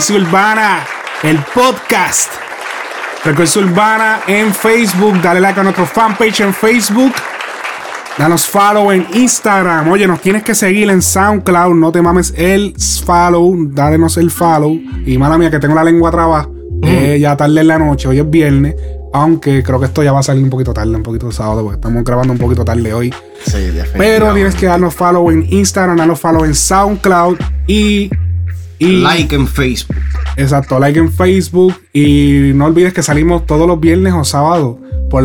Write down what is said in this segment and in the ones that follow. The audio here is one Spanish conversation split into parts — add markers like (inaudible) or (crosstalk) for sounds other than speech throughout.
Frecuencia Urbana, el podcast. Frecuencia Urbana en Facebook. Dale like a nuestro fanpage en Facebook. Danos follow en Instagram. Oye, nos tienes que seguir en SoundCloud. No te mames el follow. Dálenos el follow. Y mala mía, que tengo la lengua traba. Eh, ya tarde en la noche. Hoy es viernes. Aunque creo que esto ya va a salir un poquito tarde, un poquito de sábado, porque estamos grabando un poquito tarde hoy. Sí. Pero tienes que darnos follow en Instagram, darnos follow en SoundCloud y. y Like en Facebook. Exacto, like en Facebook. Y no olvides que salimos todos los viernes o sábados por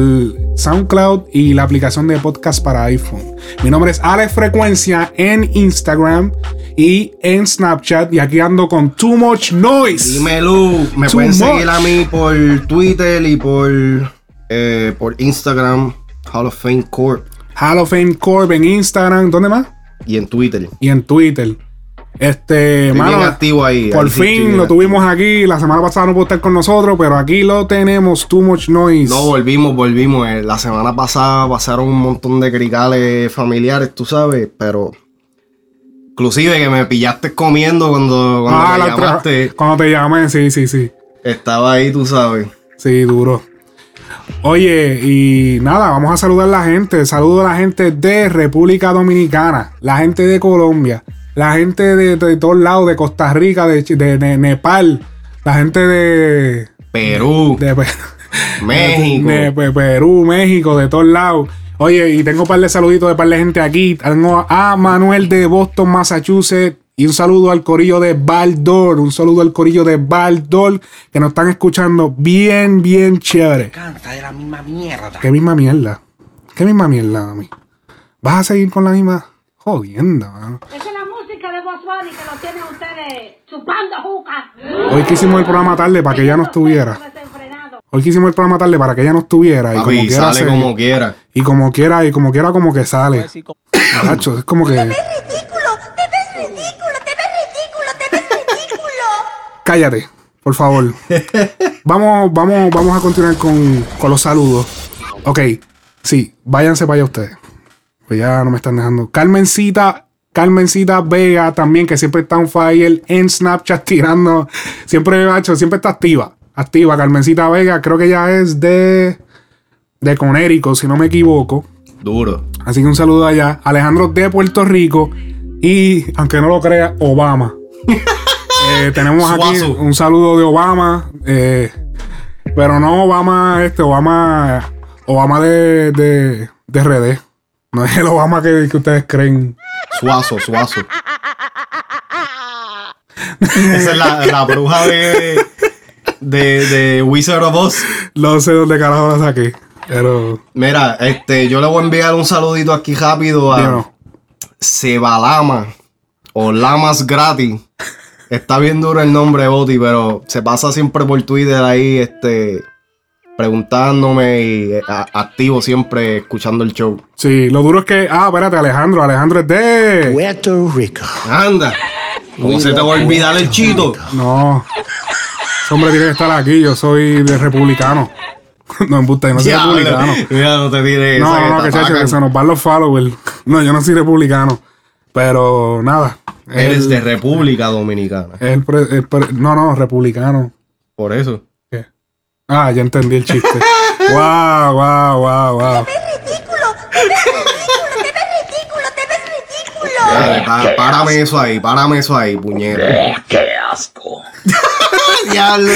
SoundCloud y la aplicación de podcast para iPhone. Mi nombre es Alex Frecuencia en Instagram y en Snapchat. Y aquí ando con Too Much Noise. Dímelo. Me Too pueden much. seguir a mí por Twitter y por, eh, por Instagram, Hall of Fame Corp. Hall of Fame Corp en Instagram. ¿Dónde más? Y en Twitter. Y en Twitter. Este, Estoy mano, bien activo ahí. Por ahí fin lo tuvimos aquí. La semana pasada no pudo estar con nosotros, pero aquí lo tenemos. Too much noise. No, volvimos, volvimos. Eh, La semana pasada pasaron un montón de cricales familiares, tú sabes, pero... Inclusive que me pillaste comiendo cuando, cuando ah, me llamaste. cuando te llamé, sí, sí, sí. Estaba ahí, tú sabes. Sí, duro. Oye, y nada, vamos a saludar a la gente. Saludo a la gente de República Dominicana, la gente de Colombia, la gente de, de todos lados, de Costa Rica, de, de Ne- Nepal, la gente de, Perú, de (laughs) México. Perú, México, de todos lados. Oye, y tengo un par de saluditos de par de gente aquí. Tengo a Manuel de Boston, Massachusetts. Y un saludo al corillo de Baldor. Un saludo al corillo de Baldor que nos están escuchando bien, bien chévere. canta de la misma mierda. Qué misma mierda. Qué misma mierda, mami. ¿Vas a seguir con la misma jodienda? mano? Es la música de Boss Bunny que lo tienen ustedes chupando juca. Hoy que hicimos el programa tarde para que ella no estuviera. Hoy que hicimos el programa tarde para que ella no estuviera. Y Papi, como quiera sale se- como quiera. Y como quiera, y como quiera, como que sale. Macho, es como que. ridículo, te ves ridículo, te ves ridículo, te ves ridículo. Cállate, por favor. vamos, vamos, vamos a continuar con, con los saludos. Ok, sí, váyanse para allá ustedes. Pues ya no me están dejando. Carmencita, Carmencita Vega también, que siempre está on fire en Snapchat tirando. Siempre, macho, siempre está activa. Activa, Carmencita Vega. Creo que ya es de. De Conérico, si no me equivoco. Duro. Así que un saludo allá. Alejandro de Puerto Rico. Y, aunque no lo crea, Obama. (laughs) Eh, tenemos aquí un saludo de Obama. eh, pero no Obama, este, Obama. Obama de, de, de RD. No es el Obama que, que ustedes creen. Suazo, suazo. (laughs) Esa es la, la bruja de, de, de Wizard of Oz. No sé dónde carajo la saqué. Pero. Mira, este, yo le voy a enviar un saludito aquí rápido a. Sebalama o Lamas Gratis. Está bien duro el nombre, Boti, pero se pasa siempre por Twitter ahí, este, preguntándome y eh, a- activo siempre escuchando el show. Sí, lo duro es que. Ah, espérate, Alejandro. Alejandro es de. Puerto Rico. Anda, ¿cómo se te va a olvidar el chito? No. Ese hombre tiene que estar aquí. Yo soy de republicano. (laughs) no, yo no soy Ya, republicano. ya no te diré No, esa no, que, chacho, que se nos van los followers. No, yo no soy republicano. Pero nada. Eres el- de República Dominicana. el pre- el pre- no, no, republicano. Por eso. Ah, ya entendí el chiste. wow, wow, wow, wow. Ridículo, te ves ridículo, te ves ridículo, te ves ridículo. Pa- párame eso ahí, párame eso ahí, puñera. ¡Qué asco! (laughs) Diablo.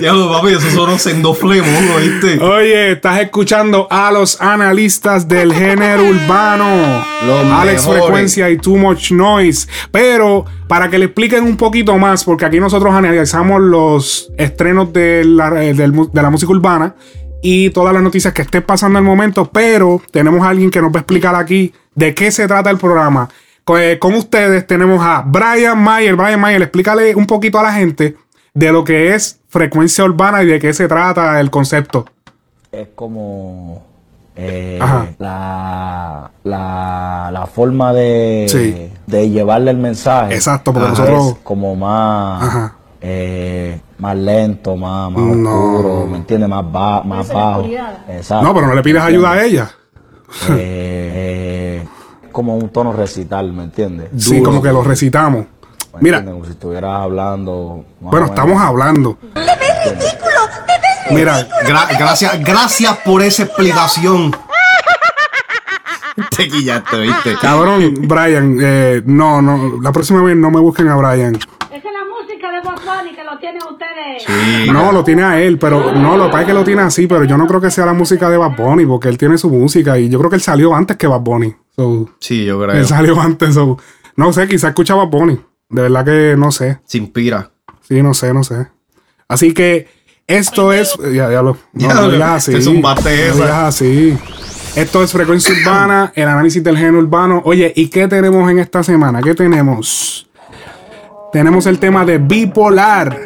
Diablo, papi, esos son los sendoflemos, ¿oíste? Oye, estás escuchando a los analistas del género urbano. Los Alex mejores. Frecuencia y Too Much Noise. Pero para que le expliquen un poquito más, porque aquí nosotros analizamos los estrenos de la, eh, de la música urbana y todas las noticias que estén pasando al momento, pero tenemos a alguien que nos va a explicar aquí de qué se trata el programa. Con, eh, con ustedes tenemos a Brian Mayer. Brian Mayer, explícale un poquito a la gente de lo que es frecuencia urbana y de qué se trata el concepto. es como eh, Ajá. la, la, la forma de, Sí. de llevarle el mensaje. Exacto, porque es nosotros- como más, Ajá. eh, más lento, más, más No. oscuro, ¿me entiendes? Más, ba- más bajo. Exacto. No, pero no le pides ayuda a ella. Eh, eh, como un tono recital, ¿me entiendes? Sí, Duro, como que lo recitamos. ¿Me Mira, entiendes? Como si estuvieras hablando. bueno, estamos hablando. Te ves ridículo, te ves Mira, Gra- gracias, gracias por esa explicación. (laughs) Te quillaste, ¿viste? cabrón, Brian, eh, no, no, la próxima vez no me busquen a Brian. Esa es la música de Bob Bunny que lo tienen ustedes. No, lo tiene a él, pero no, lo que pasa es que lo tiene así, pero yo no creo que sea la música de Bad Bunny, porque él tiene su música y yo creo que él salió antes que Bad Bunny. So, Sí, yo creo. él salió antes, so, no sé, quizá escucha Bad Bunny. De verdad que no sé. Se inspira. Sí, no sé, no sé. Así que esto es. Ya, ya lo. No, Ya no digas así. te zumbaste no esa. digas así. Esto es Frecuencia Urbana, el análisis del género urbano. Oye, ¿y qué tenemos en esta semana? ¿Qué tenemos? Tenemos el tema de Bipolar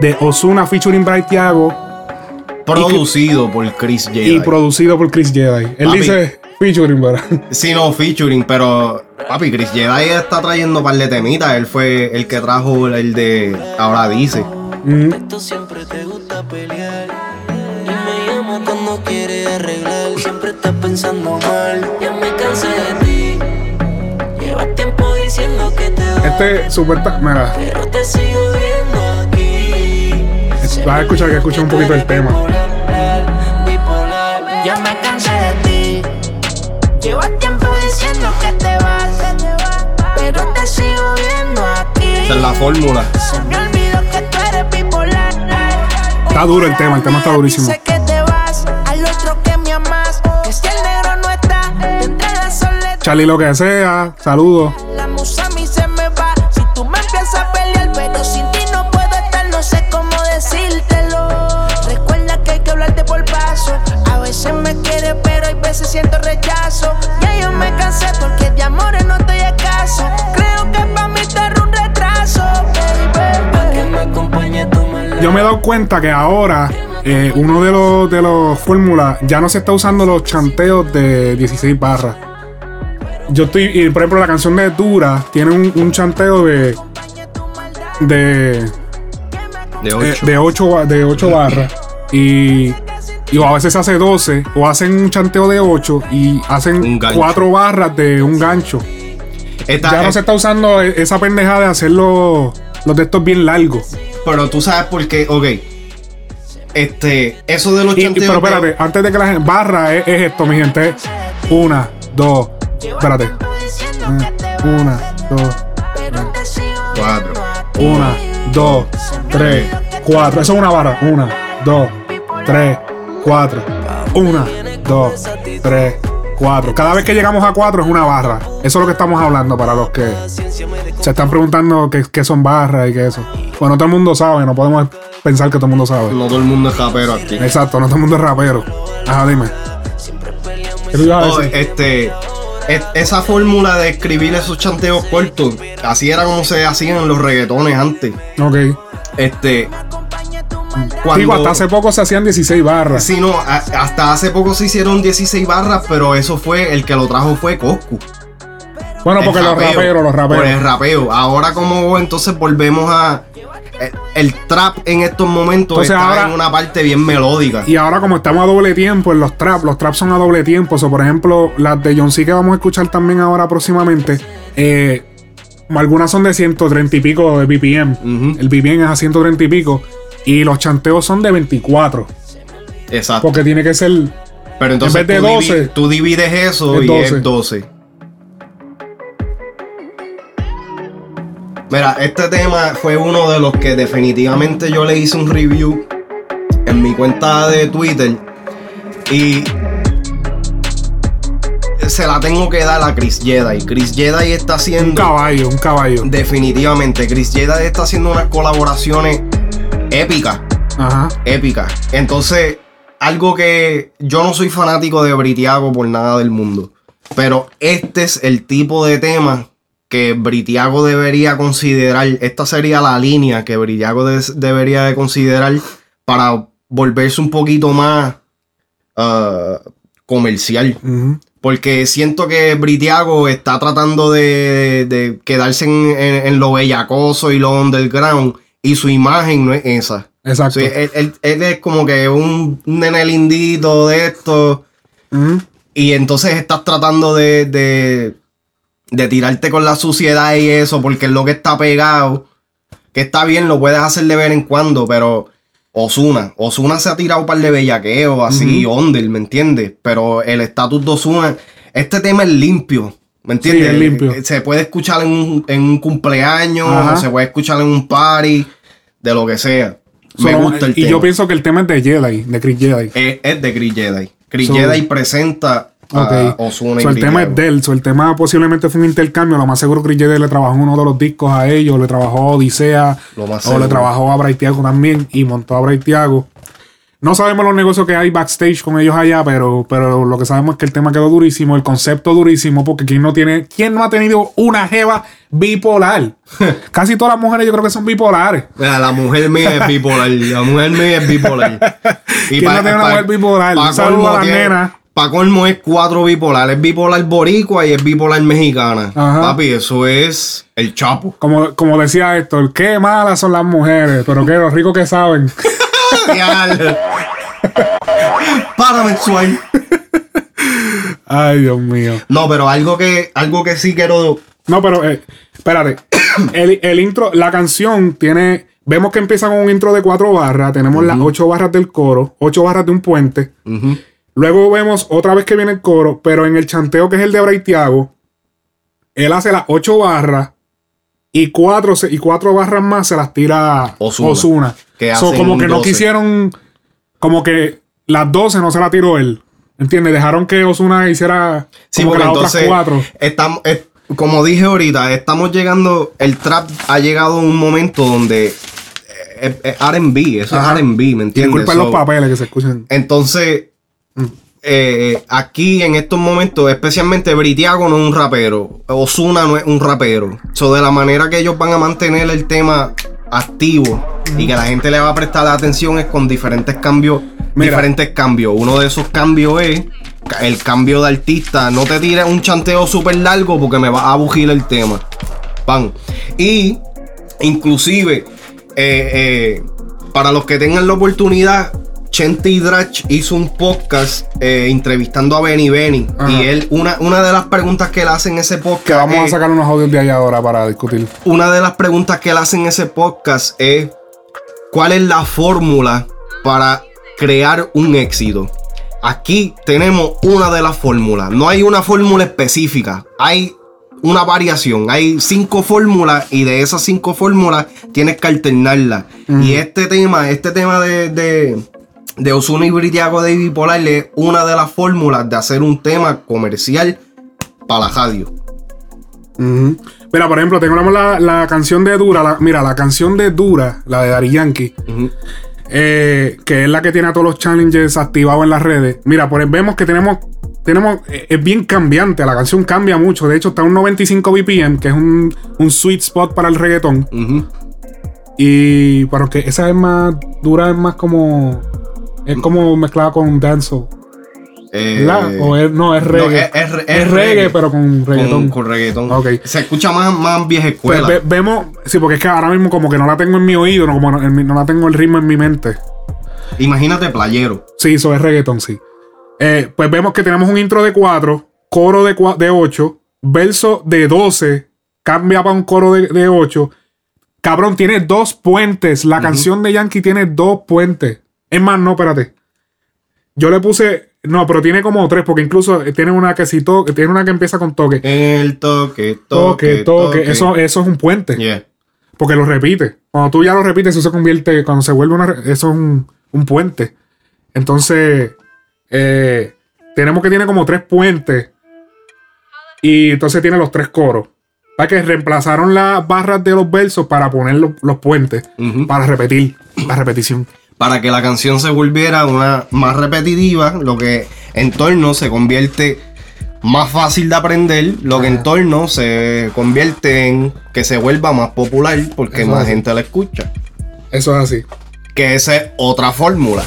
de Osuna featuring Bright Thiago Producido por Chris Jedi. y producido por Chris Jedi. Él Papi. dice featuring, ¿verdad? Sí, no, featuring, pero papi, Chris Jedi está trayendo un par de temitas. Él fue el que trajo el de Ahora Dice. Tú siempre te gusta pelear Y me llama cuando quiere arreglar Siempre estás pensando mal Ya me cansé de ti Llevas tiempo diciendo que te vas Este super. Mira, Pero te sigo viendo aquí vas a escuchar que escucha un poquito el tema. Ya me cansé de ti Llevas tiempo diciendo que te vas Pero te sigo viendo aquí Esa es la fórmula. Se me olvidó que tú eres bipolar. Está duro el tema, el tema está durísimo. Sé que te vas al otro que me amas. Que si el negro no está, entre la soledad. Charlie, lo que sea, saludos. Yo me he dado cuenta que ahora eh, uno de los de los fórmulas ya no se está usando los chanteos de 16 barras. Yo estoy, y, por ejemplo, la canción de Dura tiene un, un chanteo de de De eh, 8. de 8 de barras y y o a veces hace 12 o hacen un chanteo de 8 y hacen gancho. 4 barras de un gancho. Esta- Ya no eh, se está usando e- esa pendejada de hacer los, los de estos bien largos. Pero tú sabes por qué, ok. Este, eso de los Y- chanteos. pero espérate, antes de que la gente. Barra es, es esto, mi gente. Una, dos. Espérate. Una, dos, Cuatro. una, dos, tres, cuatro. Eso es una barra. Una, dos, tres, cuatro. Una, dos, tres, Cada vez que llegamos a cuatro es una barra. Eso es lo que estamos hablando para los que se están preguntando qué, qué son barras y qué eso. Bueno, todo el mundo sabe, no podemos pensar que todo el mundo sabe. No todo el mundo es rapero aquí. Exacto, no todo el mundo es rapero. Ajá, dime. ¿Qué tú ibas a Oh, decir? este, es- esa fórmula de escribir esos chanteos cortos, así era como se hacían los reggaetones antes. Ok. Este, Digo, hasta hace poco se hacían 16 barras. Sí, no, a- hasta hace poco se hicieron 16 barras, pero eso fue, el que lo trajo fue Coscu. Bueno, El porque los raperos, los Por el raperos. rapeo. Ahora como entonces volvemos a... El, el trap en estos momentos Entonces está ahora- en una parte bien melódica. Y ahora como estamos a doble tiempo en los traps, los traps son a doble tiempo. O sea, por ejemplo, las de John C que vamos a escuchar también ahora próximamente. eh, algunas son de 130 y pico de BPM. El BPM es a 130 y pico. Y los chanteos son de 24. Exacto. Porque tiene que ser. Pero entonces en vez de tú, divi- 12, tú divides eso es y 12. es 12. Mira, este tema fue uno de los que definitivamente yo le hice un review en mi cuenta de Twitter y se la tengo que dar a Chris Jedi. Chris Jedi está Un haciendo caballo, un caballo. definitivamente Chris Jedi está haciendo unas colaboraciones épicas Ajá. épica. Entonces, algo que yo no soy fanático de Britiago por nada del mundo. Pero este es el tipo de tema que Britiago debería considerar. Esta sería la línea que Britiago debería de considerar para volverse un poquito más ah, comercial. Porque siento que Britiago está tratando de, de quedarse en, en- en lo bellacoso y lo underground. Y su imagen no es esa. Exacto. Sí, él, él- él es como que un nene lindito de esto. Y entonces estás tratando de, de, de tirarte con la suciedad y eso, porque es lo que está pegado. Que está bien, lo puedes hacer de vez en cuando, pero Osuna. Osuna se ha tirado un par de bellaqueos, así, under, ¿me entiendes? Pero el estatus de Osuna, este tema es limpio. ¿Me entiendes? es limpio. Se puede escuchar en un, en un cumpleaños, Ajá. se puede escuchar en un party, de lo que sea. Me gusta el y tema. yo pienso que el tema es de Jedi, de Chris Jedi. es, es de Chris Jedi. Chris So- Jedi presenta a Ok. Ozuna y So, el tema es de él. So, el tema posiblemente fue un intercambio. Lo más seguro Chris Jedi le trabajó uno de los discos a ellos. Le trabajó a Odisea. Lo más o seguro. le trabajó a Braithiago también. Y montó a Braithiago. No sabemos los negocios que hay backstage con ellos allá, pero, pero lo que sabemos es que el tema quedó durísimo, el concepto durísimo, porque quién no tiene, quién no ha tenido una jeva bipolar. (laughs) Casi todas las mujeres yo creo que son bipolares. Mira, la mujer mía es bipolar. La mujer mía es bipolar. (laughs) ¿Quién no tiene una mujer bipolar? Un saludo a las nenas. Para colmo es cuatro bipolares. Es bipolar boricua y es bipolar mexicana. Ajá. Papi, eso es el chapo. Como, como decía Héctor, qué malas son las mujeres, pero qué los ricos que saben. (laughs) Para mensual. Ay, Dios mío. No, pero algo que, algo que sí quiero. No, pero eh, espérate. El, el intro, la canción tiene. Vemos que empieza con un intro de cuatro barras. Tenemos las ocho barras del coro, ocho barras de un puente. Luego vemos otra vez que viene el coro, pero en el chanteo que es el de Braithiago, él hace las ocho barras y cuatro, y cuatro barras más se las tira. Osuna. Que So, como que no 12. quisieron, como que las 12 no se la tiró él. ¿Entiendes? Dejaron que Osuna hiciera Sí, como que porque otras entonces, cuatro. estamos, es- como dije ahorita, estamos llegando, el trap ha llegado a un momento donde eh, R&B, eso Ajá. es R&B, ¿me entiendes? Disculpen los So, papeles que se escuchan. Entonces, eh, aquí en estos momentos, especialmente Britiago no es un rapero, Osuna no es un rapero. So, de la manera que ellos van a mantener el tema activo y que la gente le va a prestar atención es con diferentes cambios, Mira. diferentes cambios. Uno de esos cambios es el cambio de artista. No te tires un chanteo súper largo porque me va a bugir el tema. Pan. Y inclusive, eh, eh, para los que tengan la oportunidad, Chente y Drach hizo un podcast eh, entrevistando a Benny Benny. Ajá. Y él, una, una de las preguntas que él hace en ese podcast. Que vamos a sacar unos audios de allá ahora para discutir. una de las preguntas que él hace en ese podcast es: ¿Cuál es la fórmula para crear un éxito? Aquí tenemos una de las fórmulas. No hay una fórmula específica. Hay una variación. Hay cinco fórmulas y de esas cinco fórmulas tienes que alternarlas. Y este tema, este tema de, de, de Ozuna y Britiago de Bipolar es una de las fórmulas de hacer un tema comercial para la radio. Mira, por ejemplo, tenemos la, la canción de Dura. la- mira, la canción de Dura, la de Dari Yankee, eh, que es la que tiene a todos los challenges activados en las redes. Mira, pues vemos que tenemos. tenemos eh, es bien cambiante. La canción cambia mucho. De hecho, está a un 95 BPM, que es un, un sweet spot para el reggaetón. Y. Pero que esa es más. Dura es más como. Es como mezclada con dancehall. Eh. O es, no, es no, reggae. es- es Es es reggae, reggae. pero con reggaetón. Con, con reggaetón. Se escucha más, más vieja Pues escuela. ve- vemos, sí, porque es que ahora mismo como que no la tengo en mi oído, no, como no, en mi- no la tengo el ritmo en mi mente. Imagínate playero. Sí, eso es reggaeton, sí. Eh, pues vemos que tenemos un intro de 4, coro de, cua- de 8, verso de 12, cambia para un coro de, de 8. Cabrón, tiene dos puentes. La canción de Yankee tiene dos puentes. Es más, no, espérate. Yo le puse. No, pero tiene como tres, porque incluso tiene una que sí toque, tiene una que empieza con toque. El toque, Toque, toque, toque. Eso, eso es un puente. Yeah. Porque lo repite. Cuando tú ya lo repites, eso se convierte. Cuando se vuelve una. Eso es un, un puente. Entonces. eh, tenemos que tiene como tres puentes. Y entonces tiene los tres coros. Para que reemplazaron las barras de los versos para poner los, los puentes. Para repetir. La repetición. Para que la canción se volviera una más repetitiva, lo que en torno se convierte más fácil de aprender, lo que en torno se convierte en que se vuelva más popular porque Eso más es. gente la escucha. Eso es así. Que esa es otra fórmula.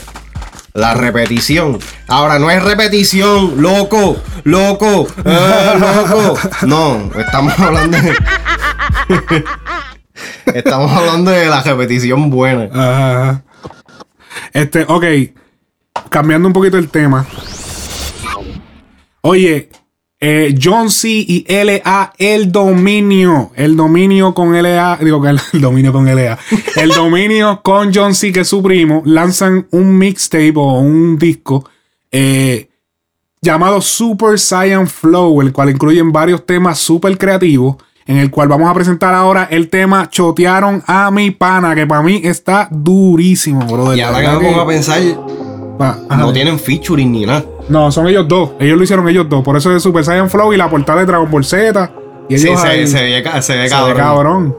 La repetición. Ahora no es repetición, loco, loco, ah, loco. No, estamos hablando de. (laughs) estamos hablando de la repetición buena. Ajá. Este, ok. Cambiando un poquito el tema. Oye, eh, John C. y LA, el dominio. El dominio con LA. Digo que el, (laughs) dominio con LA. El dominio con John C., que es su primo, lanzan un mixtape o un disco eh, llamado Super Saiyan Flow, el cual incluyen varios temas súper creativos. En el cual vamos a presentar ahora el tema Chotearon a mi pana, que para mí está durísimo, brother. Y ahora que me pongo a pensar, no tienen featuring ni nada. No, son ellos dos. Ellos lo hicieron ellos dos. Por eso es Super Saiyan Flow y la portada de Dragon Ball Z. Y Sí, ellos se, ahí- se ve, ca- se ve se ve cabrón. cabrón.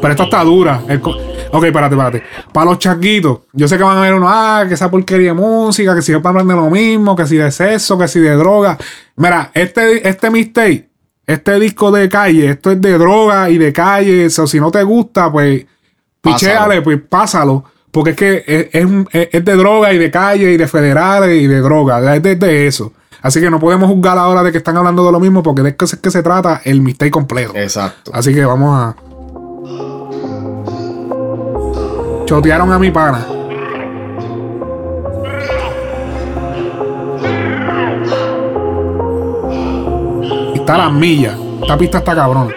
Pero esta está dura. El ok, espérate, espérate. Para los chaquitos, yo sé que van a ver uno, ah, que esa porquería de música, que si van a hablar de lo mismo, que si de sexo, que si de droga. Mira, este, este mixtape, este disco de calle, esto es de droga y de calle. O si no te gusta, pues, pichéale, pues pásalo. Porque es que es, es es- de droga y de calle y de federales y de droga. Es de, de eso. Así que no podemos juzgar ahora de que están hablando de lo mismo porque de eso es que se trata el mixtape completo. Exacto. Así que vamos a. Chotearon a mi pana. Está la milla. Esta pista está cabrón.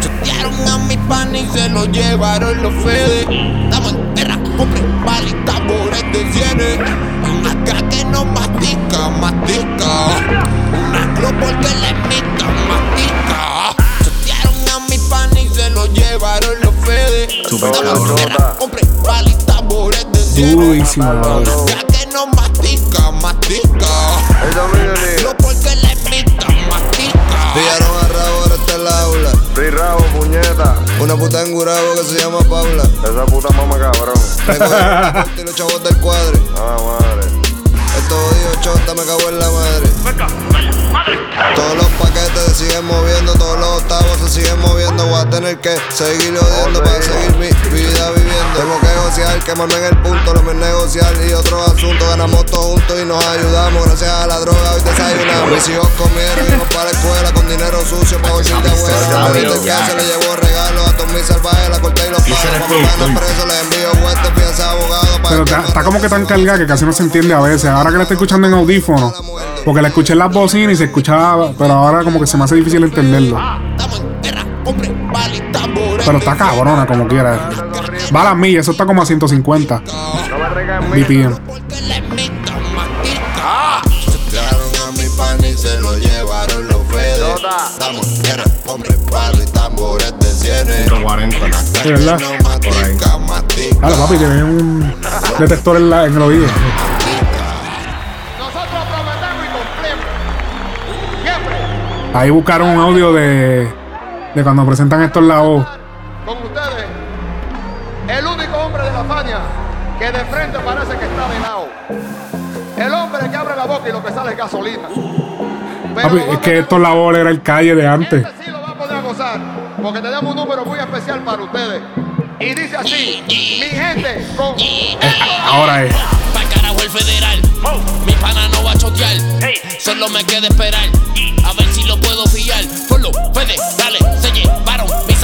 Chotearon a mi pan y se lo llevaron los fedes. Estamos en guerra, compre pal y tambores de cienes. Una acá que no mastica, mastica. Una club porque le imitan, mastica. Chotearon a mi pan y se lo llevaron los fedes. Super Estamos en cabrón. guerra, compre pal y tambores de cienes. Durísimo. Una que no mastica, mastica. Pillaron a Rabo, ahora está en la aula. Free rabo, puñeta. Una puta en Gurabo que se llama Paula. Esa puta mama cabrón. Me cogieron (laughs) la corte y los chavos del cuadre. Ah, madre. Estos jodidos chota me cago en la madre. Todos los paquetes se siguen moviendo, todos los octavos se siguen moviendo. Voy a tener que seguir odiando para seguir mi vida viviendo. Tengo que negociar, quemarme en el punto, lo mío es negociar y otro asunto. Ganamos todos juntos y nos ayudamos. Gracias a la droga hoy desayunamos. Mis hijos comieron, íbamos para la escuela con dinero sucio para volver de abuela. Me en casa, le llevo regalos a todos mis salvajes, la corté y los. Cuando preso, les envío piensa abogado Pero está, está como que tan cargada que casi no se entiende a veces. Ahora que la estoy escuchando en audífono, porque la escuché en las bocinas y se escuchaba, pero ahora como que se me hace difícil entenderlo. Tambores Pero está cabrona como quiera. Va a las millas, eso está como a 150 No me traigas en mí. BPM. 140. ¿De verdad? Mastica, mastica. Dale, papi, tiene un detector en, la- en el oído. Nosotros prometemos y cumplimos. Siempre. Ahí buscaron un audio de, de cuando presentan esto en la voz. Con ustedes. El único hombre de la Fania que de frente parece que está de lado. El hombre que abre la boca y lo que sale es gasolina. Pero Papi, es que poner- esto la bola era el calle de antes. Este sí porque tenemos un número muy especial para ustedes. Y dice así, mi gente, con... Ahora es. Pa'l carajo el federal. Mi pana no va a chotear. Solo me queda esperar. A ver si lo puedo pillar. Por los federales se llevaron mi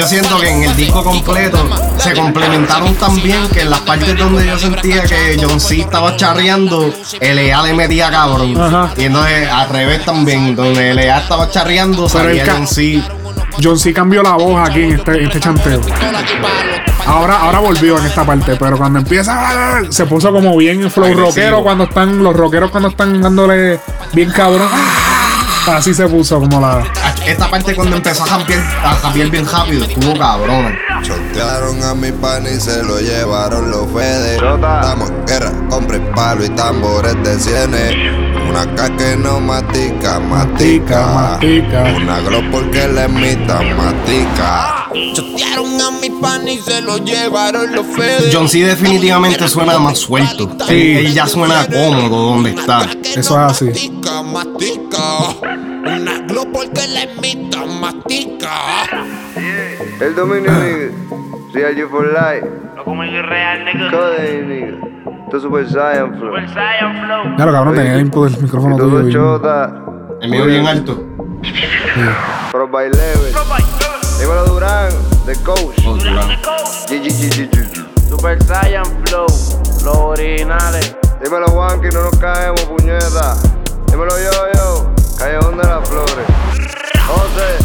Yo siento que en el disco completo se complementaron tan bien que en las partes donde yo sentía que John C estaba charreando, LA le metía cabrón. Ajá. Y entonces al revés también, donde LA estaba charreando, salía John C. John C cambió la voz aquí en este, este chanteo. Ahora, ahora volvió en esta parte, pero cuando empieza se puso como bien flow Agresivo. rockero cuando están los rockeros cuando están dándole bien cabrón. Así se puso como la. Esta parte cuando empezó a cambiar, a cambiar bien rápido, estuvo cabrón. Chotearon a mi pan y se lo llevaron los fedes. En guerra, compre palo y tambores de cienes. Una K que no matica, matica. Matica, matica. Una glow porque le imita, matica. Chotearon a mi pan y se lo llevaron los fedes. John C definitivamente suena más suelto. Sí. Él ya suena cómodo donde está. Eso es así. Mastica, mastica. Una glow porque le imita, mastica. El dominio, nigga. Real you for life. No como el real, nigga. Codeine, nigga. Esto es Super Saiyan Flow. Super Saiyan Flow. Claro, cabrón, tenía el input del micrófono tuyo. Todo bien. chota. El mío bien alto. (laughs) Pro by level. Dímelo Durán, the coach. Oh, Durán. G, G, G, G, G. Super Saiyan Flow. Los originales. Dímelo Juanqui, no nos caemos, puñeta. Dímelo yo, yo. Callejón de las flores. José.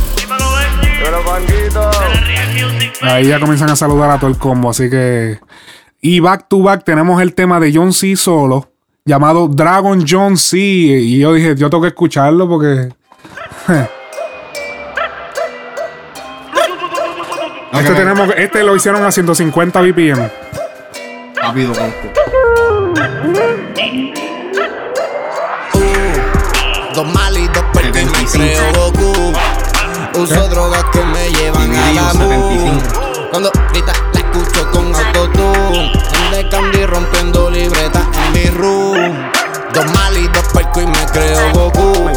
Real Music. Ahí ya comienzan a saludar a todo el combo, así que. Y back to back tenemos el tema de John C. solo, llamado Dragon John C. Y yo dije, yo tengo que escucharlo porque. Este, tenemos, este lo hicieron a 150 BPM. Rápido, Conco. Dos mal y dos perdidos y me 75. creo Goku. Uso drogas que me llevan a la. 75. Cuando grita la escucho con autotune. Ande candy rompiendo libretas en mi room. Dos mal y dos percos y me creo Goku.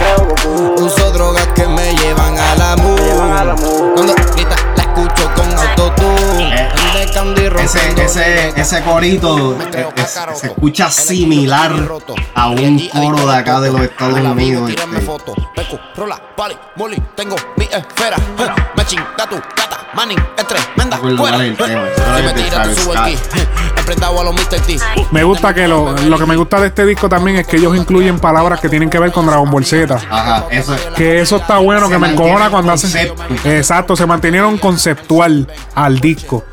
Uso drogas que me llevan a la moon. Cuando grita la escucho con autotune. Ande candy Ese, rompiendo ese, ese corito eh, es- se escucha similar a un coro de acá de los Estados Unidos. tírame este. foto. Peco, rola, pali, moli, tengo mi esfera. eh, Matching, tatu, gata, manning, es tremenda. Si me es de tiras, te Travis subo el Scott. ki. Emprendado a los Mr. T. Me gusta que lo, lo que me gusta de este disco también es que ellos incluyen palabras que tienen que ver con Dragon Ball Z. Ajá, eso es. Que eso está bueno, Se que me encojona cuando hacen. Exacto, se mantenieron conceptual al disco.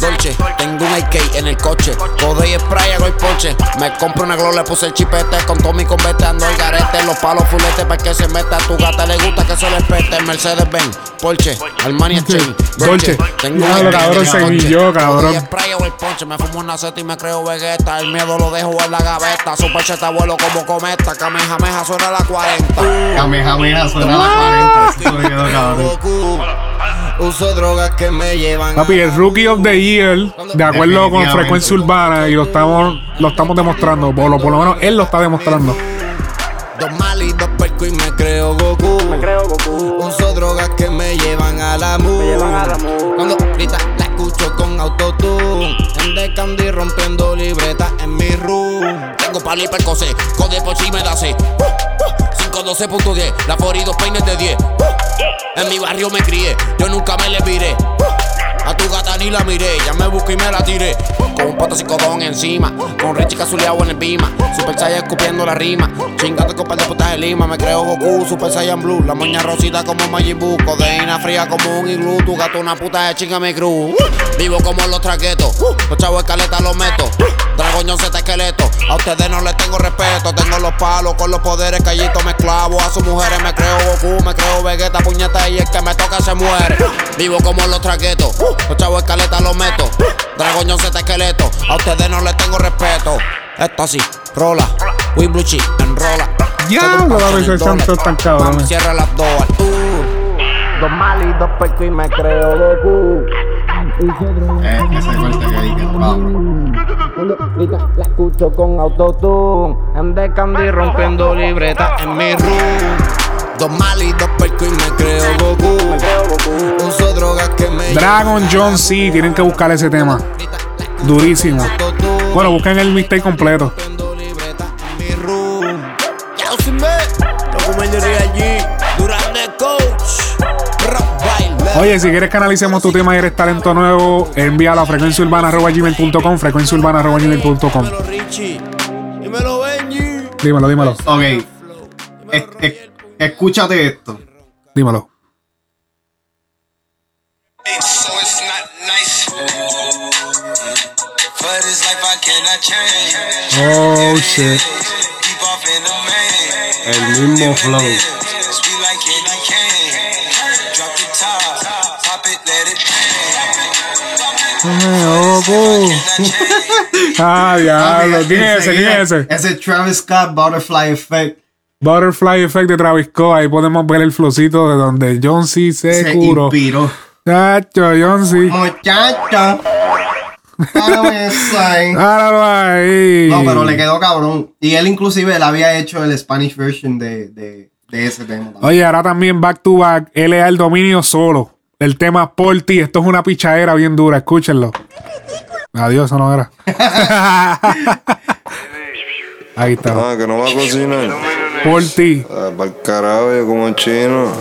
Dolce, tengo un IK en el coche. Code y spray, hago el ponche. Me compro una glow, le puse el chipete. Con todo mi convete ando el garete. Los palos fulete para que se meta. A tu gata le gusta que se le espete. Mercedes Benz, Porsche, Armani Chain, Dolce. Tengo un cabrón, en el coche. yo, cabrón. Code y spray, hago el ponche. Me fumo una seta y me creo vegeta. El miedo lo dejo en la gaveta. Super cheta vuelo como cometa. Kamehameha suena la 40. Kamehameha suena a la 40. Eso me quedó cabrón. Goku. Uso drogas que me llevan Papi, el Rookie of the Year, de acuerdo con. Frecuencia Urbana, y lo estamos, lo estamos demostrando, o lo- por lo menos él lo está demostrando. Dos mal y dos perco y me creo Goku. Me creo Goku. Uso drogas que me llevan a la moon. Cuando grita la escucho con autotune. En de candy rompiendo libretas en mi room. Tengo pali percocé, code por si me da C. 512.10, la 42 peines de 10. En mi barrio me crié, yo nunca me le viré. A tu gata ni la miré, ya me busqué y me la tiré. Con un pato psicodón encima, con Richie cazuleado en el bima. Super Saiyan escupiendo la rima, chingando con par de putas de lima. Me creo Goku, Super Saiyan Blue, la moña rosita como Majin Buu. Codeína fría como un iglú, tu gato una puta de chinga mi cruz. Vivo como los traquetos, los chavos escaleta los meto. Dragoñón Z esqueleto, a ustedes no les tengo respeto. Tengo los palos con los poderes, callito me esclavo. A sus mujeres me creo Goku, me creo Vegeta, puñeta y el que me toca se muere. Vivo como los traquetos, los chavos escaleta los meto. Dragoñón Z esqueleto, a ustedes no les tengo respeto. Esto así, rola, Win Blue Chip, enrola. Diablo, la vez santo tan cabrón. Cierra las dos. Uh. Dos mal y dos percos y me creo Goku. Eh, ese corte que dije. La escucho con autotune. En de candy rompiendo libretas en mi room. Dos mal y dos percos y me creo Goku. Uso drogas que me Dragon John C, tienen que buscar ese tema. Durísimo. Bueno, busquen el mixtape completo. Oye, si quieres que analicemos tu tema y eres talento nuevo, envíalo a frecuenciaurbana.gmail.com, frecuenciaurbana.gmail.com. Dímelo Richie. Dímelo Benji. Dímelo, dímelo, Ok. Es- es- Escúchate esto. Dímelo. Oh shit. El mismo flow. Ah, oh, oh. (laughs) ah, diablo, tiene ese, tiene ese. Ese Travis Scott Butterfly Effect. Butterfly Effect de Travis Scott. Ahí podemos ver el flowcito de donde John C. se, Se curó. inspiró. Chacho, John C. Muchacho. Ahí. No, pero le quedó cabrón. Y él inclusive él había hecho el Spanish version de, de, de ese tema. también. Oye, ahora también back to back. Él es el dominio solo. El tema por ti. Esto es una pichadera bien dura. Escúchenlo. Adiós, eso no era. (laughs) Ahí está. Ah, que no va a cocinar. Por ti. Ah, para el carajo, yo como chino.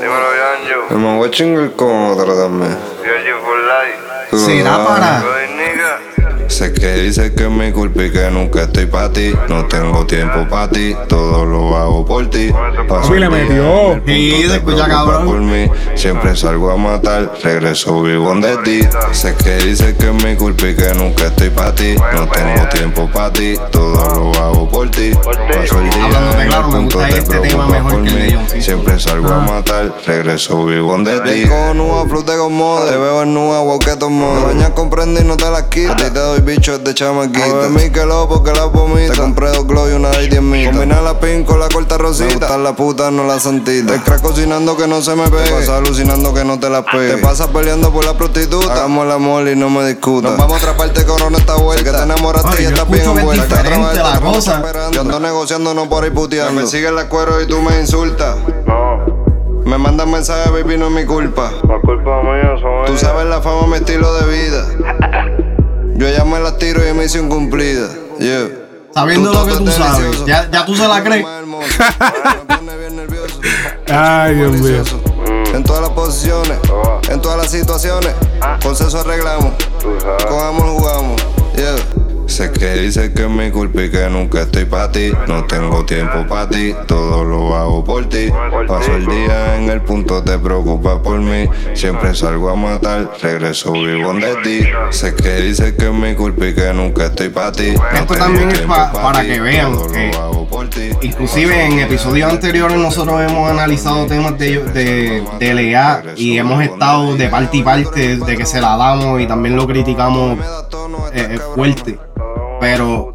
Dímelo, Yanjo. El man voy a chingar con otra también. Yanjo for life. Tú lo ¿Será sabes. para? Sé que dice que es mi culpa y que nunca estoy para ti. No tengo tiempo para ti, todo lo hago por ti. Paso le metió. Sí, se escucha cabrón. por mí. Siempre salgo a matar, regreso vivo de ti. Sé que dice que es mi culpa y que nunca estoy para ti. No tengo tiempo para ti, todo lo hago por ti. Paso el día Hablándote en el punto, gusta te este tema preocupas mejor por mí. Siempre salgo a matar, regreso vivo de ti. Con nua, flute con moda. Te veo en nua, boquetos bañas con prenda y no te las ti te doy bichos de chamaquita. de mí que lo porque la vomita. Te compré dos glow y una y diez mil. Combina la pin con la corta rosita. Me gustan la puta, no la santita. Te crack cocinando que no se me pegue. Te pasas alucinando que no te la pegue. Te pasas peleando por la prostituta. Hagamos el amor y no me discutas. Nos vamos a otra parte, corona esta vuelta. Sé que te enamoraste Ay, y estás bien que envuelta. La cosa. esperando. Yo ando negociando, no por ahí puteando. Me sigue la cuero y tú me insultas. No, Me mandan mensajes, baby, no es mi culpa. la culpa mía son Tú sabes la fama, mi estilo de vida. (laughs) Yo ya me las tiro y misión cumplida. Yeah. Sabiendo lo que tú sabes. delicioso. Ya, ya tú se la crees. Más hermoso. Me pone bien nervioso. (laughs) Ay, Dios mío. En todas las posiciones, en todas las situaciones, con sexo arreglamos, con amor jugamos. Yeah. Sé que dice que es mi culpa y que nunca estoy para ti. No tengo tiempo para ti, todo lo hago por ti. Paso el día en el punto, te preocupas por mí. Siempre salgo a matar, regreso vivo de ti. Sé que dice que es mi culpa y que nunca estoy para ti. No Esto también es pa- pa' para ti, que vean que. Inclusive en episodios anteriores nosotros hemos analizado temas de, de, de LA y hemos estado de parte y parte de que se la damos y también lo criticamos eh, eh, fuerte. Pero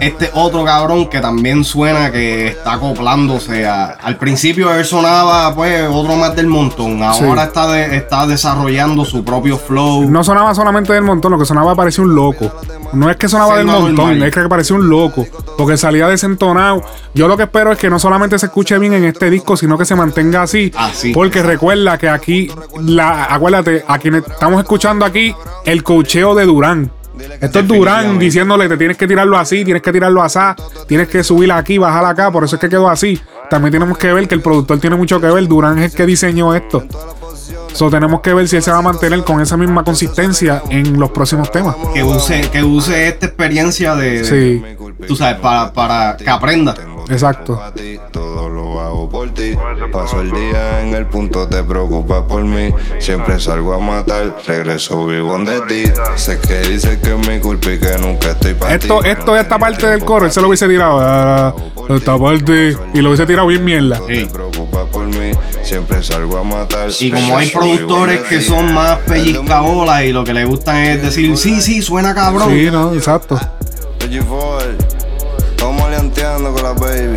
este otro cabrón que también suena que está acoplándose a- al principio él sonaba pues otro más del montón. Ahora Sí. está, de- está desarrollando su propio flow. No sonaba solamente del montón, lo que sonaba parecía un loco. No es que sonaba Sí, del no, montón, normal. es que parecía un loco. Porque salía desentonado. Yo lo que espero es que no solamente se escuche bien en este disco, sino que se mantenga así. Así, porque recuerda que aquí, la, acuérdate, a quienes estamos escuchando aquí, el cocheo de Durán. Esto es Durán diciéndole, te tienes que tirarlo así, tienes que tirarlo así, tienes que subirla aquí, bajarla acá, por eso es que quedó así. También tenemos que ver que el productor tiene mucho que ver, Durán es el que diseñó esto. So, tenemos que ver si él se va a mantener con esa misma consistencia en los próximos temas. Que use, que use esta experiencia de, Sí, tú sabes, para, para que aprenda. Exacto. Pa' ti, Todo lo hago por ti. Paso el día en el punto, te preocupas por mí. Siempre salgo a matar, regreso vivo de ti. Sé que dices que es mi culpa y que nunca estoy para ti. Esto, esto, esta parte del coro, él se lo hubiese tirado. ah, esta parte. Y lo hubiese tirado bien mierda. Mí, siempre salgo a matar. Y como hay productores que son más pellizcabolas y lo que les gustan es decir, sí, sí, suena cabrón. Sí, no, exacto. Con la baby.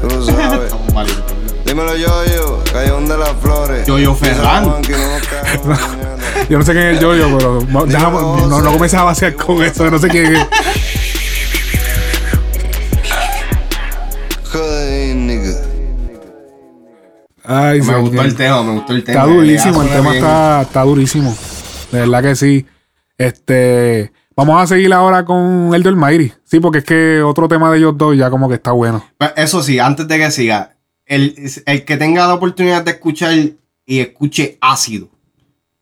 Tú lo (laughs) sabes. Dímelo yo, yo, Callejón de las Flores. Ferran. Nos caemos, puñeta. Yo no sé quién es el yoyo, pero no, no comiences a vaciar con eso. No sé quién es. Ay, Me gustó el tema, me gustó el tema. Está durísimo, el tema está, está durísimo. De verdad que sí. Este. Vamos a seguir ahora con el del Mayri. Sí, porque es que otro tema de ellos dos ya como que está bueno. Pues Eso sí, antes de que siga, el, el que tenga la oportunidad de escuchar y escuche ácido,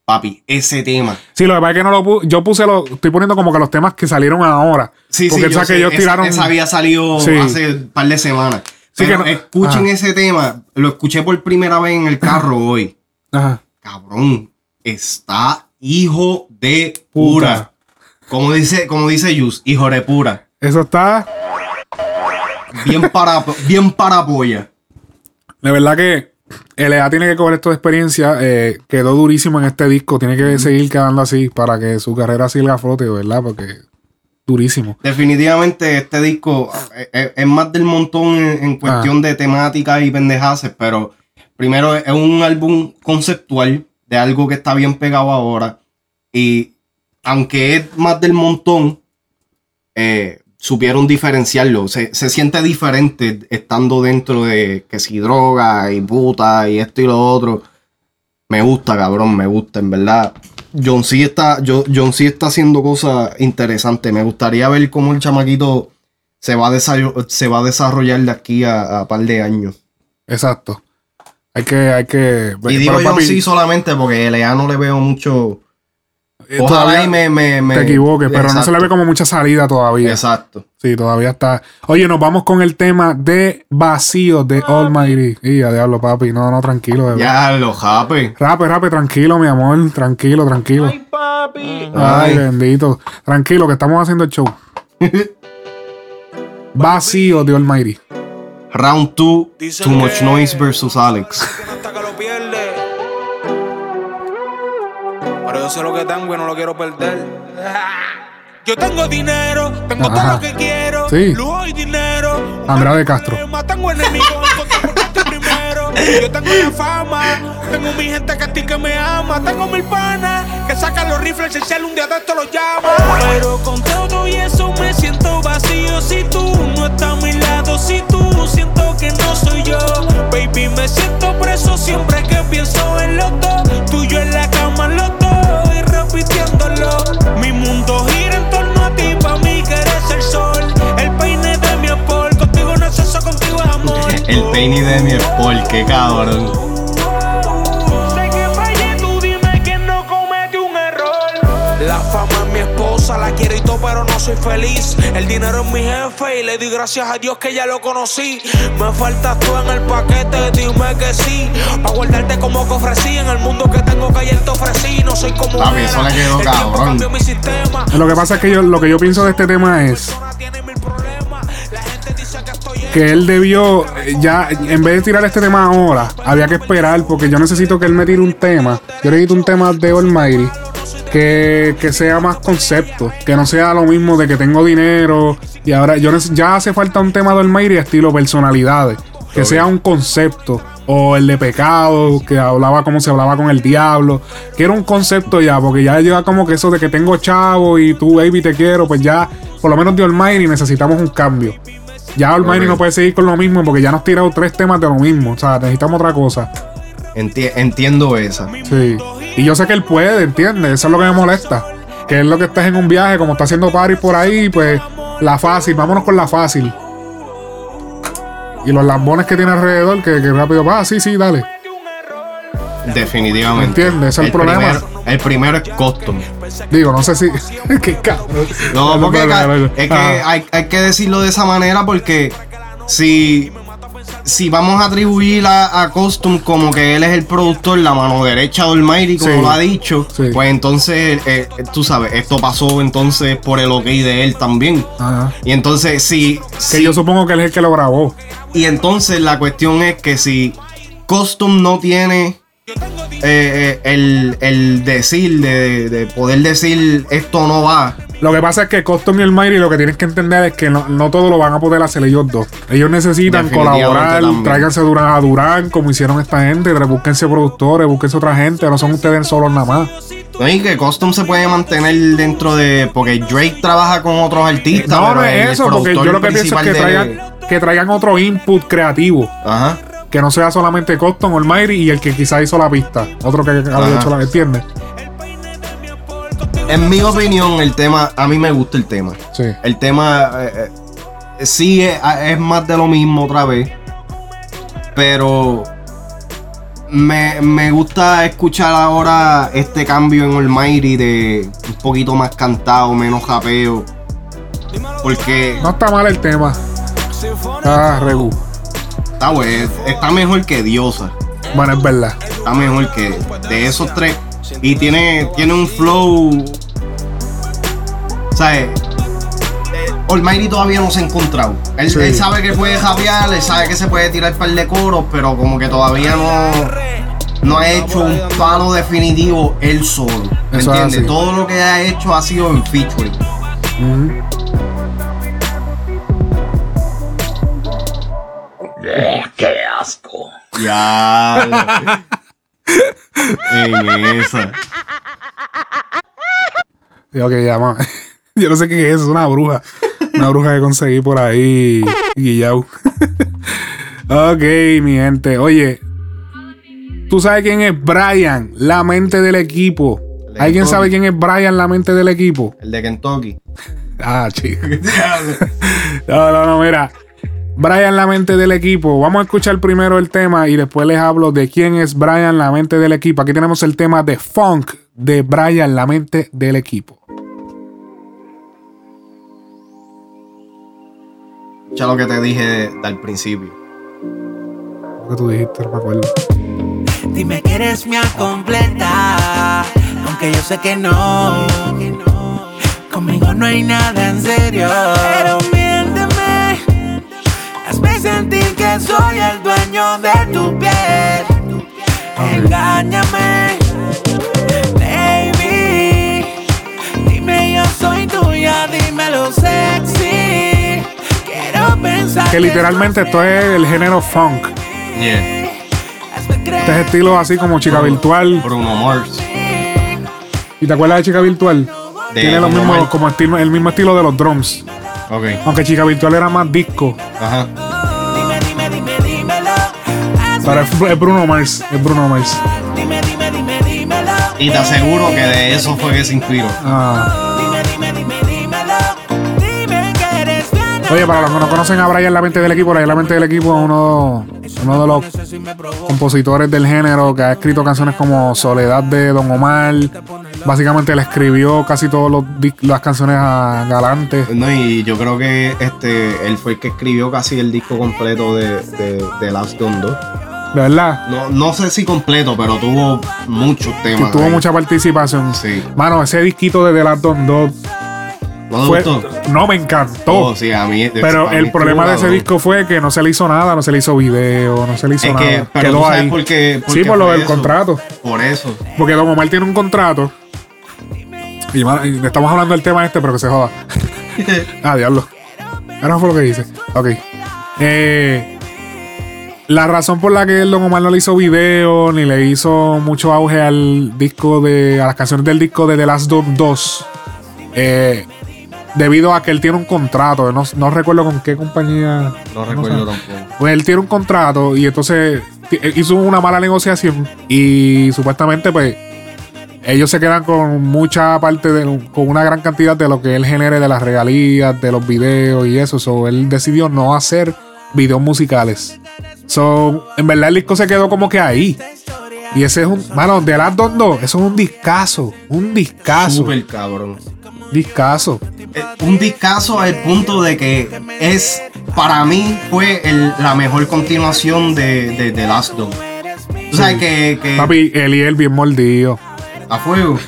papi, ese tema. Sí, lo que pasa es que no lo puse. Yo puse los. Estoy poniendo como que los temas que salieron ahora. Sí, porque sí, yo que ellos esa- tiraron. Esa había salido Sí. hace un par de semanas. Sí, Pero que no- escuchen Ajá. ese tema. Lo escuché por primera vez en el carro hoy. Ajá. Cabrón, está hijo de pura. Como dice, como dice Yus, hijo de pura. Eso está. Bien para, bien para polla. De verdad que LA tiene que coger esto de experiencia. eh, quedó durísimo en este disco. Tiene que seguir quedando así para que su carrera siga a flote, ¿verdad? Porque durísimo. Definitivamente este disco eh, eh, es, más del montón en, en cuestión de temáticas y pendejaces, pero primero es un álbum conceptual de algo que está bien pegado ahora. Y aunque es más del montón, eh, supieron diferenciarlo. Se, se siente diferente estando dentro de que si droga y puta y esto y lo otro. Me gusta, cabrón, me gusta, en verdad. John C está, yo- John C está haciendo cosas interesantes. Me gustaría ver cómo el chamaquito se va a, se va a desarrollar de aquí a, a par de años. Exacto. Hay que, hay que. Y digo John C solamente porque LA no le veo mucho. Eh, Ojalá y me, me, me- te equivoques, pero no se le ve como mucha salida todavía. Exacto. Sí, todavía está. Oye, nos vamos con el tema de vacío de Almighty. Y a diablo, papi. No, no, tranquilo, bebé. Ya, lo jape. Rape, rape, tranquilo, mi amor. Tranquilo, tranquilo. Ay, Papi. Ay. bendito. Tranquilo, que estamos haciendo el show. (laughs) vacío de Almighty. Round 2, Too Much Noise versus Alex. Pero yo sé lo que tengo y no lo quiero perder. Yo tengo dinero, tengo todo lo que quiero. Sí. Lujo y dinero. Andrea de Castro. Tengo enemigos, (laughs) primero. Yo tengo la fama, tengo mi gente que a ti que me ama. Tengo mil panas que sacan los rifles y si un día de esto los llama. Pero con todo y eso me siento vacío. Si tú no estás a mi lado, si tú siento que no soy yo. Baby, me siento preso siempre que pienso en los dos. Tuyo en la cama, los dos y repitiéndolo. Mi mundo gira en torno a ti, pa' mí que eres el sol. El peine de mi apol, contigo no es eso, contigo es amor. El peine de mi sport, qué cabrón. Esposa, la quiero y todo, pero no soy feliz. El dinero es mi jefe y le doy gracias a Dios que ya lo conocí. Me faltas tú en el paquete, dime que sí. Pa' guardarte como que ofrecí. En el mundo que tengo que ayer te ofrecí. No soy como Papi, era. eso le quedó El tiempo cabrón. cambió mi sistema. Lo que pasa es que yo, lo que yo pienso de este tema es que él debió, eh, ya, en vez de tirar este tema ahora, había que esperar, porque yo necesito que él me tire un tema. Yo necesito un tema de Almighty que, que sea más concepto, que no sea lo mismo de que tengo dinero y ahora yo ya hace falta un tema de Almighty estilo personalidades, que sea un concepto. O el de pecado, que hablaba como se hablaba con el diablo. Que era un concepto ya, porque ya llega como que eso de que tengo chavo y tú, baby, te quiero. Pues ya, por lo menos de Almighty necesitamos un cambio. Ya Almighty Ok. no puede seguir con lo mismo porque ya nos tirado tres temas de lo mismo. O sea, necesitamos otra cosa. Enti- entiendo esa. Sí. Y yo sé que él puede, ¿entiendes? Eso es lo que me molesta. Que es lo que estás en un viaje, como está haciendo party por ahí, pues la fácil, vámonos con la fácil. Y los lambones que tiene alrededor, que, que rápido va, sí, sí, dale. Definitivamente. ¿Entiendes? Ese es el problema. Primero, el primero es custom. Digo, no sé si. (laughs) Qué cabrón. No, porque es que Ah. hay, hay que decirlo de esa manera porque si, si vamos a atribuir a, a Custom como que él es el productor, la mano derecha de Almighty, como Sí. lo ha dicho, Sí. pues entonces, eh, eh, tú sabes, esto pasó entonces por el ok de él también. Ajá. Y entonces, si, Que si- yo supongo que él es el que lo grabó. y entonces la cuestión es que si Custom no tiene eh, el, el decir, de, de poder decir esto no va, Lo que pasa es que Coston y el Mayri lo que tienes que entender es que no, no todo lo van a poder hacer ellos dos. Ellos necesitan colaborar, también. tráiganse Durán a Durán, como hicieron esta gente, búsquense productores, búsquense otra gente, no son ustedes solos nada más. No, y que Custom se puede mantener dentro de. Porque Drake trabaja con otros artistas. No, pero no es eso, porque yo lo que pienso es que de- traigan, que traigan otro input creativo. Ajá. Que no sea solamente Coston, Almighty y el que quizá hizo la pista. Otro que había hecho la ¿entiendes? En mi opinión, el tema. A mí me gusta el tema. Sí. El tema. eh, eh, sí es, es más de lo mismo otra vez. Pero. Me, me gusta escuchar ahora este cambio en Almighty de un poquito más cantado, menos japeo. Porque No está mal el tema. Ah, Regu. está, bueno, está mejor que Diosa. Bueno, es verdad. Está mejor que de esos tres. Y tiene, tiene un flow. ¿Sabes? Almighty todavía no se ha encontrado. Él, Sí. él sabe que puede javiar, él sabe que se puede tirar un par de coros, pero como que todavía no, no ha hecho un palo definitivo él solo. ¿Me entiendes? Todo lo que ha hecho ha sido en featuring. ¡Qué asco! Ya. (laughs) en esa. Y ok, ya, ma. (laughs) Yo no sé qué es, es una bruja. Una bruja que conseguí por ahí. Guillau. (laughs) ok, mi gente. Oye, ¿tú sabes quién es Brian, la mente del equipo? de ¿Alguien Kentucky. sabe quién es Brian, la mente del equipo? El de Kentucky. Ah, chico. (laughs) No, no, no, mira. Brian, la mente del equipo. Vamos a escuchar primero el tema y después les hablo de quién es Brian, la mente del equipo. Aquí tenemos el tema de funk de Brian, la mente del equipo. Ya lo que te dije al principio. Lo que tú dijiste, no me acuerdo. Dime que eres mía completa, aunque yo sé que no. Conmigo no hay nada en serio. Pero sentir que soy el dueño de tu piel. Engáñame, baby. Dime yo soy tuya, dímelo sexy. Quiero pensar Que literalmente esto es el género funk. Yeah. Este es estilo así como chica virtual. Bruno Mars. ¿Y te acuerdas de chica virtual? De Tiene lo Bruno mismo, como estilo, el mismo estilo de los drums. Ok. Aunque chica virtual era más disco. Ajá. Pero es, Bruno Mars. Es Bruno Mars. Dime, dime, dime, dímelo. Y te aseguro que de eso fue que se inspiró. Ah. Dime, dime, dime, dímelo. Dime que eres mía. Oye, para los que no conocen a Brian La Mente del Equipo, Brian La Mente del Equipo es uno, uno de los compositores del género que ha escrito canciones como Soledad de Don Omar. Básicamente le escribió casi todas las canciones a Galante. No, y yo creo que este él fue el que escribió casi el disco completo de, de, de Last Don 2. ¿De verdad? No, no sé si completo, pero tuvo muchos temas. tuvo ahí. mucha participación. Sí. Mano, ese disquito de The Last Don 2 ¿No fue- no me encantó. Oh, sí, a mí. Pero a mí el problema de ese disco fue que no se le hizo nada, no se le hizo video, no se le hizo Es nada. que, pero Quedó ahí. por qué- por sí, por lo del eso. contrato. Por eso. Porque Don Omar tiene un contrato. Y estamos hablando del tema este, pero que se joda. (laughs) ah, diablo. Ahora fue lo que dice. Ok. Eh, la razón por la que el Don Omar no le hizo video ni le hizo mucho auge al disco de. a las canciones del disco de The Last Dog 2. eh, debido a que él tiene un contrato. No, no recuerdo con qué compañía. No recuerdo sé. tampoco. Pues él tiene un contrato y entonces ti- hizo una mala negociación y supuestamente pues ellos se quedan con mucha parte de con una gran cantidad de lo que él genere de las regalías, de los videos y eso. So él decidió no hacer videos musicales. So, en verdad el disco se quedó como que ahí. Y ese es un, mano, de las dos, dos, eso es un discazo, un discazo, Súper cabrón. discazo. Eh, Un discazo al punto de que es, para mí, fue el- la mejor continuación de, de, de Last Dog. Tú sabes que, que Papi, Eliel bien mordido. a fuego.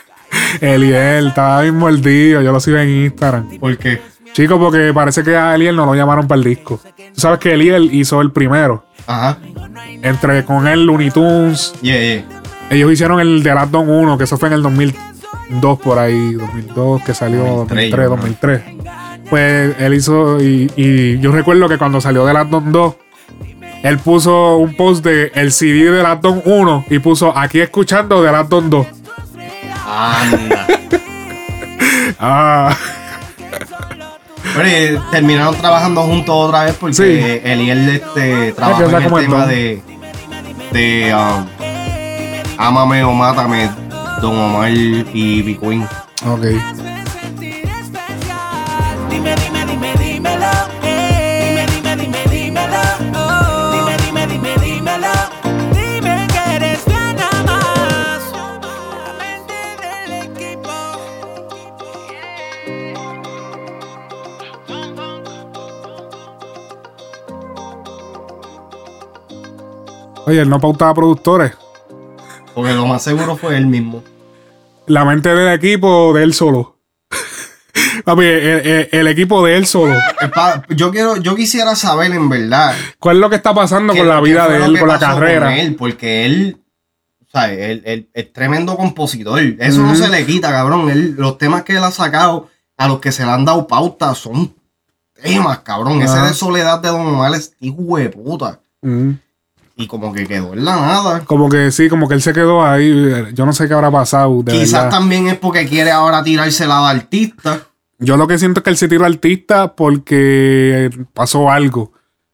(laughs) Eliel estaba bien mordido, yo lo sigo en Instagram. ¿Por qué? Chico, porque parece que a Eliel no lo llamaron para el disco. Tú sabes que Eliel hizo el primero. Ajá. Entre con el Looney Tunes. Yeah, yeah. Ellos hicieron el de Don 1, que eso fue en el 2002 por ahí. 2002, que salió 2003, 2003, 2003. Pues él hizo, y, y yo recuerdo que cuando salió de Don 2, él puso un post de el CD de Don 1 y puso aquí escuchando de Don 2. Anda. (laughs) Ah, Pero eh, terminaron trabajando juntos otra vez porque Sí. Eliel este, que trabajó esa en el tema don. de, de um, Ámame o Mátame, Don Omar y B Queen. ok. Oye, él no pautaba productores. Porque lo más seguro fue él mismo. La mente del equipo de él solo. (laughs) Papi, el, el- el equipo de él solo. Yo quiero, yo quisiera saber en verdad ¿Cuál es lo que está pasando con la vida de él, con la carrera? él, porque él, o sea, él, él es tremendo compositor. Eso no se le quita, cabrón. Él, los temas que él ha sacado, a los que se le han dado pauta, son temas, cabrón. Ese de Soledad de Don Omar es hijo de puta. Mm. Y como que quedó en la nada. Como que sí, como que él se quedó ahí. Yo no sé qué habrá pasado. De Quizás verdad. también es porque quiere ahora tirársela de artista. Yo lo que siento es que él se tiró artista porque pasó algo.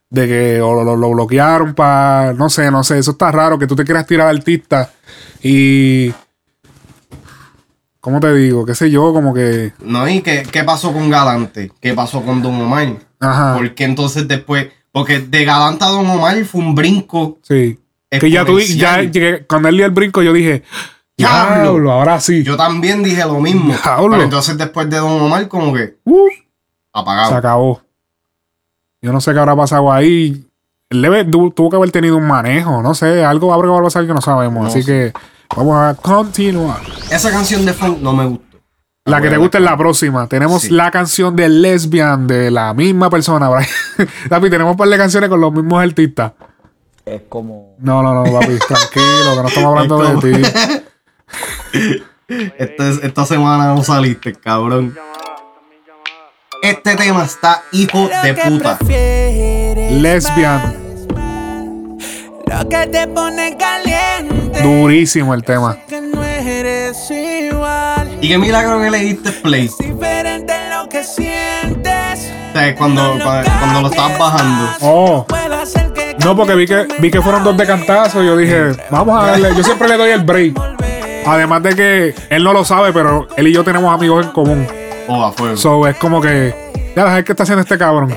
De que o lo, lo bloquearon para. No sé, no sé. Eso está raro que tú te quieras tirar artista y. ¿Cómo te digo? ¿Qué sé yo? Como que. ¿No? ¿Y qué, qué pasó con Galante? ¿Qué pasó con Don Omar? Ajá. Porque entonces después. Porque de Galante a Don Omar fue un brinco. Sí. Que ya tú. Ya, que cuando él dio el brinco, yo dije. Diablo. Ahora sí. Yo también dije lo mismo. (laughs) Diablo. Pero entonces después de Don Omar, como que. Uh, apagado. se acabó. Yo no sé qué habrá pasado ahí. Él debe- tu- tuvo que haber tenido un manejo, no sé, algo habrá que pasar que no sabemos. No así sé. que vamos a continuar. Esa canción de funk no me gustó. La que te gusta es la próxima. Tenemos Sí. la canción de Lesbian de la misma persona. Brian. (laughs) Papi, tenemos un par de canciones con los mismos artistas. Es como. No, no, no, papi, (laughs) tranquilo, que no estamos hablando Es como- de ti. Este- (laughs) esta semana no saliste, cabrón. Este tema está hijo de puta. Lesbian, Lo que te pone caliente. durísimo el tema. Que no eres igual. Y qué milagro que le diste play. Diferente lo que sientes. O sea, cuando, cuando, cuando lo estabas bajando. Oh, no, porque vi que, vi que fueron dos de cantazo. Yo dije, vamos a darle. Yo siempre le doy el break. Además de que él no lo sabe, pero él y yo tenemos amigos en común. Oh, a fuego. So es como que, ya sabes qué está haciendo este cabrón.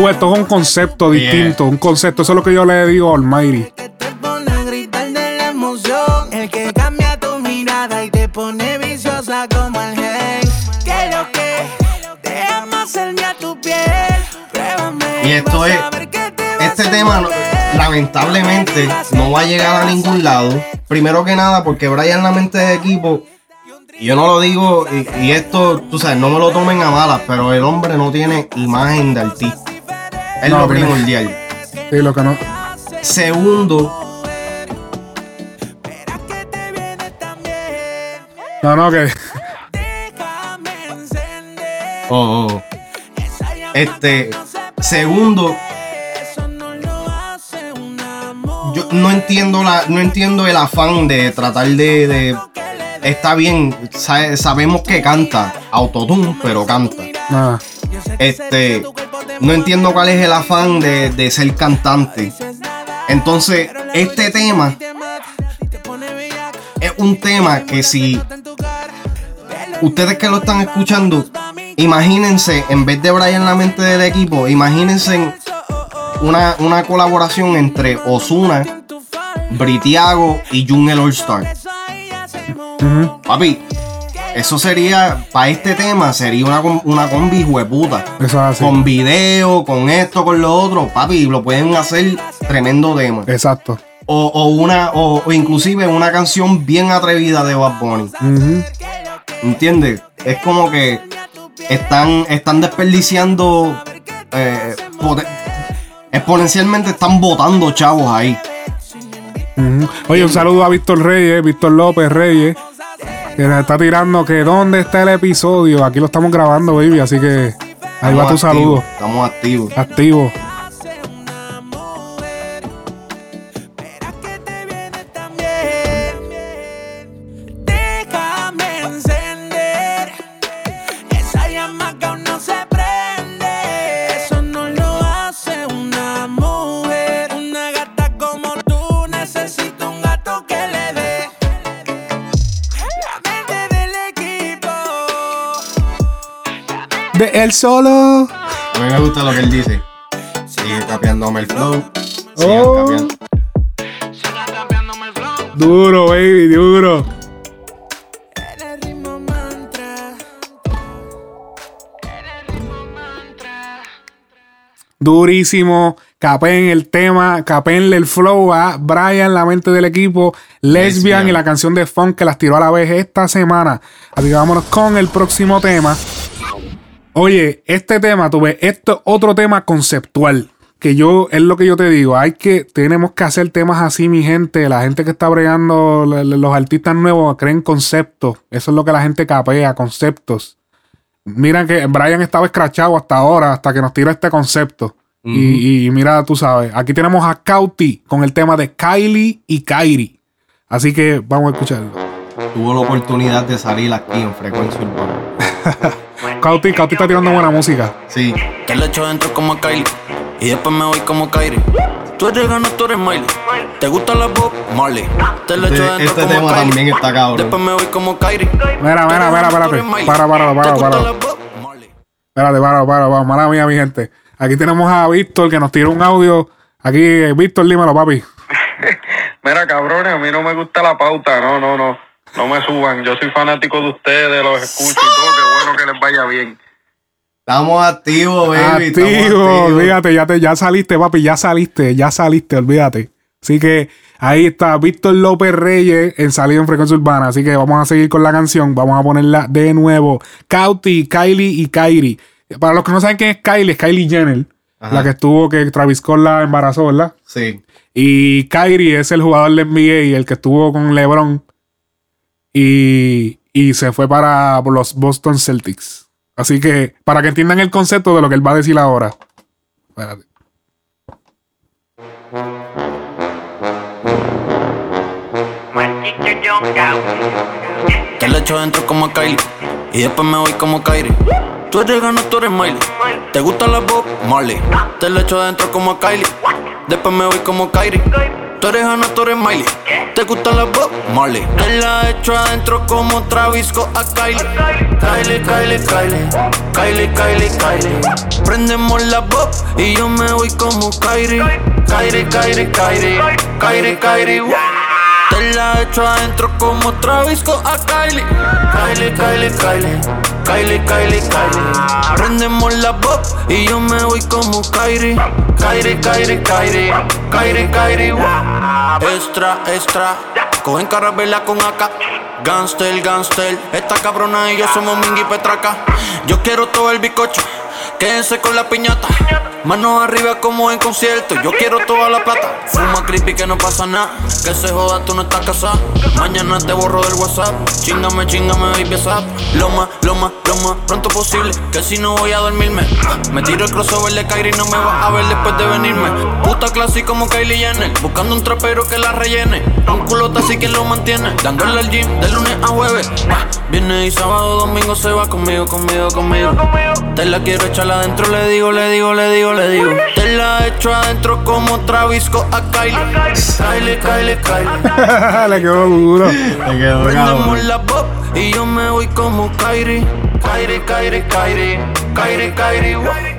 Tú, esto es un concepto distinto, un concepto. Eso es lo que yo le digo a Almighty. El que cambia tu mirada y te pone viciosa como el gen Que lo que Déjame hacerme a tu piel Pruébame Y esto es. Este tema, lamentablemente, no va a llegar a ningún lado. Primero que nada, porque Brian la mente de equipo. Y yo no lo digo, y, y esto, tú sabes, no me lo tomen a malas, pero el hombre no tiene imagen de artista. Es No, lo tiene- primordial. Sí, lo que no. Segundo, No, no, que. oh, oh. este, segundo, yo no entiendo la, no entiendo el afán de tratar de, de- está bien, sabe- sabemos que canta autotune, pero canta. Nada. Este, no entiendo cuál es el afán de, de ser cantante. Entonces, este tema es un tema que si ustedes que lo están escuchando, imagínense, en vez de Brian la mente del equipo, imagínense una, una colaboración entre Osuna, Britiago y Jun el All Star. Papi, eso sería, para este tema, sería una, una combi hueputa. Eso es así. Con video, con esto, con lo otro, papi, lo pueden hacer tremendo tema. Exacto. O, o una, o, o inclusive una canción bien atrevida de Bad Bunny. Ujú. ¿Entiendes? Es como que están, están desperdiciando eh, exponencialmente están botando chavos ahí. Oye, un saludo a Víctor Reyes, Víctor López Reyes, que nos está tirando que dónde está el episodio. Aquí lo estamos grabando, baby, así que ahí va tu saludo. activos, Estamos activos. Activo. Él solo. A mí me gusta lo que él dice. Sigue capeándome el flow. Sigue Oh. capeando. Duro, baby, duro. Durísimo. Capen el tema, capenle el flow a Brian, la mente del equipo, Lesbian, Lesbian. y la canción de funk que las tiró a la vez esta semana. Así que vámonos con el próximo tema. Oye, este tema, tú ves, esto es otro tema conceptual. Que yo, es lo que yo te digo, hay que, tenemos que hacer temas así, mi gente. La gente que está bregando, los artistas nuevos creen conceptos. Eso es lo que la gente capea, conceptos. Mira que Brian estaba escrachado hasta ahora, hasta que nos tira este concepto. y, y mira, tú sabes, aquí tenemos a Cauti con el tema de Kylie y Kairi. Así que vamos a escucharlo. Tuvo la oportunidad de salir aquí en Frecuencia Urbana. (laughs) Cauti, Cauti está tirando buena música. Sí. Te le echo dentro como a Kylie y después me voy como Kyrie. Tú eres gana, tú eres Miley. ¿Te gusta la Bob Marley? Te le echo Este, dentro este como tema Kylie. también está cabrón. Después me voy como Kyrie. Mira, mira, mira, espérate. Para, para, para, para. Espérate, para, para, para. Mala mía, mi gente. Aquí tenemos a Víctor que nos tiró un audio. Aquí, Víctor, dímelo, papi. (laughs) Mira, cabrones, a mí no me gusta la pauta, no, no, no. No me suban. Yo soy fanático de ustedes, los escucho y todo. Qué bueno que les vaya bien. Estamos activos, baby. estamos Activo, activos. olvídate, ya, te, ya saliste, papi, ya saliste, ya saliste, olvídate. Así que ahí está Víctor López Reyes en Salido en Frecuencia Urbana. Así que vamos a seguir con la canción, vamos a ponerla de nuevo. Cauti, Kylie y Kairi. Para los que no saben quién es Kylie, es Kylie Jenner, Ajá. la que estuvo, que Travis Scott la embarazó, ¿verdad? Sí. Y Kyrie es el jugador de NBA, el que estuvo con LeBron. Y, y se fue para los Boston Celtics. Así que, para que entiendan el concepto de lo que él va a decir ahora. Espérate. Te le echo dentro como a Kylie y después me voy como Kyrie. Tú eres gana, tú eres Miley. ¿Te gusta la Bob Marley? Te le echo dentro como a Kylie. Después me voy como Kyrie. Tú eres Hannah, tú eres Miley. ¿Te gusta la Bob Marley? Te la echo adentro como Travis Scott a Kylie. Kylie, Kylie, Kylie. Kylie, Kylie, Kylie. Prendemos la Bob y yo me voy como Kyrie. Kyrie, Kyrie, Kyrie. Kyrie, Kyrie. wow. La echo adentro como Travis Scott a Kylie. Kylie, Kylie, Kylie. Kylie, Kylie, Kylie. Prendemos la Bob y yo me voy como Kyrie. Kyrie, Kyrie, Kyrie. Kyrie, Kyrie. wow. Extra, extra. Cogen carabela con AK. Gangster, gangster. Esta cabrona y yo somos Mingy Petraca. Yo quiero todo el bicocho. Quédense con la piñata. Manos arriba como en concierto. Yo quiero toda la plata. Fuma creepy que no pasa nada. Que se joda, tú no estás casada. Mañana te borro del WhatsApp. Chingame, chingame, baby, zap. Lo más, lo más, lo más pronto posible. Que si no voy a dormirme. Me tiro el crossover de Kyrie y no me vas a ver después de venirme. Puta clase como Kylie Jenner. Buscando un trapero que la rellene. Un culote así que lo mantiene. Dándole al gym de lunes a jueves. Viernes y sábado, domingo se va conmigo, conmigo, conmigo. Te la quiero echar adentro, le digo, le digo, le digo, le digo. Te la echo adentro como Travis Scott a Kylie. Kylie, Kylie, Kylie. (laughs) Le quedó duro. Le quedó Prendemos la Bob y yo me voy como Kyrie. Kyrie, Kyrie, Kyrie. Kyrie, Kyrie.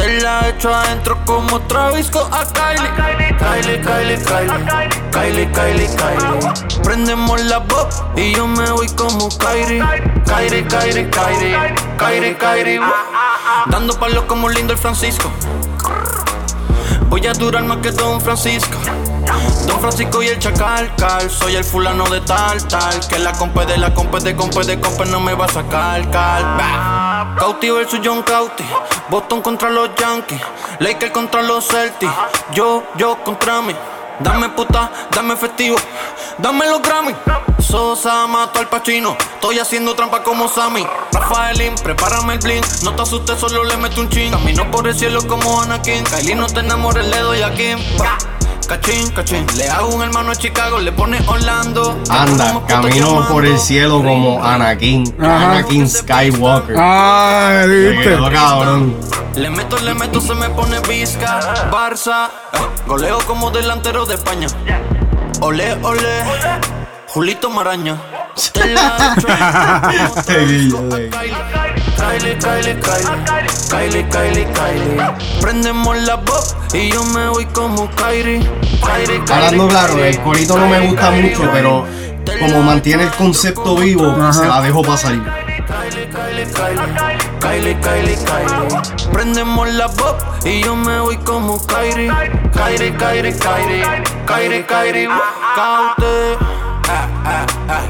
Te la echo adentro como Travis a Kylie. Kylie, Kylie, Kylie. Kylie, Kylie, Kylie. Prendemos la Bob y yo me voy como Kyrie. Kyrie, Kyrie, Kyrie. Kyrie, Kyrie. Dando palos como lindo el Francisco. Voy a durar más que Don Francisco. Don Francisco y el chacal, cal. Soy el fulano de tal, tal. Que la compa de la compa de compa de compa no me va a sacar, cal. Bah. Cauti versus John Cauti. Boston contra los Yankees. Lakers contra los Celtics. Yo, yo contra mí. Dame puta, dame festivo. Dame los Grammy. Sosa mato al Pachino. Estoy haciendo trampa como Sammy. Rafaelín, prepárame el bling. No te asustes, solo le meto un ching. Camino por el cielo como Anakin. Kylie, no te enamores, le doy a Kim. Cachín, cachín. Le hago un hermano a Chicago, le pone Orlando. Anda, camino por el cielo como Anakin. Ajá. Anakin Skywalker. Ah, Le viste. cabrón. Le meto, le meto, se me pone visca. Barça, eh, goleo como delantero de España. Ole, ole, Julito Maraña. Te la Seguillo, seguillo. Kylie, Kylie, Kylie, Kylie, Kylie, Kylie. Prendemos la pop y yo me voy como Kyrie. Kylie, Kylie, Hablando claro, Kylie. el corito no me gusta mucho, pero como mantiene el concepto vivo, se la dejo pasar. Kylie, Kylie, Kylie. Prendemos la pop y yo me voy como Kyrie. Kyrie, Kyrie, Kyrie. Kyrie, Kyrie, caute. Ah, ah, ah.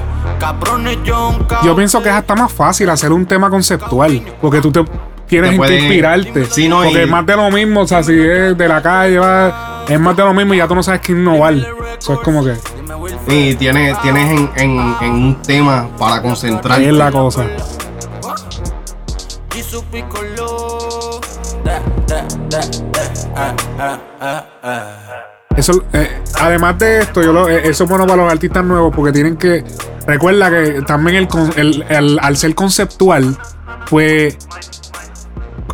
Yo pienso que es hasta más fácil hacer un tema conceptual. Porque tú te tienes Te en que inspirarte. Sí, no, porque y- es más de lo mismo. O sea, si es de la calle, va, es más de lo mismo y ya tú no sabes qué innovar. Eso es como que. Y tienes, tienes en, en- en un tema para concentrarte. Ahí es la cosa. Eso, eh, además de esto, yo lo- eh, eso es bueno para los artistas nuevos porque tienen que. Recuerda que también el, con- el- el- al ser conceptual, pues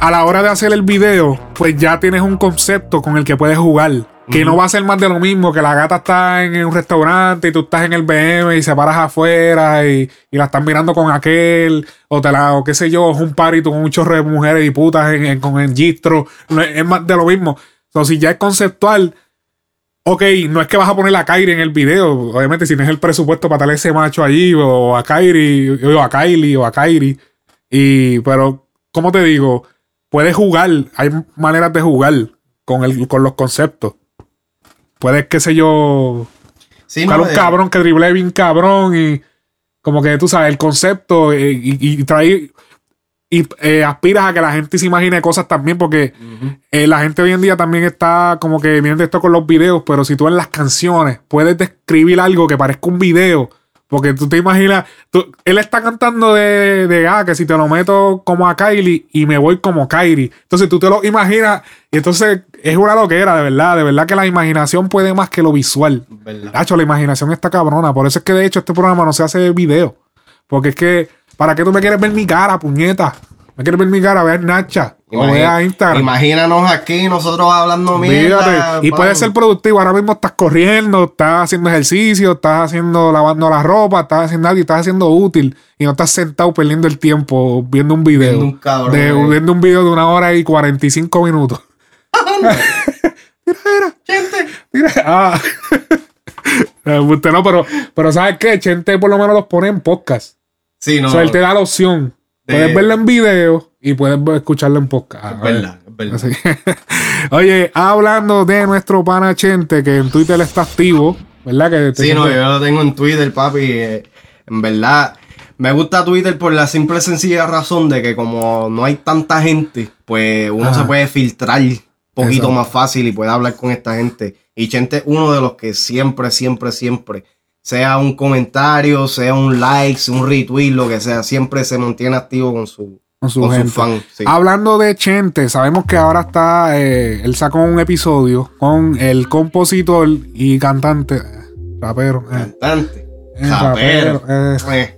a la hora de hacer el video, pues ya tienes un concepto con el que puedes jugar. Que no va a ser más de lo mismo, que la gata está en un restaurante y tú estás en el BM y se paras afuera y, y la estás mirando con aquel, o te la, o qué sé yo, es un party tú con un chorro de mujeres y putas en, en- con el gistro. Es más de lo mismo. Entonces, si ya es conceptual, Ok, no es que vas a poner a Kyrie en el video. Obviamente, si tienes el presupuesto para darle ese macho allí, o a Kyrie, o a Kylie, o a Kyrie. Y, pero, ¿cómo te digo? Puedes jugar. Hay maneras de jugar con, el, con los conceptos. Puedes, qué sé yo, Sí, buscar no, un eh, cabrón que drible bien cabrón y como que tú sabes, el concepto eh, y, y traer y eh, aspiras a que la gente se imagine cosas también porque eh, la gente hoy en día también está como que viendo esto con los videos, pero si tú en las canciones puedes describir algo que parezca un video, porque tú te imaginas, tú- él está cantando de, de, ah, que si te lo meto como a Kylie y me voy como Kyrie. Entonces tú te lo imaginas y entonces es una loquera, de verdad, de verdad que la imaginación puede más que lo visual. Hacho, la imaginación está cabrona. Por eso es que de hecho este programa no se hace video. Porque es que, ¿para qué tú me quieres ver mi cara, puñeta? ¿Me quieres ver mi cara? Ve a Nacha. O Imagi- ve a Instagram. Imagínanos aquí, nosotros hablando mierda. Y vamos. puede ser productivo. Ahora mismo estás corriendo, estás haciendo ejercicio, estás haciendo, lavando la ropa, estás haciendo algo y estás haciendo útil. Y no estás sentado perdiendo el tiempo viendo un video. Viendo un cabrón, de, eh. viendo un video de una hora y 45 minutos. (laughs) Mira, ah. (laughs) Eh, Usted no, pero, pero ¿sabes qué? Chente por lo menos los pone en podcast. Sí, no. O sea, él te da la opción. De- Puedes verlo en video y puedes escucharlo en podcast. Es verdad, es verdad. Así. (laughs) Oye, hablando de nuestro pana Chente, que en Twitter está activo, ¿verdad? Que Sí, no, yo lo tengo en Twitter, papi. eh, en verdad, me gusta Twitter por la simple y sencilla razón de que como no hay tanta gente, pues uno Ajá. se puede filtrar un poquito Exacto. más fácil y puede hablar con esta gente. Y Chente es uno de los que siempre, siempre, siempre, sea un comentario, sea un like, un retweet, lo que sea, siempre se mantiene activo con su, con su con gente. sí. Hablando de Chente, sabemos que ahora está, eh, él sacó un episodio con el compositor y cantante, rapero, eh, Cantante, eh, rapero, eh, eh,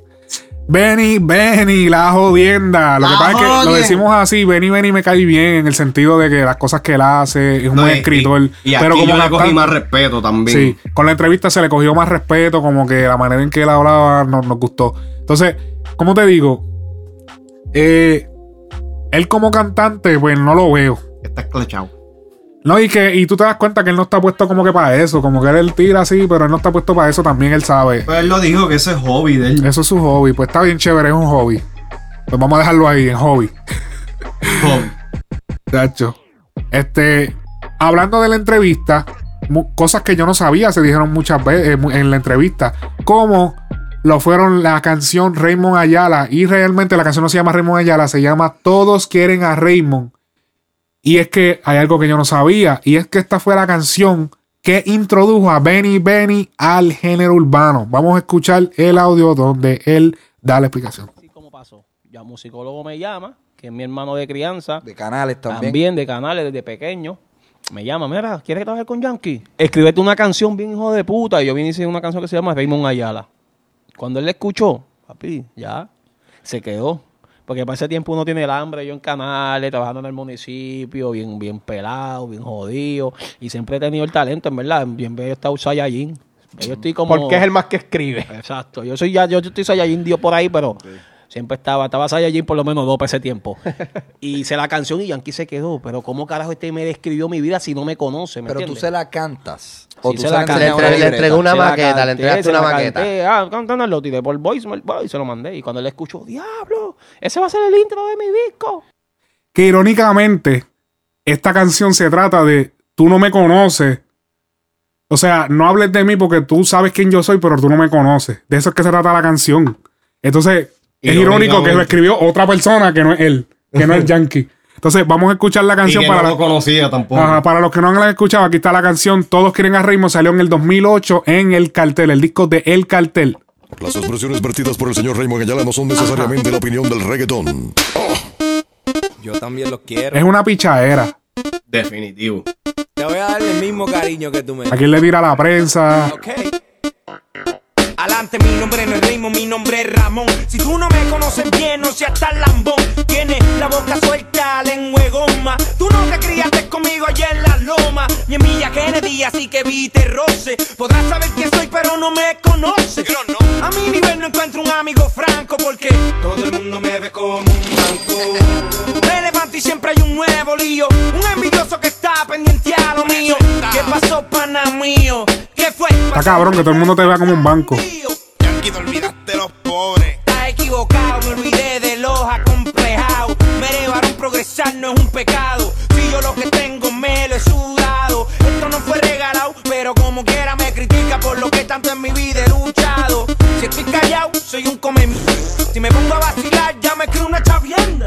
Benny, Benny, la jodienda. Lo que pasa es que lo decimos así, Benny, Benny me cae bien en el sentido de que las cosas que él hace es un no, buen y- escritor. Y, y pero aquí como yo le cogí más respeto también. Sí, con la entrevista se le cogió más respeto, como que la manera en que él hablaba nos, nos gustó. Entonces, ¿cómo te digo? Eh, él como cantante, pues no lo veo. Está esclechado. No, y que y tú te das cuenta que él no está puesto como que para eso, como que él tira así, pero él no está puesto para eso, también él sabe. Pues él lo dijo que ese es hobby de él. Eso es su hobby, pues está bien chévere, es un hobby. Pues vamos a dejarlo ahí, en hobby. Hobby. (laughs) Tacho. Este, hablando de la entrevista, cosas que yo no sabía se dijeron muchas veces eh, en la entrevista, como lo fueron la canción Raymond Ayala y realmente la canción no se llama Raymond Ayala, se llama Todos quieren a Raymond. Y es que hay algo que yo no sabía y es que esta fue la canción que introdujo a Benny Benny al género urbano. Vamos a escuchar el audio donde él da la explicación. cómo pasó. Ya un musicólogo me llama, que es mi hermano de crianza. De canales también. También de canales desde pequeño. Me llama, mira, ¿quieres trabajar con Yankee? Escríbete una canción bien hijo de puta. Y yo vine y hice una canción que se llama Raymond Ayala. Cuando él la escuchó, papi, ya, se quedó. Porque para ese tiempo uno tiene el hambre, yo en canales, trabajando en el municipio, bien, bien pelado, bien jodido. Y siempre he tenido el talento, en verdad. Bien he estado Saiyajin. Yo estoy como... Porque es el más que escribe. Exacto. Yo soy ya, yo, yo estoy Saiyajin Dios por ahí, pero siempre estaba, estaba Saiyajin por lo menos dos para ese tiempo. (laughs) y hice la canción y Yankee se quedó. Pero ¿cómo carajo este me describió mi vida si no me conoce? ¿me Pero tú se la cantas. Sí, O tú se se la una Le libreta. entregó una maqueta, canté, le entregaste una maqueta. canté. Ah, cántame, lo tiré por voicemail y se lo mandé. Y cuando él escuchó, diablo, ese va a ser el intro de mi disco. Que irónicamente, esta canción se trata de tú no me conoces. O sea, no hables de mí porque tú sabes quién yo soy, pero tú no me conoces. De eso es que se trata la canción. Entonces, es irónico que lo escribió otra persona que no es él, que no es (laughs) Yankee. Entonces, vamos a escuchar la canción Y que para no lo conocía tampoco. Ajá, para los que no la han escuchado, aquí está la canción Todos quieren a Raymond. Salió en el 2008 en El Cartel, el disco de El Cartel. Las expresiones vertidas por el señor Raymond Ayala no son necesariamente la opinión del reggaetón. Yo también los quiero. Es una pichadera. Definitivo. Te voy a dar el mismo cariño que tú me ¿A quién le tira la prensa? Adelante, mi nombre no es Raymond, mi nombre es Ramón. Si tú no me conoces bien, no seas tan lambón. Tienes la boca suelta, lengua de goma. Tú no te criaste conmigo allá en la loma. Ni en Villa Kennedy, así que viste roce. Podrás saber quién soy, pero no me conoces. A mi nivel no encuentro un amigo franco, porque todo el mundo me ve como un banco. Me levanto y siempre hay un nuevo lío. Un envidioso que está pendiente a lo mío. ¿Qué pasó, pana mío? ¿Qué fue? Está cabrón que todo el mundo te vea como un banco. Yankee, te olvidaste los pobres. Estás equivocado, me olvidé de los acomplejados. Me llevaron progresar, no es un pecado. Si yo lo que tengo me lo he sudado. Esto no fue regalado, pero como quiera me critica por lo que tanto en mi vida he luchado. Si estoy callado, soy un come Si me pongo a vacilar, ya me creo una chavienda.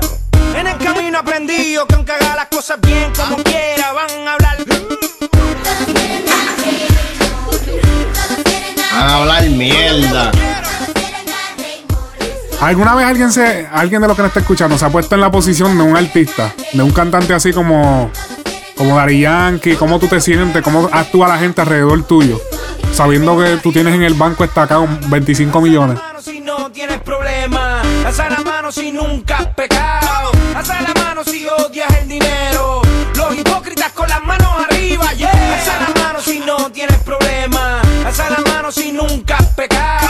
En el camino aprendido que aunque haga las cosas bien como quiera, ¿Alguna vez alguien se, alguien de los que nos está escuchando se ha puesto en la posición de un artista, de un cantante así como, como Daddy Yankee? ¿Cómo tú te sientes? ¿Cómo actúa la gente alrededor tuyo? Sabiendo que tú tienes en el banco estacado 25 millones. si no tienes problema. Alza la mano si nunca has pecado. Alza la mano si odias el dinero. Los hipócritas con las manos arriba, yeah. Alza la mano si no tienes problema. Alza la mano si nunca has pecado.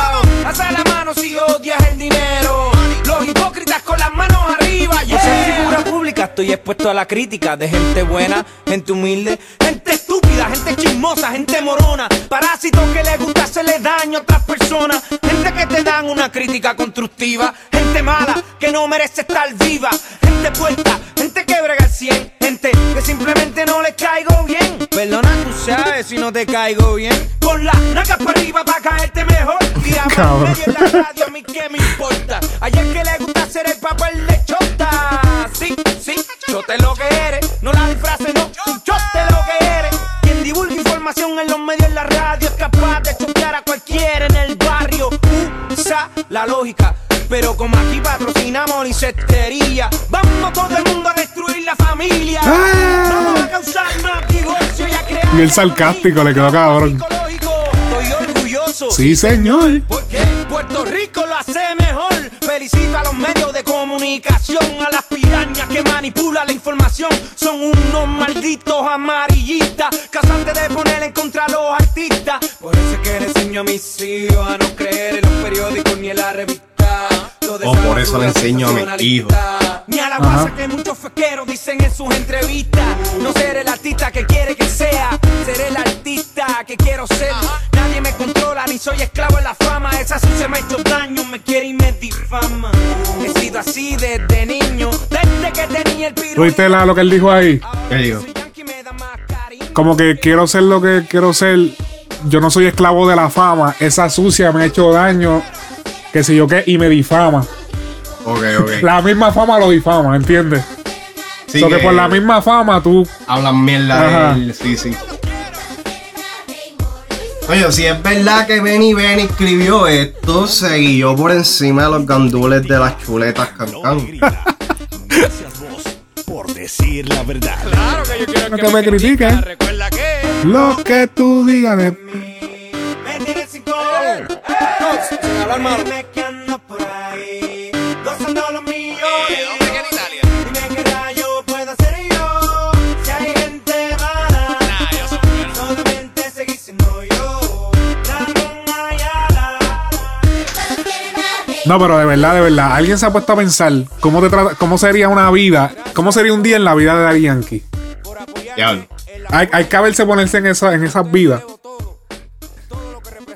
Estoy expuesto a la crítica de gente buena, gente humilde, Gente estúpida, gente chismosa, gente morona. Parásitos que les gusta hacerle daño a otras personas. Gente que te dan una crítica constructiva. Gente mala que no merece estar viva. Gente puesta, gente que brega al 100. Gente que simplemente no les caigo bien. Perdona, tú sabes si no te caigo bien. Con la naca para arriba para caerte mejor. Medio en la radio, a mí que me importa. Ayer que le gusta hacer el papel de chota. Sí, sí, chote lo que eres. No la disfraces, no, chote lo que eres. Quien divulga información en los medios en la radio es capaz de chotear a cualquiera en el barrio. Usa la lógica. Pero como aquí patrocinamos licetería, vamos todo el mundo a destruir la familia. Vamos a causar más divorcio y a crear. Y el sarcástico le quedó cabrón. Estoy orgulloso. Sí, señor. Porque Puerto Rico lo hace mejor. Felicito a los medios de comunicación, a las pirañas que manipulan la información. Son unos malditos amarillistas, causantes de poner en contra a los artistas. Por eso es que le enseño a mis hijos a no creer en los periódicos ni en la revista. Todo O por eso le enseño a mis hijos. Ni a la Ajá. guasa que muchos fequeros dicen en sus entrevistas. No seré el artista que quiere que sea, seré el artista que quiero ser. Nadie me controla ni soy esclavo de la fama. Esa sucia me ha hecho daño, me quiere y me difama. He sido así desde niño, desde que tenía el piro. ¿Tuviste la- lo que él dijo ahí? ¿Qué digo? Como que quiero ser lo que quiero ser. Yo no soy esclavo de la fama. Esa sucia me ha hecho daño. Que sé yo qué. Y me difama. Ok, ok. (laughs) La misma fama lo difama, ¿entiendes? Sí, So que que- por la misma fama tú. Hablan mierda Ajá. de él, sí, sí. Oye, si es verdad que Benny Benny escribió esto, se guió por encima de los gandules de las chuletas cancán. Por decir la verdad. Claro que yo quiero No te me critiquen. Recuerda que. Lo que tú digas de no, pero de verdad, de verdad, alguien se ha puesto a pensar cómo, te trata, cómo sería una vida, cómo sería un día en la vida de Daddy Yankee. Hay, hay que haberse ponerse en, esa, en esas vidas.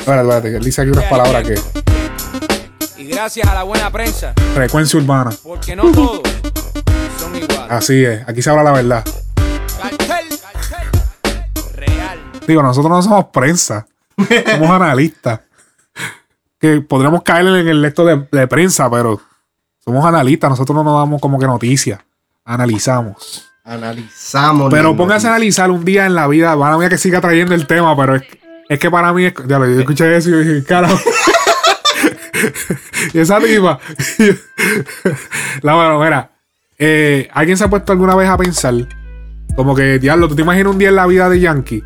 Espérate, espérate, que él dice aquí unas palabras que. Y gracias a la buena prensa, Frecuencia urbana. porque no todos son iguales. Así es, aquí se habla la verdad. Cartel, real. Digo, nosotros no somos prensa, somos analistas. Que podríamos caer en el lecto de, de prensa, pero somos analistas, nosotros no nos damos como que noticias, analizamos. Analizamos. Pero póngase a analizar un día en la vida, van a mí que siga trayendo el tema, pero es, es que para mí, es, ya lo- yo escuché eso y dije, carajo. (laughs) y esa tipa. (laughs) la bueno, mira, eh, ¿alguien se ha puesto alguna vez a pensar? Como que, diablo, ¿tú te imaginas un día en la vida de Yankee?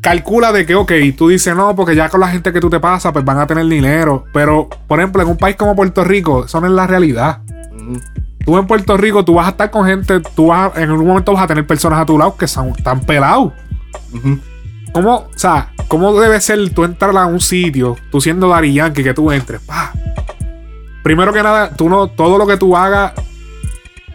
Calcula de que, ok, tú dices, no, porque ya con la gente que tú te pasas, pues van a tener dinero. Pero, por ejemplo, en un país como Puerto Rico, eso no es la realidad. Tú en Puerto Rico, tú vas a estar con gente, tú vas, a- en algún momento vas a tener personas a tu lado que son tan pelados. ¿Cómo, o sea, cómo debe ser tú entrar a un sitio, tú siendo Dari Yankee, que tú entres? pa? Primero que nada, tú no, todo lo que tú hagas,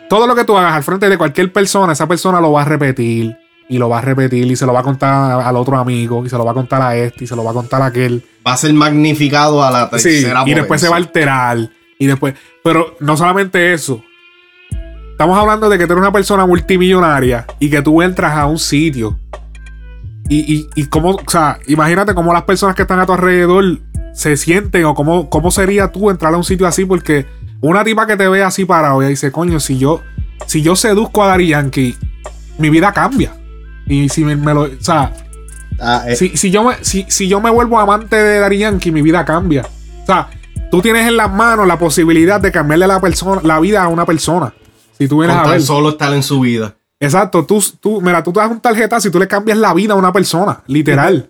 todo lo que tú hagas al frente de cualquier persona, esa persona lo va a repetir y lo va a repetir y se lo va a contar al otro amigo y se lo va a contar a este y se lo va a contar a aquel. Va a ser magnificado a la Sí, tercera y después se va a alterar. Y después. Pero no solamente eso. Estamos hablando de que tú eres una persona multimillonaria y que tú entras a un sitio. Y, y, y cómo, o sea, imagínate cómo las personas que están a tu alrededor se sienten o cómo, cómo sería tú entrar a un sitio así porque una tipa que te ve así parado y dice, coño, si yo, si yo seduzco a Dari Yankee, mi vida cambia. Y si me, me lo, o sea, Ah, eh, si, si yo me, si, si yo me vuelvo amante de Dari Yankee, mi vida cambia. O sea, tú tienes en las manos la posibilidad de cambiarle la, persona, la vida a una persona. Si tú vienes con a tan ver. solo estar en su vida. Exacto, tú, tú, mira, tú te das un tarjetazo y tú le cambias la vida a una persona, literal.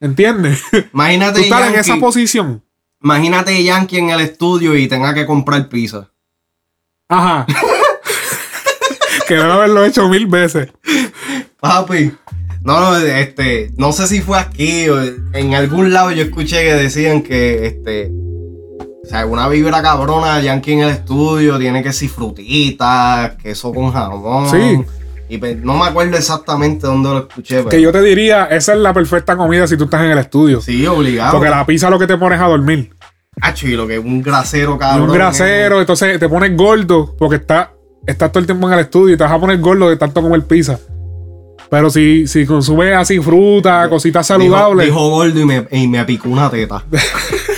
¿Entiendes? Imagínate (laughs) tú estás en Yankee- esa posición. Imagínate Yankee en el estudio y tenga que comprar pizza. Ajá. (laughs) (laughs) que debe haberlo hecho mil veces. Papi. No, no, este, no sé si fue aquí o en algún lado yo escuché que decían que, este, o sea, una vibra cabrona Yankee en el estudio tiene que ser frutitas, queso con jamón. Sí. Y pues, no me acuerdo exactamente dónde lo escuché, pero. Que yo te diría, esa es la perfecta comida si tú estás en el estudio. Sí, obligado. Porque la pizza lo que te pones a dormir. Y lo que es un grasero, Y cabrón. un grasero, entonces te pones gordo porque está, estás todo el tiempo en el estudio y te vas a poner gordo de tanto comer pizza. Pero si, si consumes así fruta, cositas Dijo- saludables. Dijo, gordo y me, y me picó una teta. (laughs)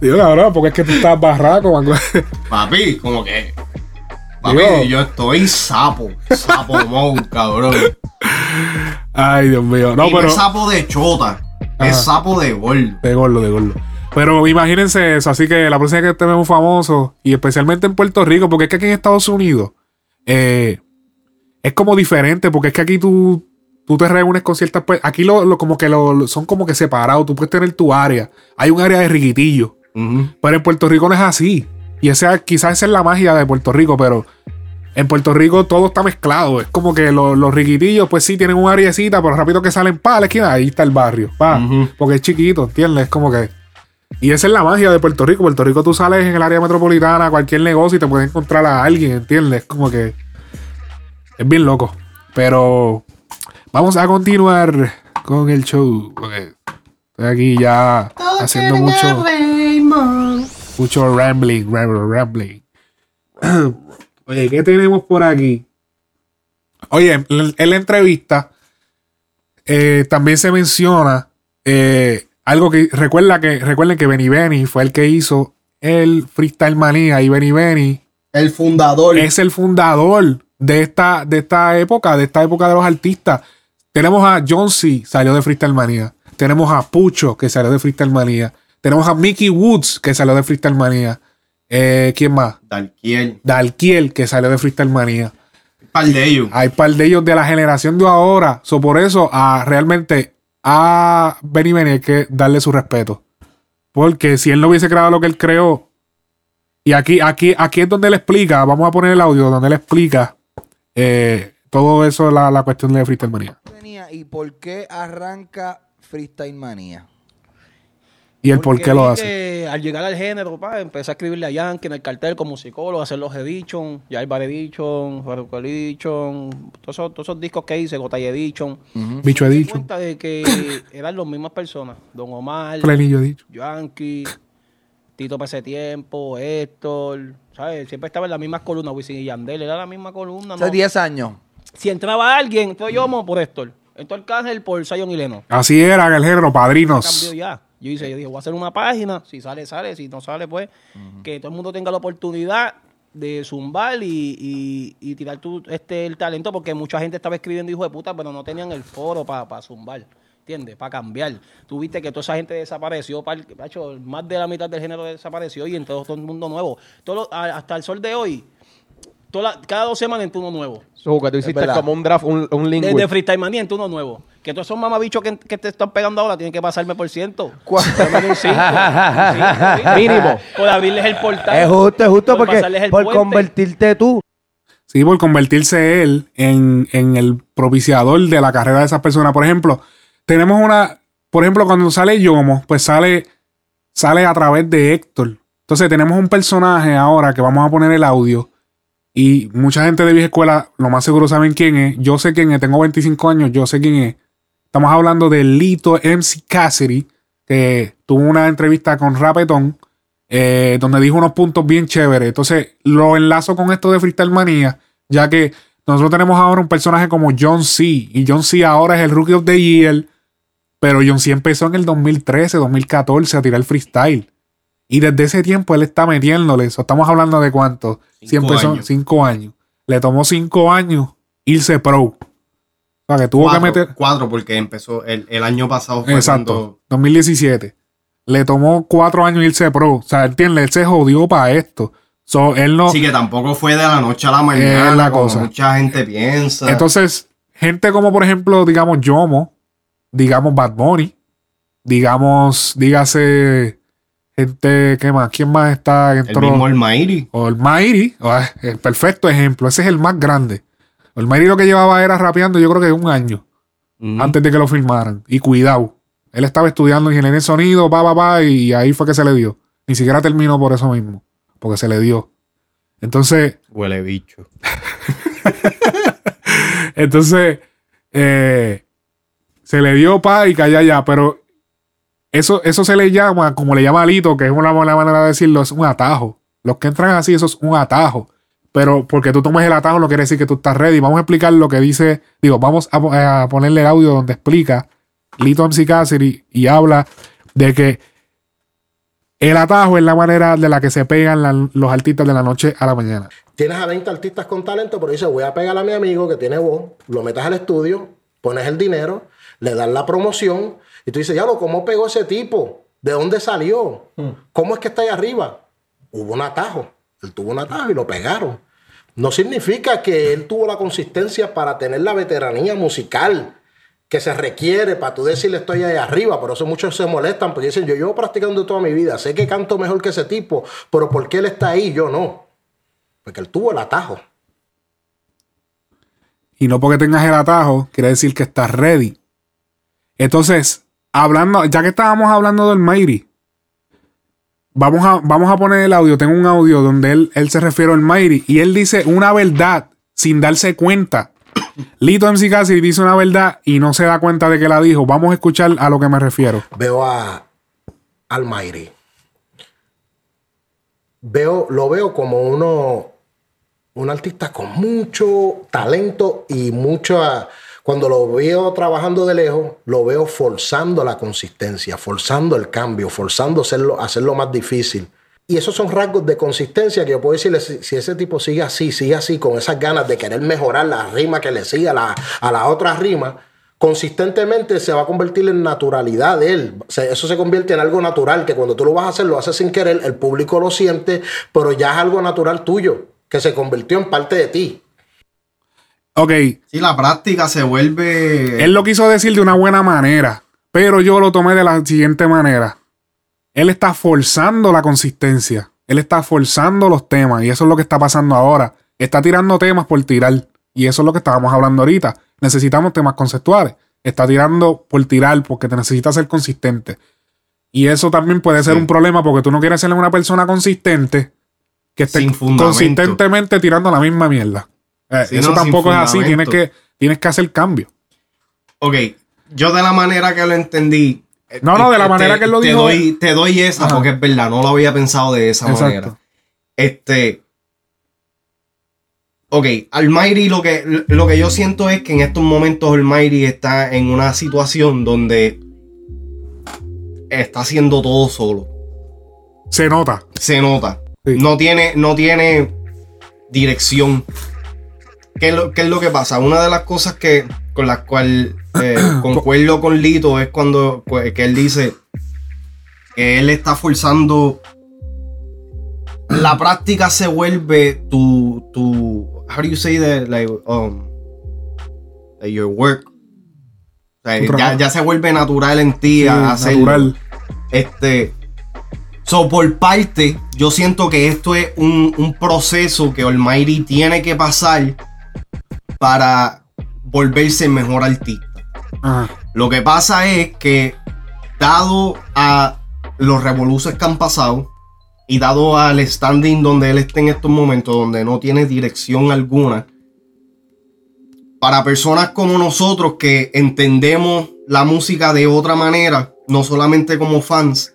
Digo, cabrón, porque es que tú estás barraco, man. Papi, como que. Papi, Digo. yo estoy sapo. Sapo (laughs) mode, cabrón. Ay, Dios mío. No, Y no pero. es sapo de chota. Ajá. Es sapo de gordo. De gordo, de gordo. Pero imagínense eso, así que la próxima vez que estemos famosos, y especialmente en Puerto Rico, porque es que aquí en Estados Unidos eh, es como diferente, porque es que aquí tú, tú te reúnes con ciertas pues, Aquí lo, lo- como que lo, son como que separados, tú puedes tener tu área. Hay un área de riquitillo. Pero en Puerto Rico no es así. Y esa, quizás esa es la magia de Puerto Rico, pero en Puerto Rico todo está mezclado. Es como que lo- los riquitillos, pues sí, tienen un areacita, pero rápido que salen pa la esquina, ahí está el barrio. Pa, Porque es chiquito, ¿entiendes? Es como que. Y esa es la magia de Puerto Rico. Puerto Rico tú sales en el área metropolitana, cualquier negocio y te puedes encontrar a alguien, ¿entiendes? Es como que. Es bien loco. Pero. Vamos a continuar con el show. Porque estoy aquí ya haciendo mucho mucho rambling, rambling, rambling. (clears throat) Oye, ¿qué tenemos por aquí? Oye, en, en la entrevista eh, también se menciona eh, algo que recuerda que recuerden que Benny Benny fue el que hizo el Freestyle Manía y Benny Benny El fundador. es el fundador de esta, de esta época, de esta época de los artistas. Tenemos a John C. salió de Freestyle Manía. Tenemos a Pucho, que salió de Freestyle Manía. Tenemos a Mickey Woods, que salió de Freestyle Manía. Eh, ¿Quién más? Dalquiel. Dalquiel, que salió de Freestyle Manía. Par de ellos. Hay par de ellos de la generación de ahora. So, por eso, a, realmente, a Benny Benny hay que darle su respeto. Porque si él no hubiese creado lo que él creó, y aquí, aquí, aquí es donde él explica, vamos a poner el audio donde él explica eh, todo eso, la, la cuestión de Freestyle Manía. ¿Y por qué arranca Freestyle Manía? ¿Y el por qué lo hace? que al llegar al género, pa, empecé a escribirle a Yankee en el cartel como psicólogo, a hacer los Edition, Yaibar Edition, Farruko Edition, todos esos, todos esos discos que hice, Gotay Edition. Bicho Me di Edition. cuenta de que (coughs) eran las mismas personas. Don Omar, Edition. Yankee, Tito para ese tiempo, Héctor, ¿sabes? Siempre estaba en las mismas columnas, Wisin y Yandel, era la misma columna. Hace ¿no? 10 años. Si entraba alguien, entonces yo amo por Héctor. Entró Arcángel por Zion y Leno. Así era en el género, padrinos. Cambió ya. Yo hice, yo dije, voy a hacer una página, si sale, sale, si no sale, pues, que todo el mundo tenga la oportunidad de zumbar y, y- y tirar tu, este, el talento, porque mucha gente estaba escribiendo hijo de puta, pero no tenían el foro para zumbar, ¿entiendes? Para cambiar. Tú viste que toda esa gente desapareció, par- macho, más de la mitad del género desapareció y entró todo el mundo nuevo. Todo lo- a- hasta el sol de hoy, toda cada dos semanas entró uno nuevo. So, que tú hiciste como un draft, un, un link. Desde Freestyle Manía entró uno nuevo. Que todos esos mamabichos que, que te están pegando ahora tienen que pasarme por ciento. (laughs) (laughs) Mínimo. Por abrirles el portal. Es justo, es justo por porque por puente. convertirte tú. Sí, por convertirse él en, en el propiciador de la carrera de esas personas. Por ejemplo, tenemos una. Por ejemplo, cuando sale Yomo, pues sale, sale a través de Héctor. Entonces, tenemos un personaje ahora que vamos a poner el audio. Y mucha gente de vieja escuela, lo más seguro saben quién es. Yo sé quién es, tengo 25 años, yo sé quién es. Estamos hablando de Lito MC Cassidy, que tuvo una entrevista con Rapetón, eh, donde dijo unos puntos bien chéveres. Entonces, lo enlazo con esto de Freestyle Manía, ya que nosotros tenemos ahora un personaje como John C. Y John C. ahora es el Rookie of the Year, pero John C. empezó en el 2013, 2014 a tirar freestyle. Y desde ese tiempo él está metiéndole. eso. Estamos hablando de cuánto. Cinco empezó años. cinco años. Le tomó cinco años irse pro. O sea, que tuvo cuatro, que meter. cuatro, porque empezó el, el año pasado. Fue Exacto. cuando- 2017. Le tomó cuatro años irse pro. O sea, entiende, él se jodió para esto. So, él no. Sí, que tampoco fue de la noche a la mañana. La como cosa. mucha gente piensa. Entonces, gente como por ejemplo, digamos, Yomo, digamos Bad Bunny, digamos, dígase, gente, ¿qué más? ¿Quién más está? el mismo Almighty. O el Mairi, el perfecto ejemplo, ese es el más grande. El Mairi lo que llevaba era rapeando, yo creo que un año antes de que lo filmaran. Y cuidado, él estaba estudiando ingeniería en sonido, pa, pa, pa, y ahí fue que se le dio. Ni siquiera terminó por eso mismo, porque se le dio. Entonces, Huele bicho. (laughs) entonces, eh, se le dio pa y calla ya, pero eso, eso se le llama, como le llama Alito, que es una buena manera de decirlo, es un atajo. Los que entran así, eso es un atajo. Pero porque tú tomes el atajo no quiere decir que tú estás ready. Vamos a explicar lo que dice, digo, vamos a, po- a ponerle el audio donde explica Lito MC y habla de que el atajo es la manera de la que se pegan los artistas de la noche a la mañana. Tienes a 20 artistas con talento, pero dices, voy a pegar a mi amigo que tiene voz, lo metes al estudio, pones el dinero, le das la promoción, y tú dices, ya lo, ¿cómo pegó ese tipo? ¿De dónde salió? ¿Cómo es que está ahí arriba? Hubo un atajo. Él tuvo un atajo y lo pegaron. No significa que él tuvo la consistencia para tener la veteranía musical que se requiere para tú decirle estoy ahí arriba. Por eso muchos se molestan, porque dicen, yo llevo practicando toda mi vida, sé que canto mejor que ese tipo, pero ¿por qué él está ahí? Yo no. Porque él tuvo el atajo. Y no porque tengas el atajo, quiere decir que estás ready. Entonces, hablando, ya que estábamos hablando del Mayri, vamos a, vamos a poner el audio. Tengo un audio donde él, él se refiere al Mayri y él dice una verdad sin darse cuenta. (coughs) Lito MC Cassidy dice una verdad y no se da cuenta de que la dijo. Vamos a escuchar a lo que me refiero. Veo a Almighty. Veo, lo veo como uno, un artista con mucho talento y mucha. Cuando lo veo trabajando de lejos, lo veo forzando la consistencia, forzando el cambio, forzando hacerlo, hacerlo más difícil. Y esos son rasgos de consistencia que yo puedo decirle, si, ese tipo sigue así, sigue así, con esas ganas de querer mejorar la rima que le sigue a la, a la otra rima, consistentemente se va a convertir en naturalidad de él. Eso se convierte en algo natural, que cuando tú lo vas a hacer, lo haces sin querer, el público lo siente, pero ya es algo natural tuyo, que se convirtió en parte de ti. Ok. Sí, la práctica se vuelve. Él lo quiso decir de una buena manera, pero yo lo tomé de la siguiente manera. Él está forzando la consistencia. Él está forzando los temas. Y eso es lo que está pasando ahora. Está tirando temas por tirar. Y eso es lo que estábamos hablando ahorita. Necesitamos temas conceptuales. Está tirando por tirar porque te necesitas ser consistente. Y eso también puede ser un problema porque tú no quieres ser una persona consistente que esté consistentemente tirando la misma mierda. Eh, eso no, tampoco es así. Tienes que, tienes que hacer cambio. Ok, yo de la manera que lo entendí. eh, No, no, de la te- manera que lo te dijo- Doy, te doy esa Ajá. porque es verdad, no lo había pensado de esa Exacto. manera. Este. Ok, Almighty lo que, lo que yo siento es que en estos momentos Almighty está en una situación donde está haciendo todo solo. Se nota. Se nota. No tiene, no tiene dirección. ¿Qué es, lo, qué es lo que pasa? Una de las cosas que con las cuales eh, (coughs) concuerdo con Lito es cuando pues, que él dice que él está forzando. La práctica se vuelve tu. tu how do you say that? Like, um, like your work. O sea, Tu ya, ya se vuelve natural en ti Sí, a hacerlo. natural. Este. So, por parte, yo siento que esto es un, un proceso que Almighty tiene que pasar para volverse mejor artista. Ajá. Lo que pasa es que, dado a los revoluciones que han pasado y dado al standing donde él está en estos momentos, donde no tiene dirección alguna, para personas como nosotros que entendemos la música de otra manera, no solamente como fans,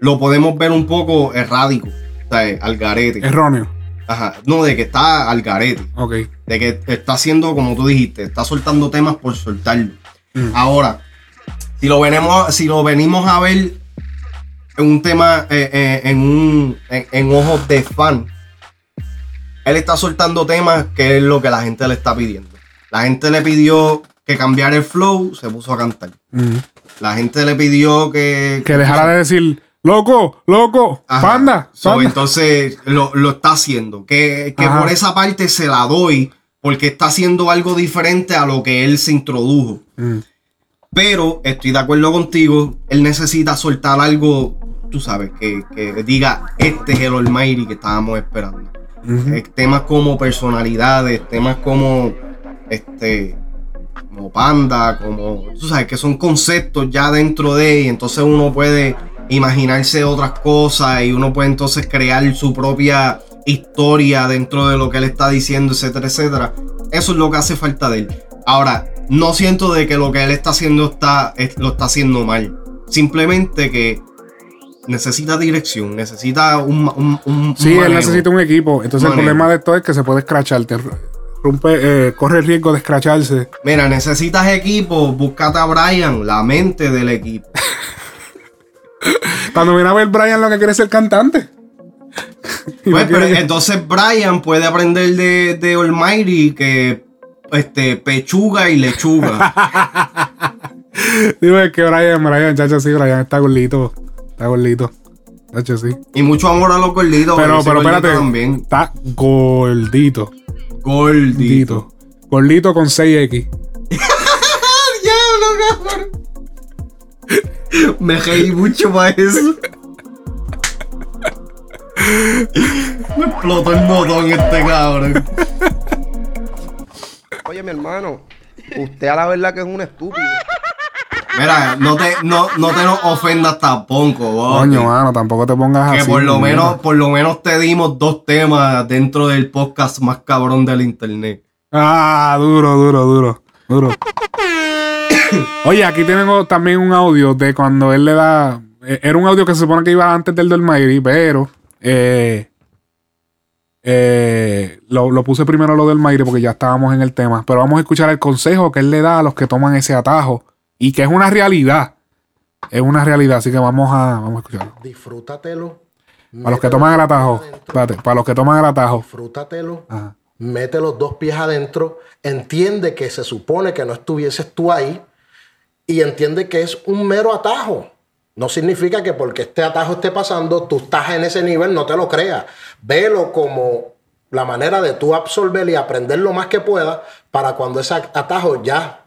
lo podemos ver un poco errático, o sea, al garete. Erróneo. Ajá, no, de que está al garete. Ok. De que está haciendo, como tú dijiste, está soltando temas por soltarlo. Mm. Ahora, si lo, venimos, si lo venimos a ver en un tema, eh, eh, en, un, en, en ojos de fan, él está soltando temas que es lo que la gente le está pidiendo. La gente le pidió que cambiara el flow, se puso a cantar. Mm. La gente le pidió que... Que dejara de decir, loco, loco, Ajá. panda, So, panda. entonces lo, lo está haciendo. Que, que por esa parte se la doy porque está haciendo algo diferente a lo que él se introdujo. Mm. Pero estoy de acuerdo contigo, él necesita soltar algo, tú sabes, que, que diga, este es el Almighty que estábamos esperando. Temas como personalidades, temas como este como panda, como tú sabes que son conceptos ya dentro de y entonces uno puede imaginarse otras cosas y uno puede entonces crear su propia historia dentro de lo que él está diciendo, etcétera, etcétera. Eso es lo que hace falta de él. Ahora, no siento de que lo que él está haciendo está, es- lo está haciendo mal. Simplemente que necesita dirección, necesita un, un, un- Sí, él necesita un equipo. Entonces el problema de esto es que se puede escrachar. Rompe, eh, corre el riesgo de escracharse. Mira, necesitas equipo, búscate a Brian, la mente del equipo. Cuando viene a ver Brian lo que quiere es ser cantante. (laughs) Pues, pero entonces Brian puede aprender de, de Almighty que este pechuga y lechuga. (laughs) Digo, es que Brian, Brian, chacho, sí, Brian está gordito. Está gordito. Chacho, sí. y mucho amor a los gorditos. Pero, pero espérate. También. Está gordito. Gordito. Gordito con 6X. Diablo, cabrón. Me reí mucho para eso. Me explotó el botón este cabrón. Oye, mi hermano, usted a la verdad que es un estúpido. Mira, no te, no, no te nos ofendas tampoco. Coño, mano, tampoco te pongas Que así. por lo mira. menos, por lo menos te dimos dos temas dentro del podcast más cabrón del internet. Ah, duro, duro, duro. Duro. (laughs) Oye, aquí tenemos también un audio de cuando él le da. eh, Era un audio que se supone que iba antes del del Mayri, pero. eh, eh, lo, lo puse primero lo del Mayri porque ya estábamos en el tema. Pero vamos a escuchar el consejo que él le da a los que toman ese atajo. Y que es una realidad. Es una realidad, así que vamos a, vamos a escucharlo. Disfrútatelo. Para los que toman el atajo. Espérate, para los que toman el atajo. Disfrútatelo. Ajá. Mete los dos pies adentro. Entiende que se supone que no estuvieses tú ahí. Y entiende que es un mero atajo. No significa que porque este atajo esté pasando, tú estás en ese nivel, no te lo creas. Velo como la manera de tú absorber y aprender lo más que puedas para cuando ese atajo ya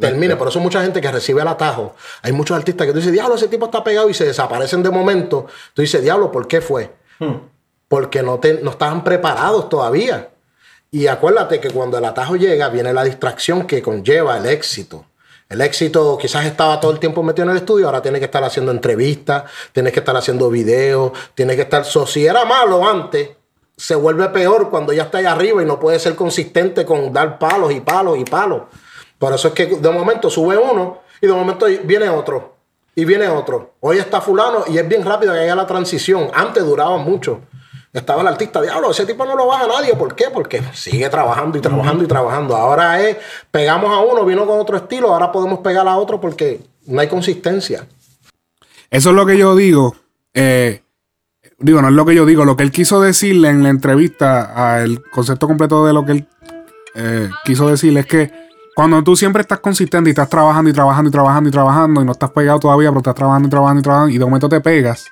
termine. Por eso mucha gente que recibe el atajo. Hay muchos artistas que tú dices, diablo, ese tipo está pegado y se desaparecen de momento. Tú dices, diablo, ¿por qué fue? Porque no, te, no estaban preparados todavía. Y acuérdate que cuando el atajo llega, viene la distracción que conlleva el éxito. El éxito quizás estaba todo el tiempo metido en el estudio, ahora tiene que estar haciendo entrevistas, tiene que estar haciendo videos, tiene que estar... So, si era malo antes, se vuelve peor cuando ya está ahí arriba y no puede ser consistente con dar palos y palos y palos. Por eso es que de momento sube uno y de momento viene otro. Y viene otro. Hoy está fulano y es bien rápido que haya la transición. Antes duraba mucho. Estaba el artista, diablo, ese tipo no lo baja nadie. ¿Por qué? Porque sigue trabajando y trabajando y trabajando. Ahora es, pegamos a uno, vino con otro estilo, ahora podemos pegar a otro porque no hay consistencia. Eso es lo que yo digo. Eh, digo, no es lo que yo digo. Lo que él quiso decirle en la entrevista, al concepto completo de lo que él eh, quiso decirle es que cuando tú siempre estás consistente y estás trabajando y trabajando y trabajando y trabajando y no estás pegado todavía, pero estás trabajando y trabajando y trabajando y de momento te pegas,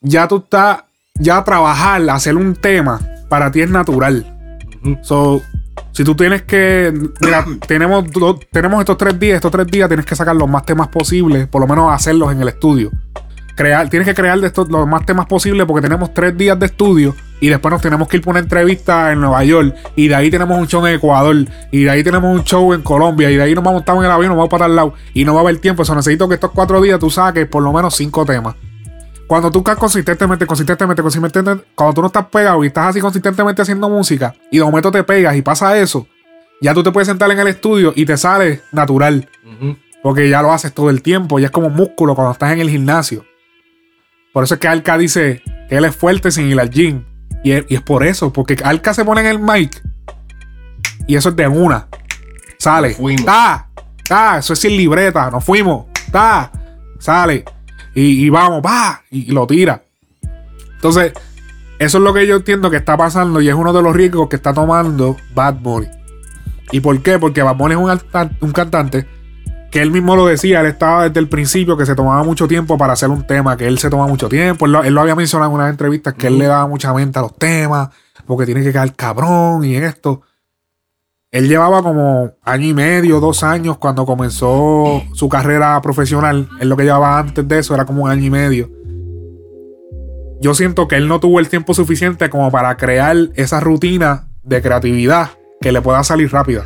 ya tú estás, ya trabajar, hacer un tema, para ti es natural. So, si tú tienes que, mira, (coughs) tenemos, do- tenemos estos tres días, estos tres días tienes que sacar los más temas posibles, por lo menos hacerlos en el estudio. Crear, tienes que crear de estos los más temas posibles porque tenemos tres días de estudio y después nos tenemos que ir por una entrevista en Nueva York y de ahí tenemos un show en Ecuador y de ahí tenemos un show en Colombia y de ahí nos vamos a montar en el avión, nos vamos para tal lado y no va a haber tiempo. Eso necesito que estos cuatro días tú saques por lo menos cinco temas. Cuando tú estás consistentemente, consistentemente, consistentemente, cuando tú no estás pegado y estás así consistentemente haciendo música y de momento te pegas y pasa eso, ya tú te puedes sentar en el estudio y te sale natural. Porque ya lo haces todo el tiempo, ya es como músculo cuando estás en el gimnasio. Por eso es que Alka dice que él es fuerte sin ir al gym. Y es, y es por eso, porque Alka se pone en el mic y eso es de una. Sale. Ta, ta, eso es sin libreta. Nos fuimos. Ta, sale. Y, y vamos, va, y lo tira. Entonces, eso es lo que yo entiendo que está pasando y es uno de los riesgos que está tomando Bad Bunny. ¿Y por qué? Porque Bad Bunny es un, un cantante que él mismo lo decía, él estaba desde el principio que se tomaba mucho tiempo para hacer un tema, que él se toma mucho tiempo. Él lo, él lo había mencionado en unas entrevistas que él le daba mucha mente a los temas, porque tiene que quedar cabrón y esto. Él llevaba como año y medio, dos años cuando comenzó su carrera profesional. Él lo que llevaba antes de eso era como un año y medio. Yo siento que él no tuvo el tiempo suficiente como para crear esa rutina de creatividad que le pueda salir rápida.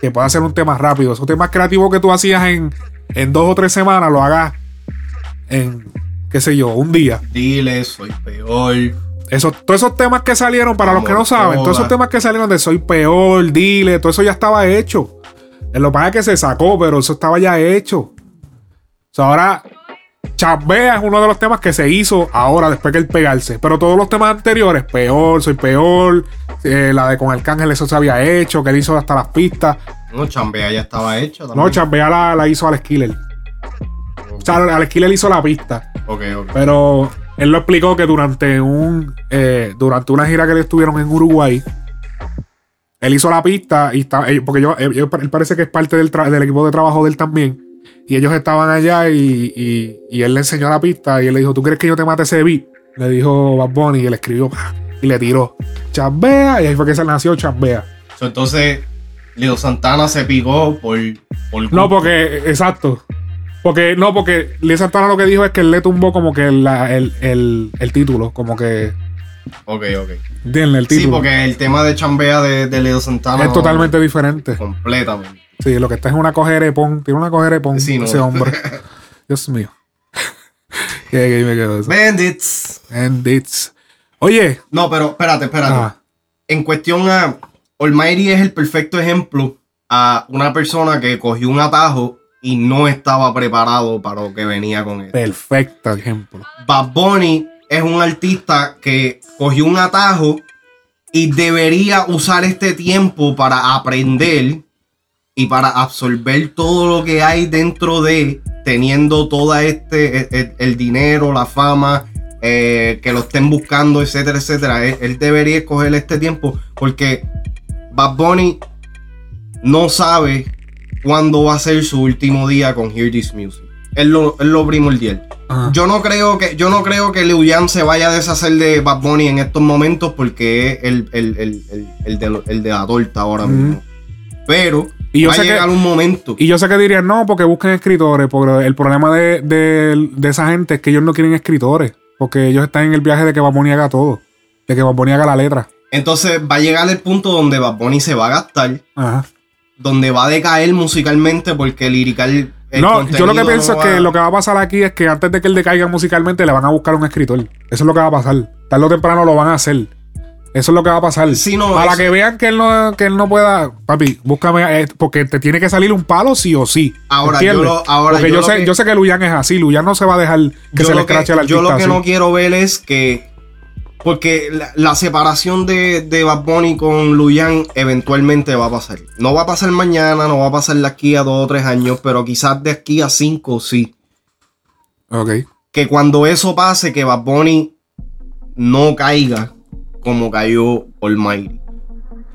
Que pueda hacer un tema rápido. Esos temas creativos que tú hacías en, en dos o tres semanas, lo hagas en, qué sé yo, un día. Dile, soy peor. Esos, todos esos temas que salieron, para los que no saben, todos esos temas que salieron de Soy Peor, Dile, todo eso ya estaba hecho. En lo que pasa es que se sacó, pero eso estaba ya hecho. O sea, ahora, Chambea es uno de los temas que se hizo ahora, después que el pegarse. Pero todos los temas anteriores, Peor, Soy Peor, eh, la de Con Arcángel, eso se había hecho, que él hizo hasta las pistas. No, Chambea ya estaba hecho. No, también. Chambea la, la hizo Alex Killer. O sea, Alex Killer hizo la pista. Ok, ok. Pero él lo explicó que durante un eh, durante una gira que le estuvieron en Uruguay, él hizo la pista y estaba, eh, porque yo, eh, él parece que es parte del, del equipo de trabajo de él también. Y ellos estaban allá y, y- y él le enseñó la pista y él le dijo, ¿tú crees que yo te mate ese beat? Le dijo Bad Bunny y él escribió y le tiró Chambea y ahí fue que se nació Chambea. Entonces, Leo Santana se picó por. por No, porque, exacto. Porque, no, porque Lee Santana lo que dijo es que él le tumbó como que la- el, el- el título, como que. Ok, ok. ¿Entiendes? El título. Sí, porque el tema de Chambea de, de Leo Santana. es no- totalmente diferente. Completamente. Sí, lo que está es una cogerepón. Tiene una cogerepón Sí, no. ese hombre. (laughs) Dios mío. (laughs) Qué gay me quedó eso. Bandits. Bandits. Oye. No, pero espérate, espérate. Ah. En cuestión a. Almighty es el perfecto ejemplo a una persona que cogió un atajo y no estaba preparado para lo que venía con él. Perfecto ejemplo. Bad Bunny es un artista que cogió un atajo y debería usar este tiempo para aprender y para absorber todo lo que hay dentro de teniendo todo este el, el- el dinero, la fama, eh, que lo estén buscando, etcétera, etcétera. Él, él debería escoger este tiempo porque Bad Bunny no sabe cuándo va a ser su último día con Hear This Music. Es lo, es lo primordial. Yo no creo que yo no creo que Liu Yang se vaya a deshacer de Bad Bunny en estos momentos porque es el, el, el, el, de, el de la torta ahora mismo. Pero Y yo va a que- llegar un momento. Y yo sé que dirían, no, porque busquen escritores. Porque el problema de, de- de esa gente es que ellos no quieren escritores. Porque ellos están en el viaje de que Bad Bunny haga todo. De que Bad Bunny haga la letra. Entonces va a llegar el punto donde Bad Bunny se va a gastar Ajá. Donde va a decaer musicalmente porque lirical. el no, yo lo que pienso no es que lo que va a pasar aquí es que antes de que él decaiga musicalmente le van a buscar un escritor. Eso es lo que va a pasar. Tarde o temprano lo van a hacer. Eso es lo que va a pasar. no, Para eso- que vean que él no, que él no pueda. Papi, búscame. eh, porque te tiene que salir un palo sí o sí. Ahora, ¿entiendes? yo lo- ahora, porque yo sé, que- yo sé que Luyan es así. Luyan no se va a dejar que yo se le escrache al artista. yo lo que así. no quiero ver es que. Porque la, la separación de, de Bad Bunny con Luyan eventualmente va a pasar. No va a pasar mañana, no va a pasar de aquí a dos o tres años, pero quizás de aquí a cinco sí. Ok. Que cuando eso pase, que Bad Bunny no caiga como cayó Almighty.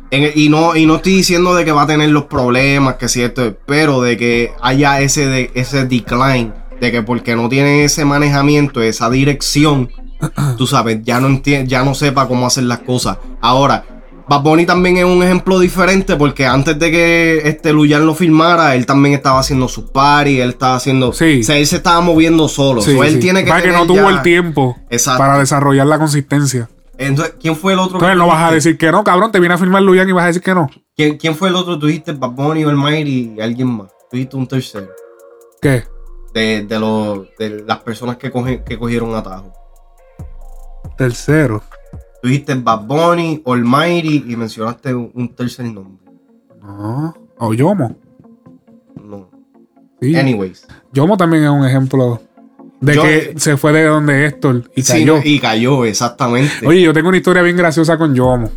En y, no, y no estoy diciendo de que va a tener los problemas, que cierto, pero de que haya ese, de, ese decline, de que porque no tiene ese manejamiento, esa dirección, (clears throat) tú sabes, ya no enti- ya no sepa cómo hacer las cosas. Ahora, Bad Bunny también es un ejemplo diferente porque antes de que este Luyan lo filmara, él también estaba haciendo sus parties, él estaba haciendo, o sea, él se estaba moviendo solo. Sí, él sí. tiene que Para que no tuvo ya- el tiempo Exacto. para desarrollar la consistencia. Entonces, ¿quién fue el otro? Entonces que no vas a decir que no, cabrón. Te viene a firmar Luyan y vas a decir que no. ¿Quién, quién fue el otro? Tú dijiste Bad Bunny, Almighty y alguien más. Tú dijiste un tercero. ¿Qué? De, de, los, de las personas que, coge- que cogieron atajo. Tercero. Tú dijiste Bad Bunny, Almighty y mencionaste un, tercer nombre. No. O Yomo. No. Sí. Anyways. Yomo también es un ejemplo de Yo- que se fue de donde Héctor y Sí, cayó. y cayó, exactamente. Oye, yo tengo una historia bien graciosa con Yomo.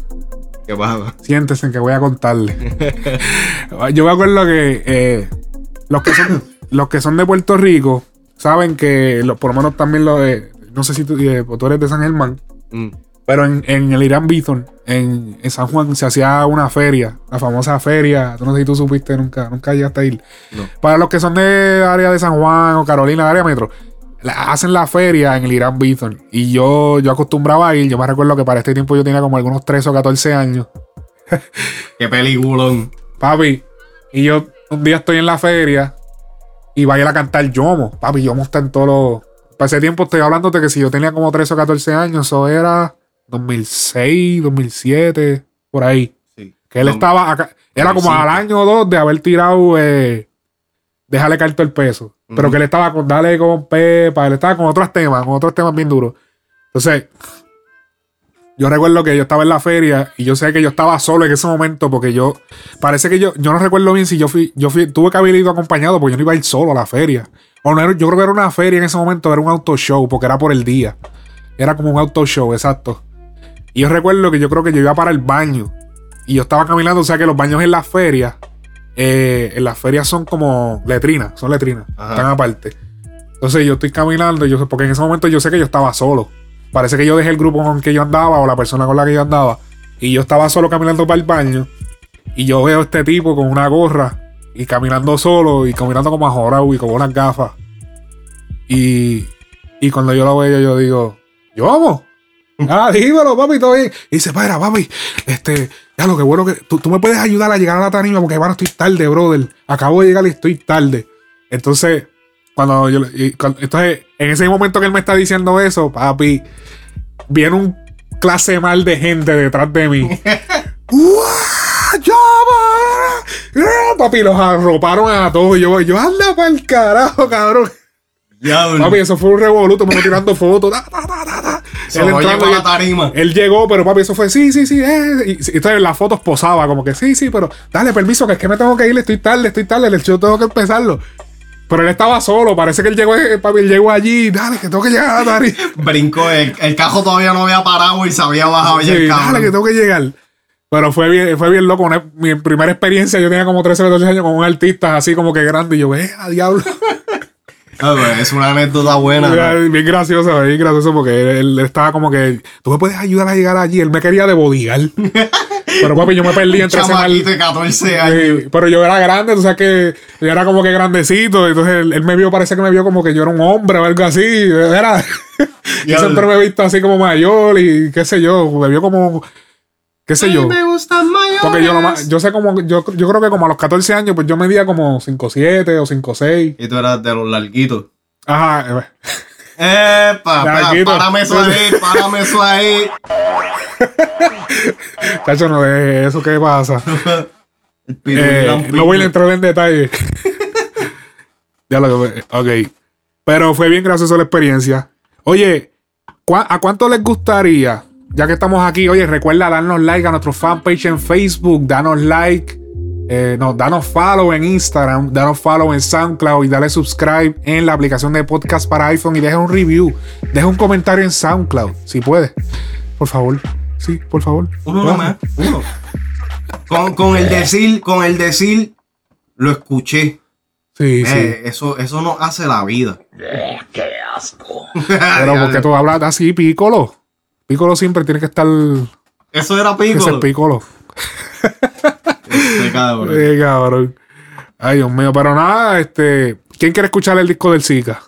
¿Qué pasa? Siéntese que voy a contarle. (laughs) yo me acuerdo que eh, los que son los que son de Puerto Rico saben que lo- por lo menos también lo de no sé si tú, eh, tú eres de San Germán, Mm. pero en, en el Irán Bithorn, en, en San Juan, se hacía una feria, la famosa feria. Tú no sé si tú supiste nunca, nunca llegaste a ir. No. Para los que son de área de San Juan o Carolina, área metro, la- hacen la feria en el Irán Bithorn. Y yo, yo acostumbraba a ir. Yo me recuerdo que para este tiempo yo tenía como algunos 13 o 14 años. (laughs) Qué peliculón. Papi, y yo un día estoy en la feria y vaya a cantar Yomo. Papi, Yomo está en todos los. Para ese tiempo estoy hablando de que si yo tenía como 13 o 14 años, eso era 2006, 2007, por ahí. Sí. Que él estaba acá. Era como 2005. al año o dos de haber tirado. Eh, déjale caer todo el peso. Pero que él estaba con Dale con Pepa, él estaba con otros temas, con otros temas bien duros. Entonces, yo recuerdo que yo estaba en la feria y yo sé que yo estaba solo en ese momento porque yo, parece que yo, yo no recuerdo bien si yo fui, yo fui, tuve que haber ido acompañado porque yo no iba a ir solo a la feria. O no era- yo creo que era una feria en ese momento, era un auto show porque era por el día. Era como un auto show, exacto. Y yo recuerdo que yo creo que yo iba para el baño y yo estaba caminando, o sea que los baños en las ferias, eh, en las ferias son como letrinas, son letrinas, Ajá. están aparte. Entonces yo estoy caminando, yo porque en ese momento yo sé que yo estaba solo. Parece que yo dejé el grupo con el que yo andaba o la persona con la que yo andaba. Y yo estaba solo caminando para el baño. Y yo veo a este tipo con una gorra y caminando solo y caminando como ajorado y con unas gafas. Y, y cuando yo lo veo, yo digo, ¿yo vamos? (laughs) Ah, dímelo, papi, todo bien. Y dice, para, papi, este, ya lo que bueno que tú, tú me puedes ayudar a llegar a la tarima porque, bueno, estoy tarde, brother. Acabo de llegar y estoy tarde. Entonces, cuando yo, y cuando- entonces, en ese momento que él me está diciendo eso, papi, viene un clase mal de gente detrás de mí. (laughs) ¡Uah! ¡Llama! ¡Ah! Papi, los arroparon a todos. Yo, yo anda para el carajo, cabrón. Papi, eso fue un revoluto, me tirando fotos. ta, ta, ta. Se Él entrando y la tarima. Él llegó, pero papi, eso fue sí, sí, sí. eh. Y, y entonces las fotos posaba, como que sí, sí, pero dale permiso, que es que me tengo que ir, estoy tarde, estoy tarde, el show tengo que empezarlo. Pero él estaba solo, parece que él llegó, eh, papi, él llegó allí, dale, que tengo que llegar a la tarima. Brincó, el, el cajo todavía no había parado y se había bajado ya el dale, que tengo que llegar. Pero fue bien, fue bien loco. una- mi primera experiencia, yo tenía como 13 o 14 años con un artista así como que grande. Y yo, ve, a diablo. (laughs) Ah, es una anécdota buena. Bien gracioso, bien gracioso porque él, él estaba como que, tú me puedes ayudar a llegar allí. Él me quería de bodyguard. (laughs) Pero papi, yo me perdí entre de 14 años. Sí, pero yo era grande, tú sabes que yo era como que grandecito. Entonces él, él me vio, parece que me vio como que yo era un hombre o algo así. Era. (laughs) yo siempre me he visto así como mayor y qué sé yo. Me vio como. Qué sé yo. Me gustan mayores. Porque yo, lo más- yo sé como, yo, yo creo que como a los 14 años, pues yo medía como 5'7 o 5'6. Y tú eras de los larguitos. Ajá. Epa, (laughs) espera, Larguito. párame eso ahí, (laughs) párame eso ahí. Cacho, no deje eso, ¿qué pasa? (laughs) Eh, no voy a entrar en detalle. ya lo que Ok. Pero fue bien gracioso la experiencia. Oye, ¿cuá- ¿a cuánto les gustaría? Ya que estamos aquí, oye, recuerda darnos like a nuestro fanpage en Facebook, danos like, eh, no, danos follow en Instagram, danos follow en SoundCloud y dale subscribe en la aplicación de podcast para iPhone y deja un review, deja un comentario en SoundCloud, si puedes. Por favor. Sí, por favor. Uno nomás, uno. Con, con el decir, con el decir, lo escuché. Sí, Eh, sí. Eso, eso nos hace la vida. ¡Qué asco! (laughs) Pero porque tú hablas así, Piccolo. Piccolo siempre tiene que estar. Eso era Ese es Piccolo. Piccolo. Este cabrón. (laughs) Eh, cabrón. Ay, Dios mío. Pero nada, este. ¿Quién quiere escuchar el disco del Zika?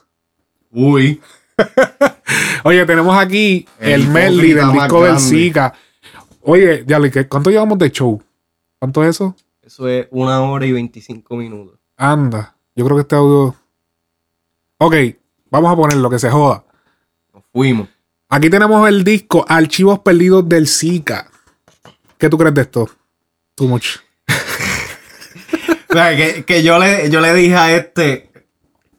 Uy. (laughs) Oye, tenemos aquí el, El medley del disco del. Zika. Oye, Yali, ¿qué- ¿cuánto llevamos de show? ¿Cuánto es eso? Eso es una hora y 25 minutos. Anda. Yo creo que este audio. Ok, vamos a poner lo que se joda. Fuimos. Aquí tenemos el disco Archivos Perdidos del Zika. ¿Qué tú crees de esto? Too much. (laughs) Que, que yo, le, yo le dije a este,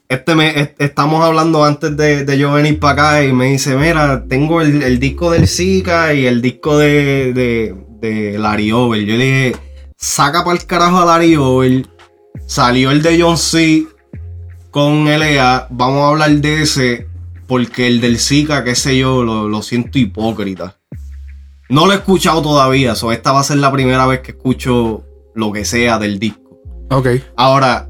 este me, est- estamos hablando antes de, de yo venir para acá y me dice, mira, tengo el, el disco del Zika y el disco de, de, de Larry Over. Yo le dije, saca para el carajo a Larry Over. Salió el de John C. con LA. Vamos a hablar de ese porque el del Zika, qué sé yo, lo, lo siento hipócrita. No lo he escuchado todavía, so esta va a ser la primera vez que escucho lo que sea del disco. Ok. Ahora,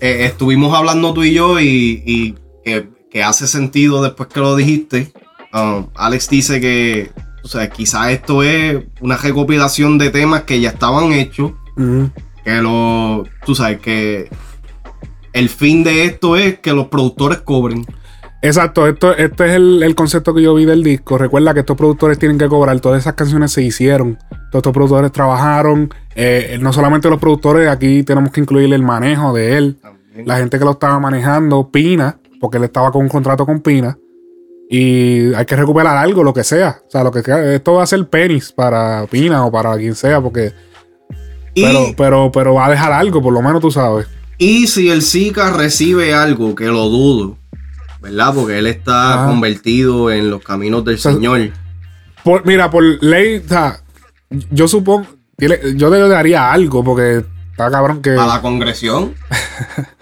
eh, estuvimos hablando tú y yo y, y que, que hace sentido después que lo dijiste. Um, Alex dice que, o sea, quizás esto es una recopilación de temas que ya estaban hechos, que lo, tú sabes, que el fin de esto es que los productores cobren. Exacto, esto, este es el, el concepto que yo vi del disco. Recuerda que estos productores tienen que cobrar, todas esas canciones se hicieron, todos estos productores trabajaron. eh, no solamente los productores, aquí tenemos que incluir el manejo de él, la gente que lo estaba manejando, Pina, porque él estaba con un contrato con Pina. Y hay que recuperar algo, lo que sea. O sea, lo que sea. Esto va a ser penis para Pina o para quien sea, porque. Y- Pero, pero, pero va a dejar algo, por lo menos tú sabes. Y si el Zika recibe algo, que lo dudo, ¿verdad? Porque él está Ah. convertido en los caminos del Señor. Por- mira, por ley, o sea, yo supongo, yo le daría algo porque está cabrón que... A la congresión. (laughs)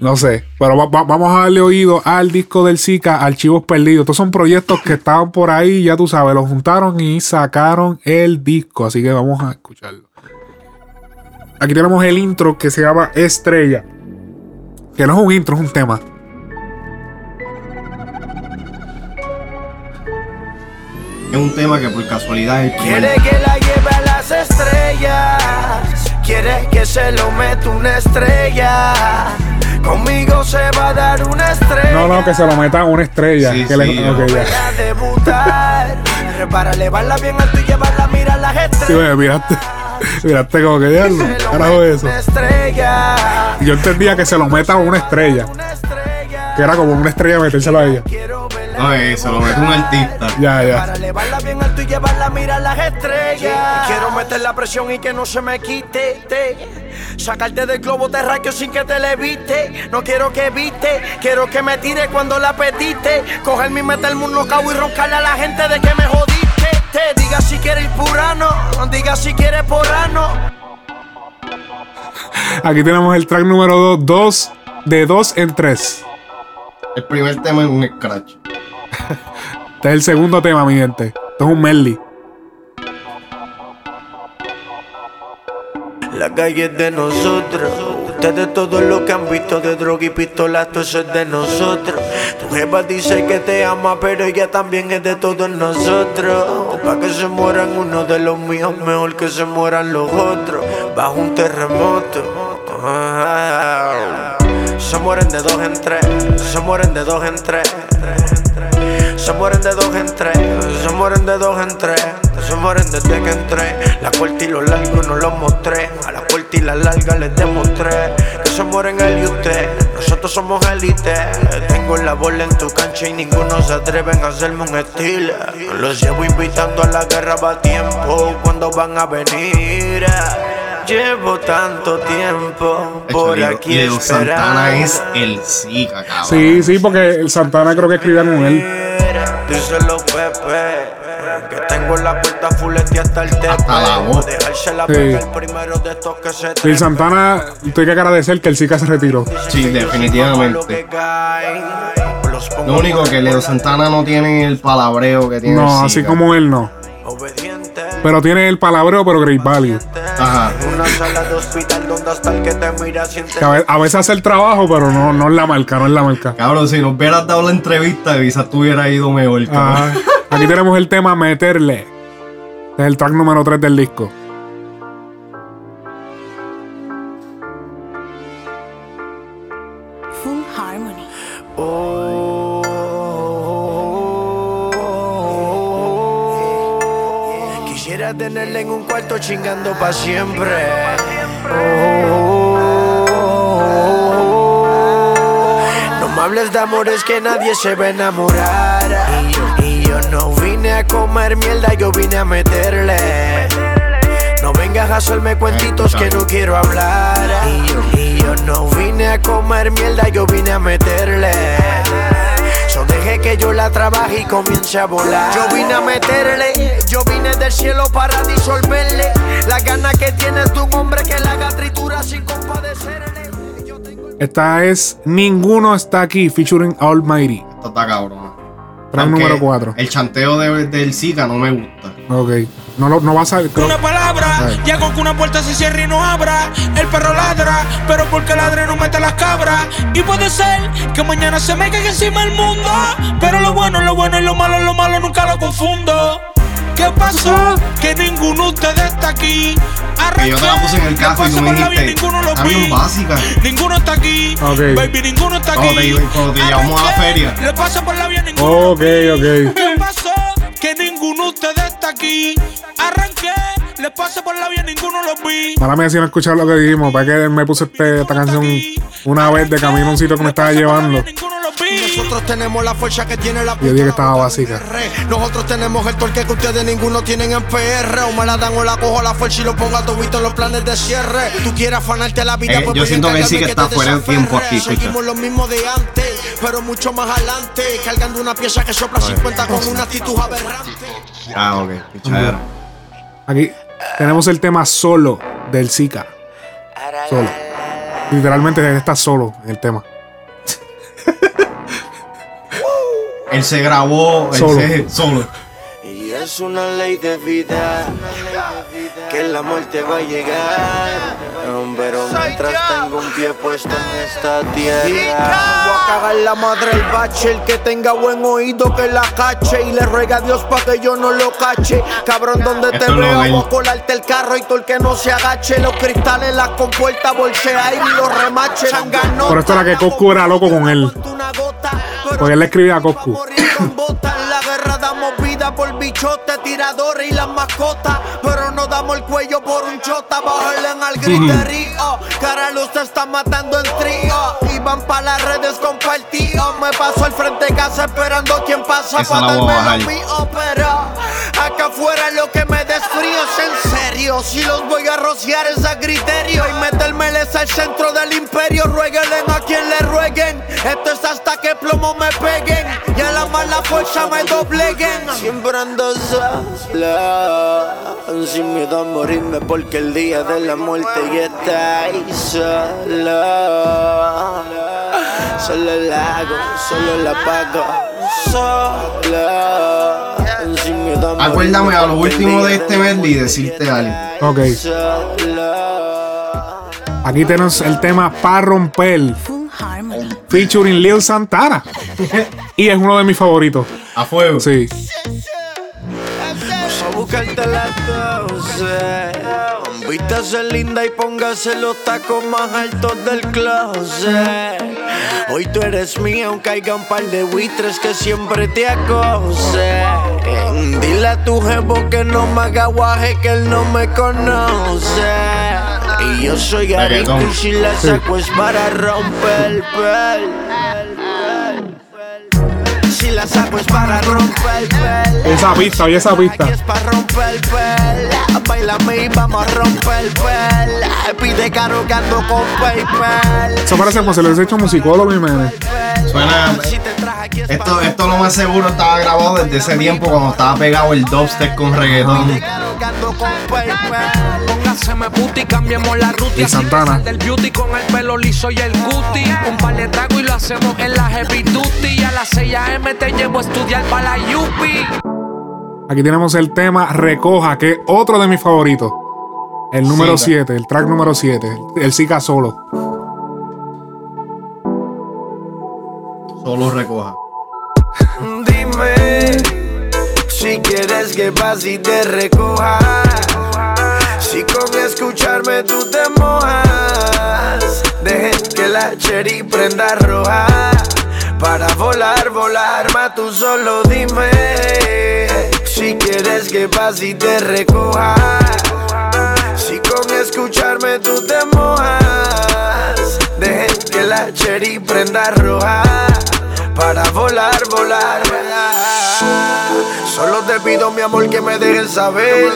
No sé, pero va- va- vamos a darle oído al disco del Zika, Archivos Perdidos. Estos son proyectos que estaban por ahí, ya tú sabes, los juntaron y sacaron el disco, así que vamos a escucharlo. Aquí tenemos el intro que se llama Estrella. Que no es un intro, es un tema. Es un tema que por casualidad es el primer- Quiere que la lleve a las estrellas. Quiere que se lo meta una estrella. Conmigo se va a dar una estrella. No, no, que se lo meta a una estrella. Sí, que le- sí, ok, ya. A debutar. Para elevarla bien alto y llevarla a mirar las Sí, estrellas. oye, miraste, miraste como que diablo. Carajo eso. Una estrella. Yo entendía que se lo meta a una estrella. Que era como una estrella metérselo a ella. Eh, se lo mete un artista. Ya, ya. Para elevarla bien alto y llevarla a mirar las estrellas. Quiero meter la presión y que no se me quite. te. Sacarte del globo terráqueo sin que te levite. No quiero que viste, quiero que me tire cuando la pediste. Cogerme y meterme un knockout y roncarle a la gente de que me jodiste. Te diga si quieres ir purano, diga si quieres porrano. Aquí tenemos el track número 2, 2 de 2 en 3. El primer tema es un scratch. Este es el segundo tema, mi gente. Esto es un medley. La calle es de nosotros. Ustedes todo lo que han visto de droga y pistola, todo eso es de nosotros. Tu jefa dice que te ama, pero ella también es de todos nosotros. Pa' que se mueran uno de los míos, mejor que se mueran los otros. Bajo un terremoto. Se mueren de dos en tres, se mueren de dos en tres. Se mueren de dos en tres, se mueren de dos en tres. Se mueren desde que entré. La corta y lo largo no los mostré. A la corta y la larga les demostré que se mueren él y usted. Nosotros somos élite. Tengo la bola en tu cancha y ninguno se atreven a hacerme un estilo. Los llevo invitando a la guerra va tiempo. cuando van a venir? Llevo tanto tiempo Hecho, por aquí Leo Santana es esperando. el Zika, cabrón. Sí, sí, porque el Santana creo que escribía con él. Díselo, Pepe. Que tengo la puerta fuletea hasta el tepe. Hasta la voz. Dejársela Sí. pegar primero de estos que se El Santana, tengo que agradecer que el Zika se retiró. Sí, definitivamente. Lo único que Leo Santana no tiene el palabreo que tiene No, el así como él no. Pero tiene el palabreo, pero Great Value. Ajá. Una sala de hospital donde hasta el que a, ve- a veces hace el trabajo, pero no, no es la marca, no es la marca. Cabrón, si nos hubieras dado la entrevista, quizás tú hubieras ido mejor, Ajá. Aquí tenemos el tema Meterle. Este es el track número 3 del disco. Tenerla en un cuarto chingando pa' siempre. No me hables de amores que nadie se va a enamorar. Y yo, y yo no vine a comer mierda, yo vine a meterle. No vengas a hacerme cuentitos que no quiero hablar. Y yo, y yo no vine a comer mierda, yo vine a meterle. So deje que yo la trabaje y comience a volar. Yo vine a meterle, yo vine del cielo para disolverle. La gana que tienes de un hombre que la haga tritura sin compadecerle. Esta es Ninguno está aquí, featuring Almighty. Esto está cabrón. Track número 4. El chanteo de- del Zika no me gusta. Ok. No, lo- no va a salir. creo- Una palabra, Ay. llego que una puerta se cierra y no abra. El perro ladra, pero porque ladre no mete las cabras. Y puede ser que mañana se me caiga encima el mundo. Pero lo bueno es lo bueno y lo malo es lo malo, nunca lo confundo. ¿Qué pasó? Que ninguno de ustedes está aquí. Que yo te la puse en el y tú me por la vía, dijiste, ninguno lo vi. básica. Ninguno está aquí. Ok. Baby, ninguno está aquí. te, cuando te llevamos a la feria. Le paso por la vía, ninguno Ok, ok. ¿Qué pasó? Que ninguno de ustedes está aquí. Arranqué, le pasé por la vía, ninguno lo vi. Para mí, si no escuchar lo que dijimos, para que me puse este- esta canción una vez de camino a un sitio que me estaba llevando. Nosotros tenemos la fuerza que tiene la Yo dije que estaba básica. Nosotros tenemos el torque que ustedes ninguno tienen en PR. O me la dan o la cojo a la fuerza y lo pongo a todito en los planes de cierre. Tú quieres afanarte la vida, Eh, pues yo siento que sí que está fuera de tiempo aquí. Seguimos lo mismo de antes, pero mucho más adelante. Cargando una pieza que sopla 50 con una actitud aberrante. Ah, ok. pichadera. Aquí tenemos el tema solo del Zika. Solo. Literalmente él está solo en el tema. Él se grabó él Solo. se- solo. Es una ley de vida que la muerte va a llegar. Pero mientras tengo un pie puesto en esta tierra, voy a cagar la madre el bache. El que tenga buen oído que la cache y le ruega a Dios para que yo no lo cache. Cabrón, donde Esto te es lo veo, voy a colarte el carro y todo el que no se agache. Los cristales, las compuertas, bolsea y los remaches. Por esto era que Coscu era loco con él. Porque él le escribía a Coscu. Por bichotes, tiradores y las mascotas. Pero no damos el cuello por un chota. Bájale al griterío. Cara luz te está matando en trío. Y van pa' las redes compartidos. Me paso al frente de casa esperando quien pasa Esa para darme lo mío. Pero acá afuera lo que me desfrío es en serio. Si los voy a rociar es a criterio. Y metérmeles al centro del imperio. Rueguenle a quien le rueguen. Esto es hasta que plomo me peguen. Y a la mala fuerza me dobleguen. Siempre ando sola. Sin miedo a morirme porque el día de la muerte ya está ahí sola. Solo la hago, solo la pago. Sola. Sin miedo a morirme Acuérdame a lo último de este medley decirte algo. Ok. Aquí tenemos el tema Pa' romper. Featuring Lil Santana. (laughs) y es uno de mis favoritos. A fuego. Sí. A buscarte las doce. Vístase linda y póngase los tacos más altos del closet. Hoy tú eres mía, aunque haya un par de buitres que siempre te acose. Dile a tu jevo que no me haga guaje, que él no me conoce. Y yo soy adicto y si la saco es para romper. pel. Si la casa pues para romper pel. Esa pista, oye esa pista. Aquí es para romper pel. Bailame y vamos a romper pel. Pide caro que ando con PayPal. Eso parece como si lo hubiese hecho musicólogo y me. Suena. Esto, esto lo más seguro estaba grabado desde ese tiempo cuando estaba pegado el dubstep con reggaetón. Póngaseme puti, cambiemos la ruta. Y Santana. Del beauty con el pelo liso y el cutie. Un par de trago y lo hacemos en la heavy duty. A las 6 a.m. te llevo a estudiar para la Yupi. Aquí tenemos el tema Recoja, que es otro de mis favoritos. El número Sí, 7, el track número 7. El Zika solo. Solo recoja. Dime si quieres que pase y te recoja. Si con escucharme tú te mojas. Deje que la cherry prenda roja. Para volar, volar, más tú solo dime. Si quieres que pase y te recoja. Si con escucharme tú te mojas. Deje que la cherry prenda roja. Para volar, volar. Solo te pido, mi amor, que me dejes saber.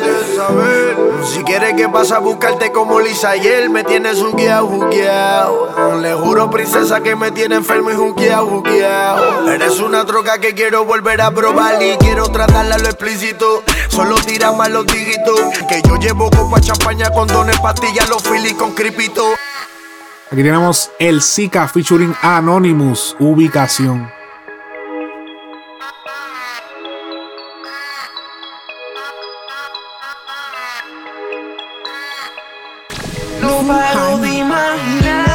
Si quieres que pase a buscarte como Lisa él, me tienes juqueado, juqueado. Le juro, princesa, que me tiene enfermo y juqueado, juqueado. Eres una troca que quiero volver a probar y quiero tratarla a lo explícito. Solo tira más los dígitos. Que yo llevo copa champaña, condones, pastillas, los filis con cripito. Aquí tenemos el Zika featuring Anonymous, ubicación. No paro de imaginar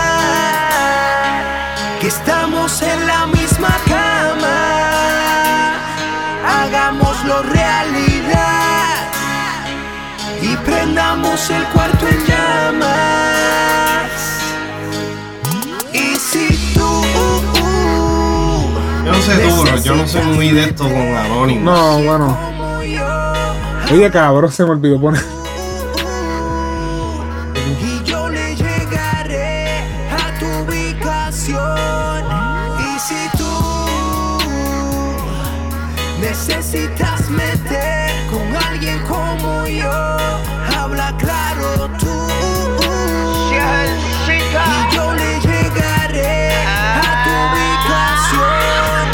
que estamos en la misma cama. Hagámoslo realidad y prendamos el cuarto en llamas. Y si tú Yo no sé duro, yo no soy muy de esto con Anonymous. No, bueno. Oye, cabrón, se me olvidó poner. Yo, habla claro tú. Y yo le llegaré a tu ubicación.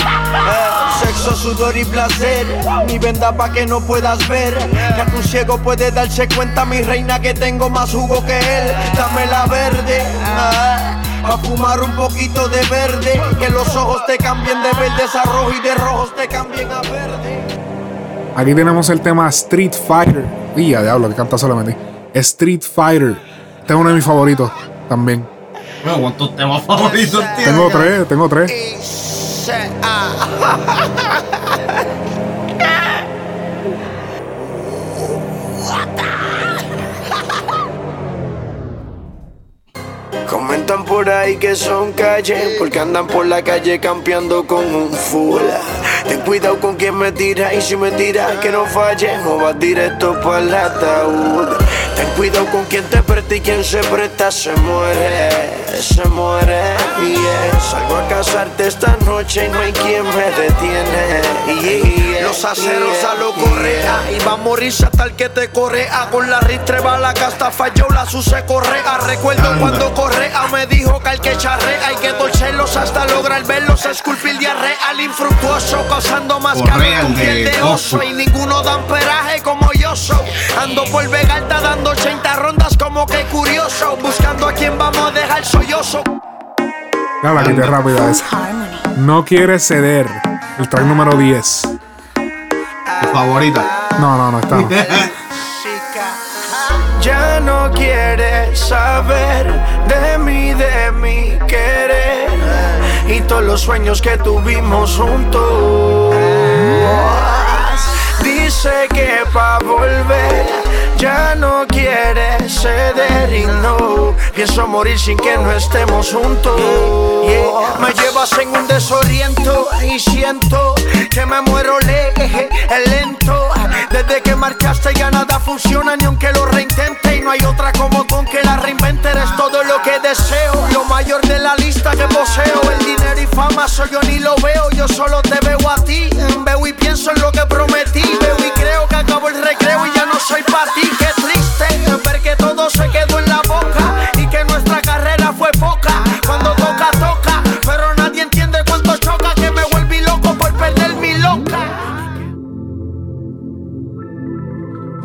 Sexo, sudor y placer. Mi venda pa' que no puedas ver. Que a tu ciego puede darse cuenta, mi reina, que tengo más jugo que él. Dame la verde. ah, Pa' fumar un poquito de verde. Que los ojos te cambien de verdes a rojo y de rojos te cambien a verde. Aquí tenemos el tema Street Fighter. Y ya, diablo, que canta solamente. Street Fighter. Este es uno de mis favoritos también. Bueno, ¿cuántos temas favoritos tienes? Tengo tres, tengo tres. (laughs) Comentan por ahí que son calle, porque andan por la calle campeando con un full. Ten cuidado con quien me tira y si me tira que no falle, o vas directo para el ataúd. Ten cuidado con quien te presta y quien se presta se muere, se muere. Yeah. Salgo a casarte esta noche y no hay quien me detiene. Yeah. Los aceros a lo correa y va a morirse hasta el que te correa. Con la ristre va la casta falló, la suce correa. Recuerdo cuando correa me dijo que al que charrea hay que torcerlos hasta lograr verlos. Esculpir diarrea al infructuoso, causando más de piel de oso. Y ninguno dan peraje como yo soy. Ando por Vega Alta dando 80 rondas como que curioso. Buscando a quien vamos a dejar sollozo. Ya la quité rápida esa. No quieres ceder. El track número 10. Tu favorita. No, no, no está. no. Ya no quieres saber de mí, de mi querer y todos los sueños que tuvimos juntos. Dice que pa' volver ya no quiere ceder y no pienso morir sin que no estemos juntos. Me llevas en un desoriento y siento que me muero leje, lento. Desde que marchaste ya nada funciona ni aunque lo reintente y no hay otra como con que la reinvente. Eres todo lo que deseo, lo mayor de la lista que poseo. El dinero y fama soy yo ni lo veo, yo solo te veo a ti.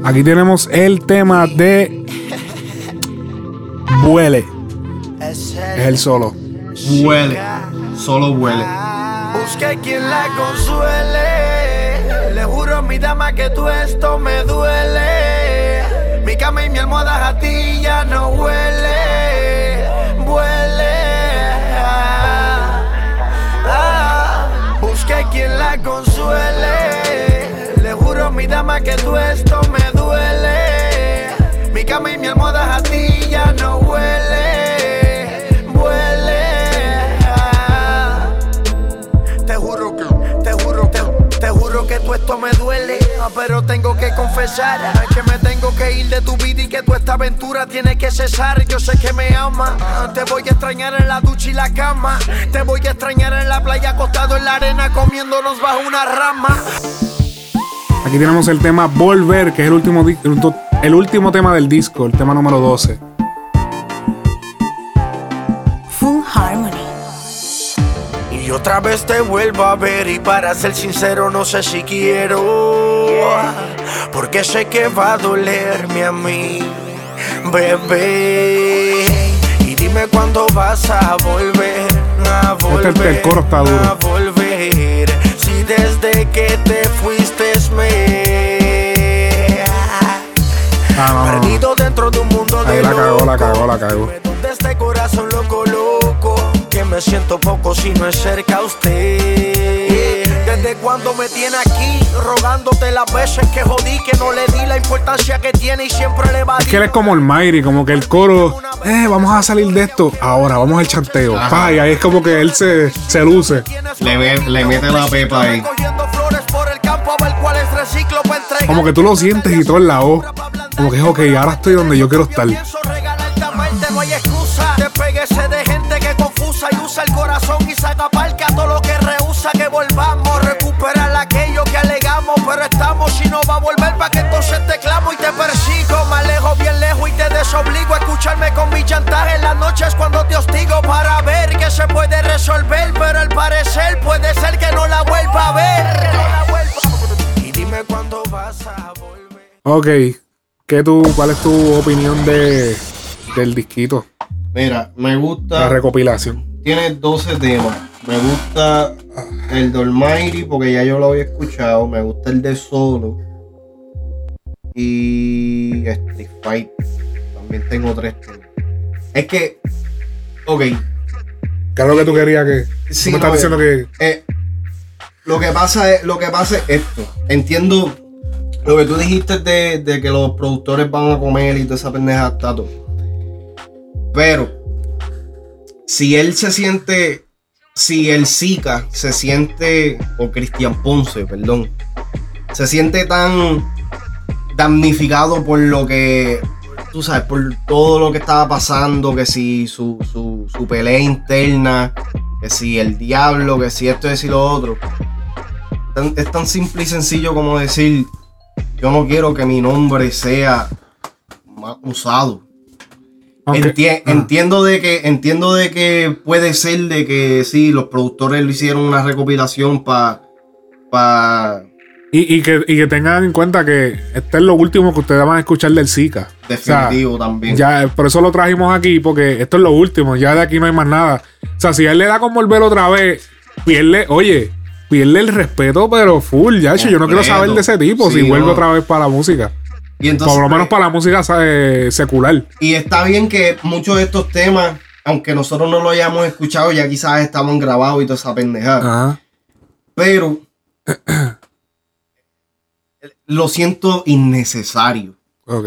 Aquí tenemos el tema de Vuele. Es el solo. Huele. Solo huele. Busque quien la consuele. Le juro, mi dama, que tú esto me duele. Mi cama y mi almohada a ti ya no huele. Huele. Ah, ah. Busque quien la consuele. Le juro, mi dama, que tú esto me duele. Mi a ti ya no huele. Huele. Ah. Te juro que, te juro, te, te juro que tú esto me duele. ah, Pero tengo que confesar que me tengo que ir de tu vida y que tu esta aventura tiene que cesar. Yo sé que me ama. ah, Te voy a extrañar en la ducha y la cama. Te voy a extrañar en la playa acostado en la arena comiéndonos bajo una rama. Aquí tenemos el tema Volver, que es el último, el último tema del disco, el tema número 12. Full Harmony. Y otra vez te vuelvo a ver y para ser sincero no sé si quiero Porque sé que va a dolerme a mí, bebé Y dime cuándo vas a volver, a volver, Este- el coro está duro. a volver Si desde que te Ah, no. Perdido dentro de un mundo Ahí de la cagó, la cagó, la cagó. De este corazón loco, loco Que me siento poco si no es cerca a usted Desde cuando me tiene aquí Rogándote las veces que jodí Que no le di la importancia que tiene Y siempre le va Es que él es como el Mayri, como que el coro, eh, vamos a salir de esto. Ahora, vamos al chanteo. Pa, y ahí es como que él se, se luce. Le, le mete la pepa ahí. A Como que tú lo sientes y todo en la voz. Como que es ok, ahora estoy donde yo quiero estar. Altamente no hay excusa. Despéguese de gente que confusa y usa el corazón y saca palca todo lo que rehúsa. Que volvamos, recuperar aquello que alegamos. Pero estamos y no va a volver para que entonces te clamo y te persigo. Me alejo bien lejos y te desobligo a escucharme con mi chantaje en las noches cuando te hostigo para ver que se puede resolver. Pero al parecer puede ser que no la vuelva a ver. Y dime cuándo vas a Ok, ¿qué tú, ¿cuál es tu opinión de, del disquito? Mira, me gusta. La recopilación. Tiene 12 temas. Me gusta el de Almighty porque ya yo lo había escuchado. Me gusta el de Solo. Y Street Fight. También tengo tres temas. Es que. Ok. ¿Qué es lo que tú querías que.? Sí, tú me estás no, diciendo que. eh, lo que pasa es, lo que pasa es esto. Entiendo lo que tú dijiste de, de que los productores van a comer y toda esa pendeja está todo. Pero si él se siente, si el Zika se siente, o Cristian Ponce, perdón, se siente tan damnificado por lo que, tú sabes, por todo lo que estaba pasando, que si su, su, su pelea interna, que si el diablo, que si esto, que si lo otro. Es tan simple y sencillo como decir, yo no quiero que mi nombre sea usado. Ah. Entiendo de que entiendo de que puede ser de que sí, los productores lo hicieron una recopilación para pa, Y, y que, y que tengan en cuenta que este es lo último que ustedes van a escuchar del Zika. Definitivo O sea, también. Ya, por eso lo trajimos aquí, porque esto es lo último. Ya de aquí no hay más nada. O sea, si a él le da con volver otra vez, pierde, oye, pierde el respeto, pero full, ya. Yo no quiero saber de ese tipo si vuelve no. otra vez para la música. Y entonces, por lo menos pues, para la música eh, secular. Y está bien que muchos de estos temas, aunque nosotros no lo hayamos escuchado, ya quizás estaban grabados y toda esa pendejada. Ajá. Pero (clears throat) lo siento innecesario. Ok.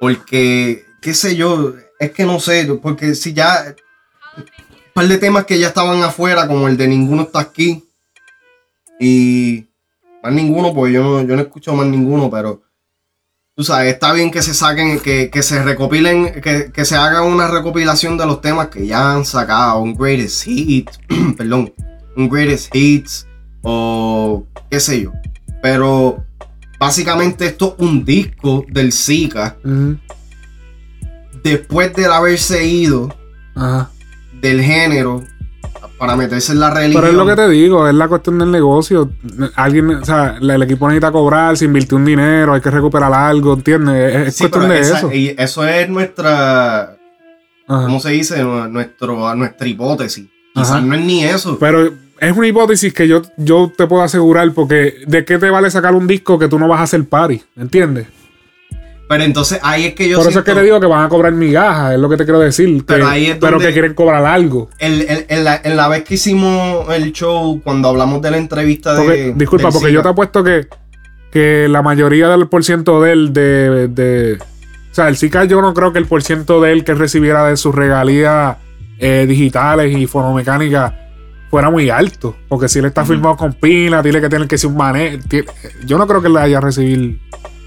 Porque, qué sé yo, es que no sé, porque si ya. Un par de temas que ya estaban afuera, como el de Ninguno está aquí. Y. Más ninguno, pues yo no, yo no escucho más ninguno, pero. Tú sabes, está bien que se saquen, que, que se recopilen, que, que se haga una recopilación de los temas que ya han sacado, un greatest hit, (clears throat) perdón, un greatest hits, o qué sé yo. Pero básicamente esto es un disco del Zika después de haberse ido del género para meterse en la religión. Pero es lo que te digo, es la cuestión del negocio. Alguien, o sea, el equipo necesita cobrar, se invirtió un dinero, hay que recuperar algo, ¿entiendes? Es, es Sí, cuestión de esa- eso. y eso es nuestra. Ajá. ¿Cómo se dice? Nuestro, nuestra hipótesis. Quizás Ajá. no es ni eso. Pero es una hipótesis que yo, yo te puedo asegurar, porque ¿de qué te vale sacar un disco que tú no vas a hacer party? ¿Entiendes? Pero entonces ahí es que yo Por eso es que te digo que van a cobrar migajas, es lo que te quiero decir. que- Pero ahí es pero que quieren cobrar algo. el- el- en, la, en la vez que hicimos el show, cuando hablamos de la entrevista Porque- de. disculpa, porque yo te apuesto que, que la mayoría del por ciento de él, de, de- O sea, el Zika, yo no creo que el por ciento de él que recibiera de sus regalías eh, digitales y fonomecánicas fuera muy alto. Porque si él está firmado con pila, tiene que tener que ser un manejo. Yo no creo que él vaya a recibir,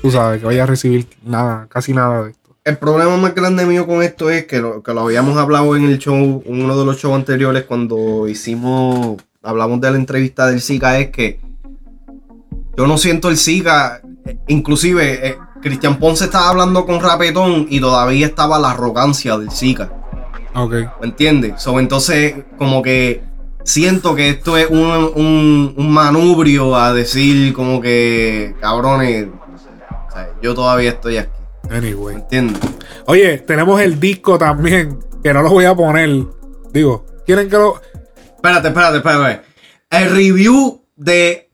tú sabes, que vaya a recibir nada, casi nada de esto. El problema más grande mío con esto es que lo, que lo habíamos hablado en el show, en uno de los shows anteriores, cuando hicimos, hablamos de la entrevista del Zika, es que yo no siento el Zika, eh, inclusive eh, Cristian Ponce estaba hablando con Rapetón y todavía estaba la arrogancia del Zika. Ok. ¿Me entiendes? So, entonces, como que siento que esto es un, un, un manubrio a decir como que, cabrones, yo todavía estoy aquí. Anyway. ¿Me entiendes? Oye, tenemos el disco también, que no lo voy a poner. Digo, ¿quieren que lo.? Espérate, espérate, espérate. El review de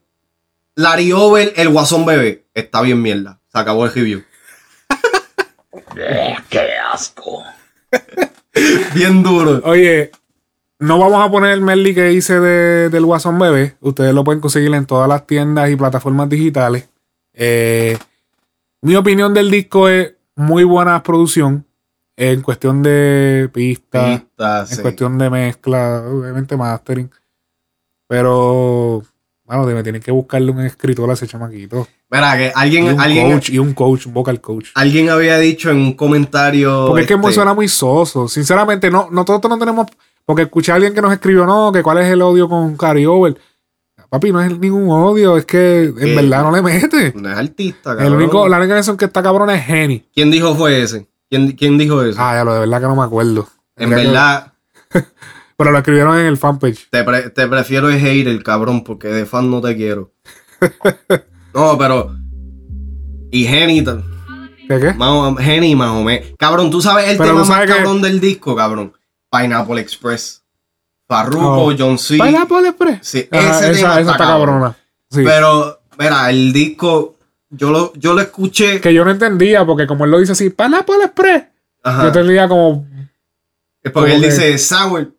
Larry Over, el Guasón Bebé, está bien mierda. Se acabó el review. ¡Qué asco! Bien duro. Oye, no vamos a poner el medley que hice de- del Guasón Bebé. Ustedes lo pueden conseguir en todas las tiendas y plataformas digitales. Eh, mi opinión del disco es muy buena producción. En cuestión de pistas, Pistas, en sí. cuestión de mezcla, obviamente mastering. Pero, bueno, me tienen que buscarle un escritor a ese chamaquito. Mira, que Y alguien, un alguien, coach, y un coach, un vocal coach. alguien había dicho en un comentario. Porque es que este, suena muy soso. Sinceramente, no, nosotros no tenemos. Porque escuché a alguien que nos escribió, no, que cuál es el odio con Cari Over. Papi, no es ningún odio, es que en verdad no le mete. No es artista, El cabrón. único, la única canción que está cabrona es Henny. ¿Quién dijo fue ese? ¿Quién, quién dijo eso? Ah, ya lo de verdad que no me acuerdo. en que- verdad, (laughs) Pero lo escribieron en el fanpage. te, pre- te prefiero el hater, cabrón, porque de fan no te quiero. (laughs) no, pero. Y Henny. t- ¿Qué qué? Henny más o menos. Cabrón, tú sabes el Pero tema más que- cabrón del disco, cabrón. Pineapple Express. Farruko, Oh. John C. Pineapple Express. Sí, Ajá, ese esa, tema esa está cabrona. Sí. Pero, mira, el disco, yo lo, yo lo escuché. que yo no entendía, porque como él lo dice así, Pineapple Express. Ajá. Yo entendía como. Es porque él que- dice sour,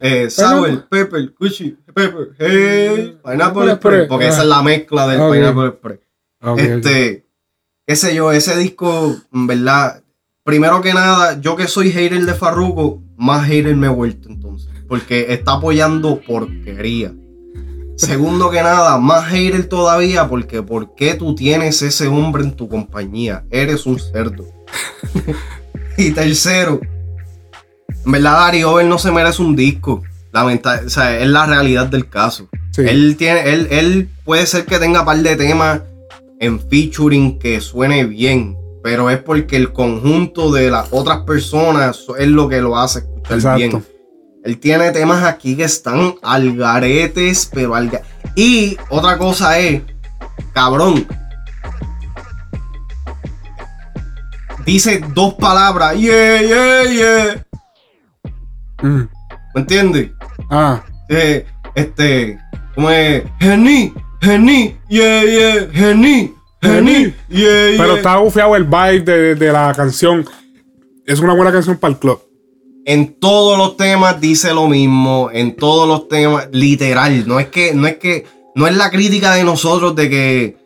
eh, sour, pepper, cushy, pepper, hey, pineapple express. Porque esa es la mezcla del Ok. pineapple express. Este, qué sé yo, ese disco, en verdad, primero que nada, yo que soy hater de Farruko, más hater me he vuelto. Porque está apoyando porquería. Segundo que nada, más hater todavía, porque ¿por qué tú tienes ese hombre en tu compañía? Eres un cerdo. y tercero, en verdad, Dari Over no se merece un disco. Lamenta- o sea, es la realidad del caso. Sí. Él tiene, él, él puede ser que tenga par de temas en featuring que suene bien, pero es porque el conjunto de las otras personas es lo que lo hace escuchar Exacto. bien. Él tiene temas aquí que están al garetes, pero al ga- Y otra cosa es, cabrón. Dice dos palabras, yeah, yeah, yeah. Mm. ¿Me entiendes? Ah, Eh, este, ¿cómo es? Gení, gení, yeah, yeah, gení, gení, yeah, yeah. pero está bufiado el vibe de, de la canción. Es una buena canción para el club. En todos los temas dice lo mismo, en todos los temas, literal. No es que, no es que, no es la crítica de nosotros de que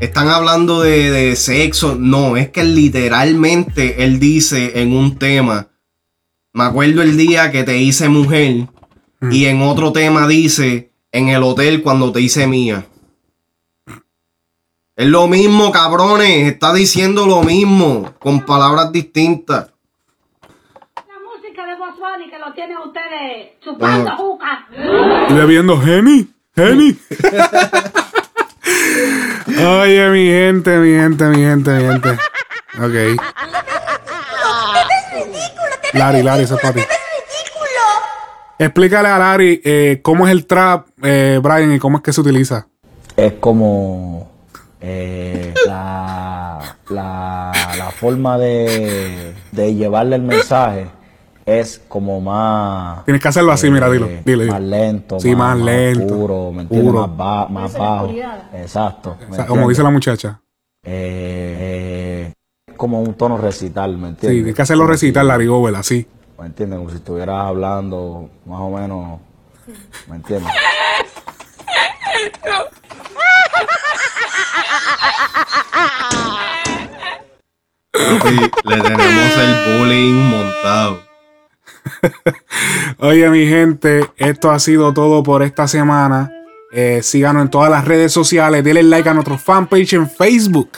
están hablando de, de sexo. No, es que literalmente él dice en un tema. Me acuerdo el día que te hice mujer. Y en otro tema dice en el hotel cuando te hice mía. Es lo mismo, cabrones. Está diciendo lo mismo. Con palabras distintas. La música de Boss Bunny que lo tienen ustedes chupando Ah. juca. Y bebiendo Henny, Henny. Oye, mi gente, mi gente, mi gente, mi gente. Ok. Lari, Lari, eso es para ti. ridículo. Explícale a Larry eh, cómo es el trap, eh, Brian, y cómo es que se utiliza. Es como eh, la, la, la forma de, de llevarle el mensaje es como más... Tienes que hacerlo así, mira, dilo, eh, dile, dile. Más lento, Sí, más lento, puro, ¿me entiendes? puro. Más, ba- más bajo. Exacto. ¿me O sea, como dice la muchacha. Eh, eh, es como un tono recital, ¿me Sí, entiendes? tienes que hacerlo recitar Larry Over, así. ¿Me entiendes? Como si estuvieras hablando más o menos, ¿me entiendes? Papi, le tenemos el bullying montado. (laughs) Oye, mi gente, esto ha sido todo por esta semana. Eh, síganos en todas las redes sociales. Denle like a nuestro fanpage en Facebook.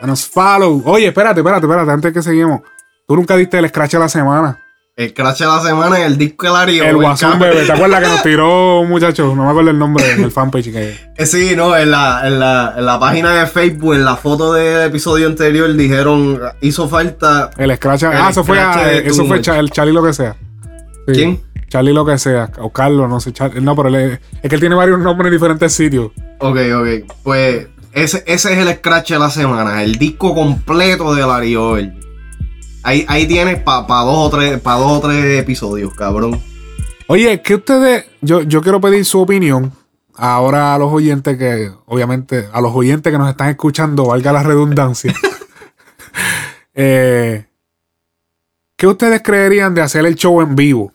Danos follow. Oye, espérate, espérate, espérate, antes que seguimos. Tú nunca diste el scratch de la semana. El crash de la semana en el disco de Lario. El Guasón Bebé. ¿Te acuerdas que nos (laughs) tiró un muchacho? No me acuerdo el nombre del fanpage. Que... Eh, Sí, no, en la, en, la, en la página de Facebook, en la foto del episodio anterior, dijeron, hizo falta... El scratch. ah, eso fue, de eso fue. Cha- el Charlie lo que sea. Sí. ¿Quién? Charlie lo que sea. O Carlos, no sé. Char- No, pero él es, es que él tiene varios nombres en diferentes sitios. Ok, ok. Pues ese, ese es el scratch de la semana, el disco completo de Larry Over. Ahí, ahí tienes para dos, o tres- pa dos o tres episodios, cabrón. Oye, que ustedes, yo, yo quiero pedir su opinión ahora a los oyentes que, obviamente, a los oyentes que nos están escuchando, valga la redundancia. (laughs) Eh, ¿Qué ustedes creerían de hacer el show en vivo?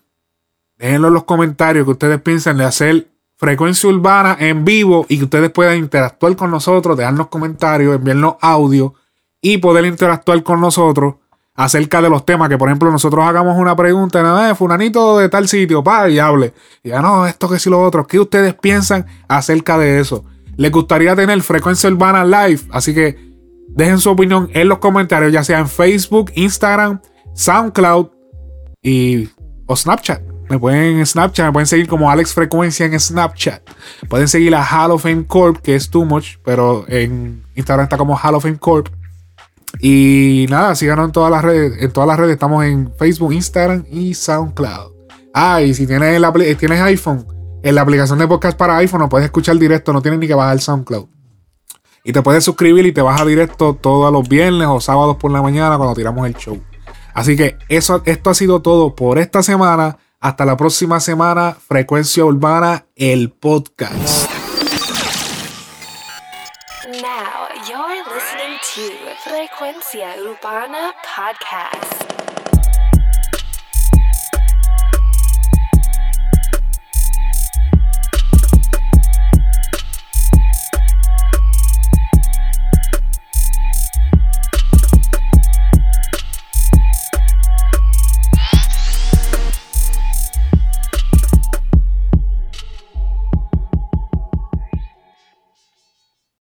Déjenlo en los comentarios que ustedes piensan de hacer frecuencia urbana en vivo y que ustedes puedan interactuar con nosotros, dejarnos comentarios, enviarnos audio y poder interactuar con nosotros acerca de los temas. Que por ejemplo, nosotros hagamos una pregunta, nada, de fulanito de tal sitio, pa, y hable. Y ya no, esto que sí lo otro. ¿Qué ustedes piensan acerca de eso? ¿Les gustaría tener frecuencia urbana live? Así que dejen su opinión en los comentarios, ya sea en Facebook, Instagram, SoundCloud y o Snapchat. Me pueden en Snapchat, me pueden seguir como Alex Frecuencia en Snapchat. Pueden seguir a Hall of Fame Corp, que es Too Much, pero en Instagram está como Hall of Fame Corp. Y nada, síganos en todas las redes. En todas las redes estamos en Facebook, Instagram y SoundCloud. Ah, y si tienes, iPhone, en la aplicación de podcast para iPhone lo puedes escuchar directo, no tienes ni que bajar SoundCloud. Y te puedes suscribir y te baja directo todos los viernes o sábados por la mañana cuando tiramos el show. Así que eso, esto ha sido todo por esta semana. Hasta la próxima semana. Frecuencia Urbana, el podcast. Now you're listening to Frecuencia Urbana Podcast.